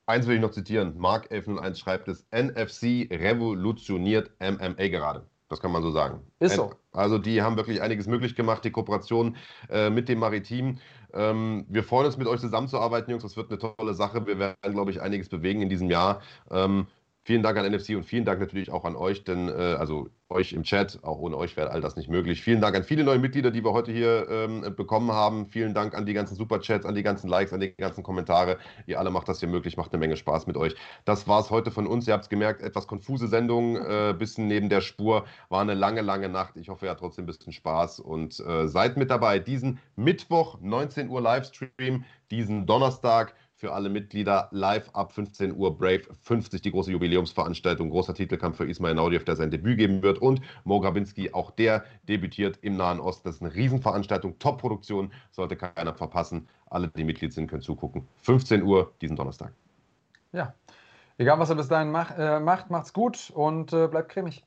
Eins will ich noch zitieren. Mark 1101 schreibt es: NFC revolutioniert MMA gerade. Das kann man so sagen. Ist so. Also die haben wirklich einiges möglich gemacht, die Kooperation äh, mit dem Maritim. Ähm, wir freuen uns, mit euch zusammenzuarbeiten, Jungs. Das wird eine tolle Sache. Wir werden, glaube ich, einiges bewegen in diesem Jahr. Ähm, Vielen Dank an NFC und vielen Dank natürlich auch an euch, denn äh, also euch im Chat, auch ohne euch wäre all das nicht möglich. Vielen Dank an viele neue Mitglieder, die wir heute hier ähm, bekommen haben. Vielen Dank an die ganzen Superchats, an die ganzen Likes, an die ganzen Kommentare. Ihr alle macht das hier möglich, macht eine Menge Spaß mit euch. Das war es heute von uns. Ihr habt es gemerkt, etwas konfuse Sendung, äh, bisschen neben der Spur. War eine lange, lange Nacht. Ich hoffe, ihr habt trotzdem ein bisschen Spaß und äh, seid mit dabei. Diesen Mittwoch, 19 Uhr Livestream, diesen Donnerstag für alle Mitglieder live ab 15 Uhr Brave 50, die große Jubiläumsveranstaltung, großer Titelkampf für Ismail Naudiev, der sein Debüt geben wird und Mo Grabinski, auch der debütiert im Nahen Osten. Das ist eine Riesenveranstaltung, Top-Produktion, sollte keiner verpassen. Alle, die Mitglied sind, können zugucken. 15 Uhr diesen Donnerstag. Ja, egal was er bis dahin mach, äh, macht, macht's gut und äh, bleibt cremig.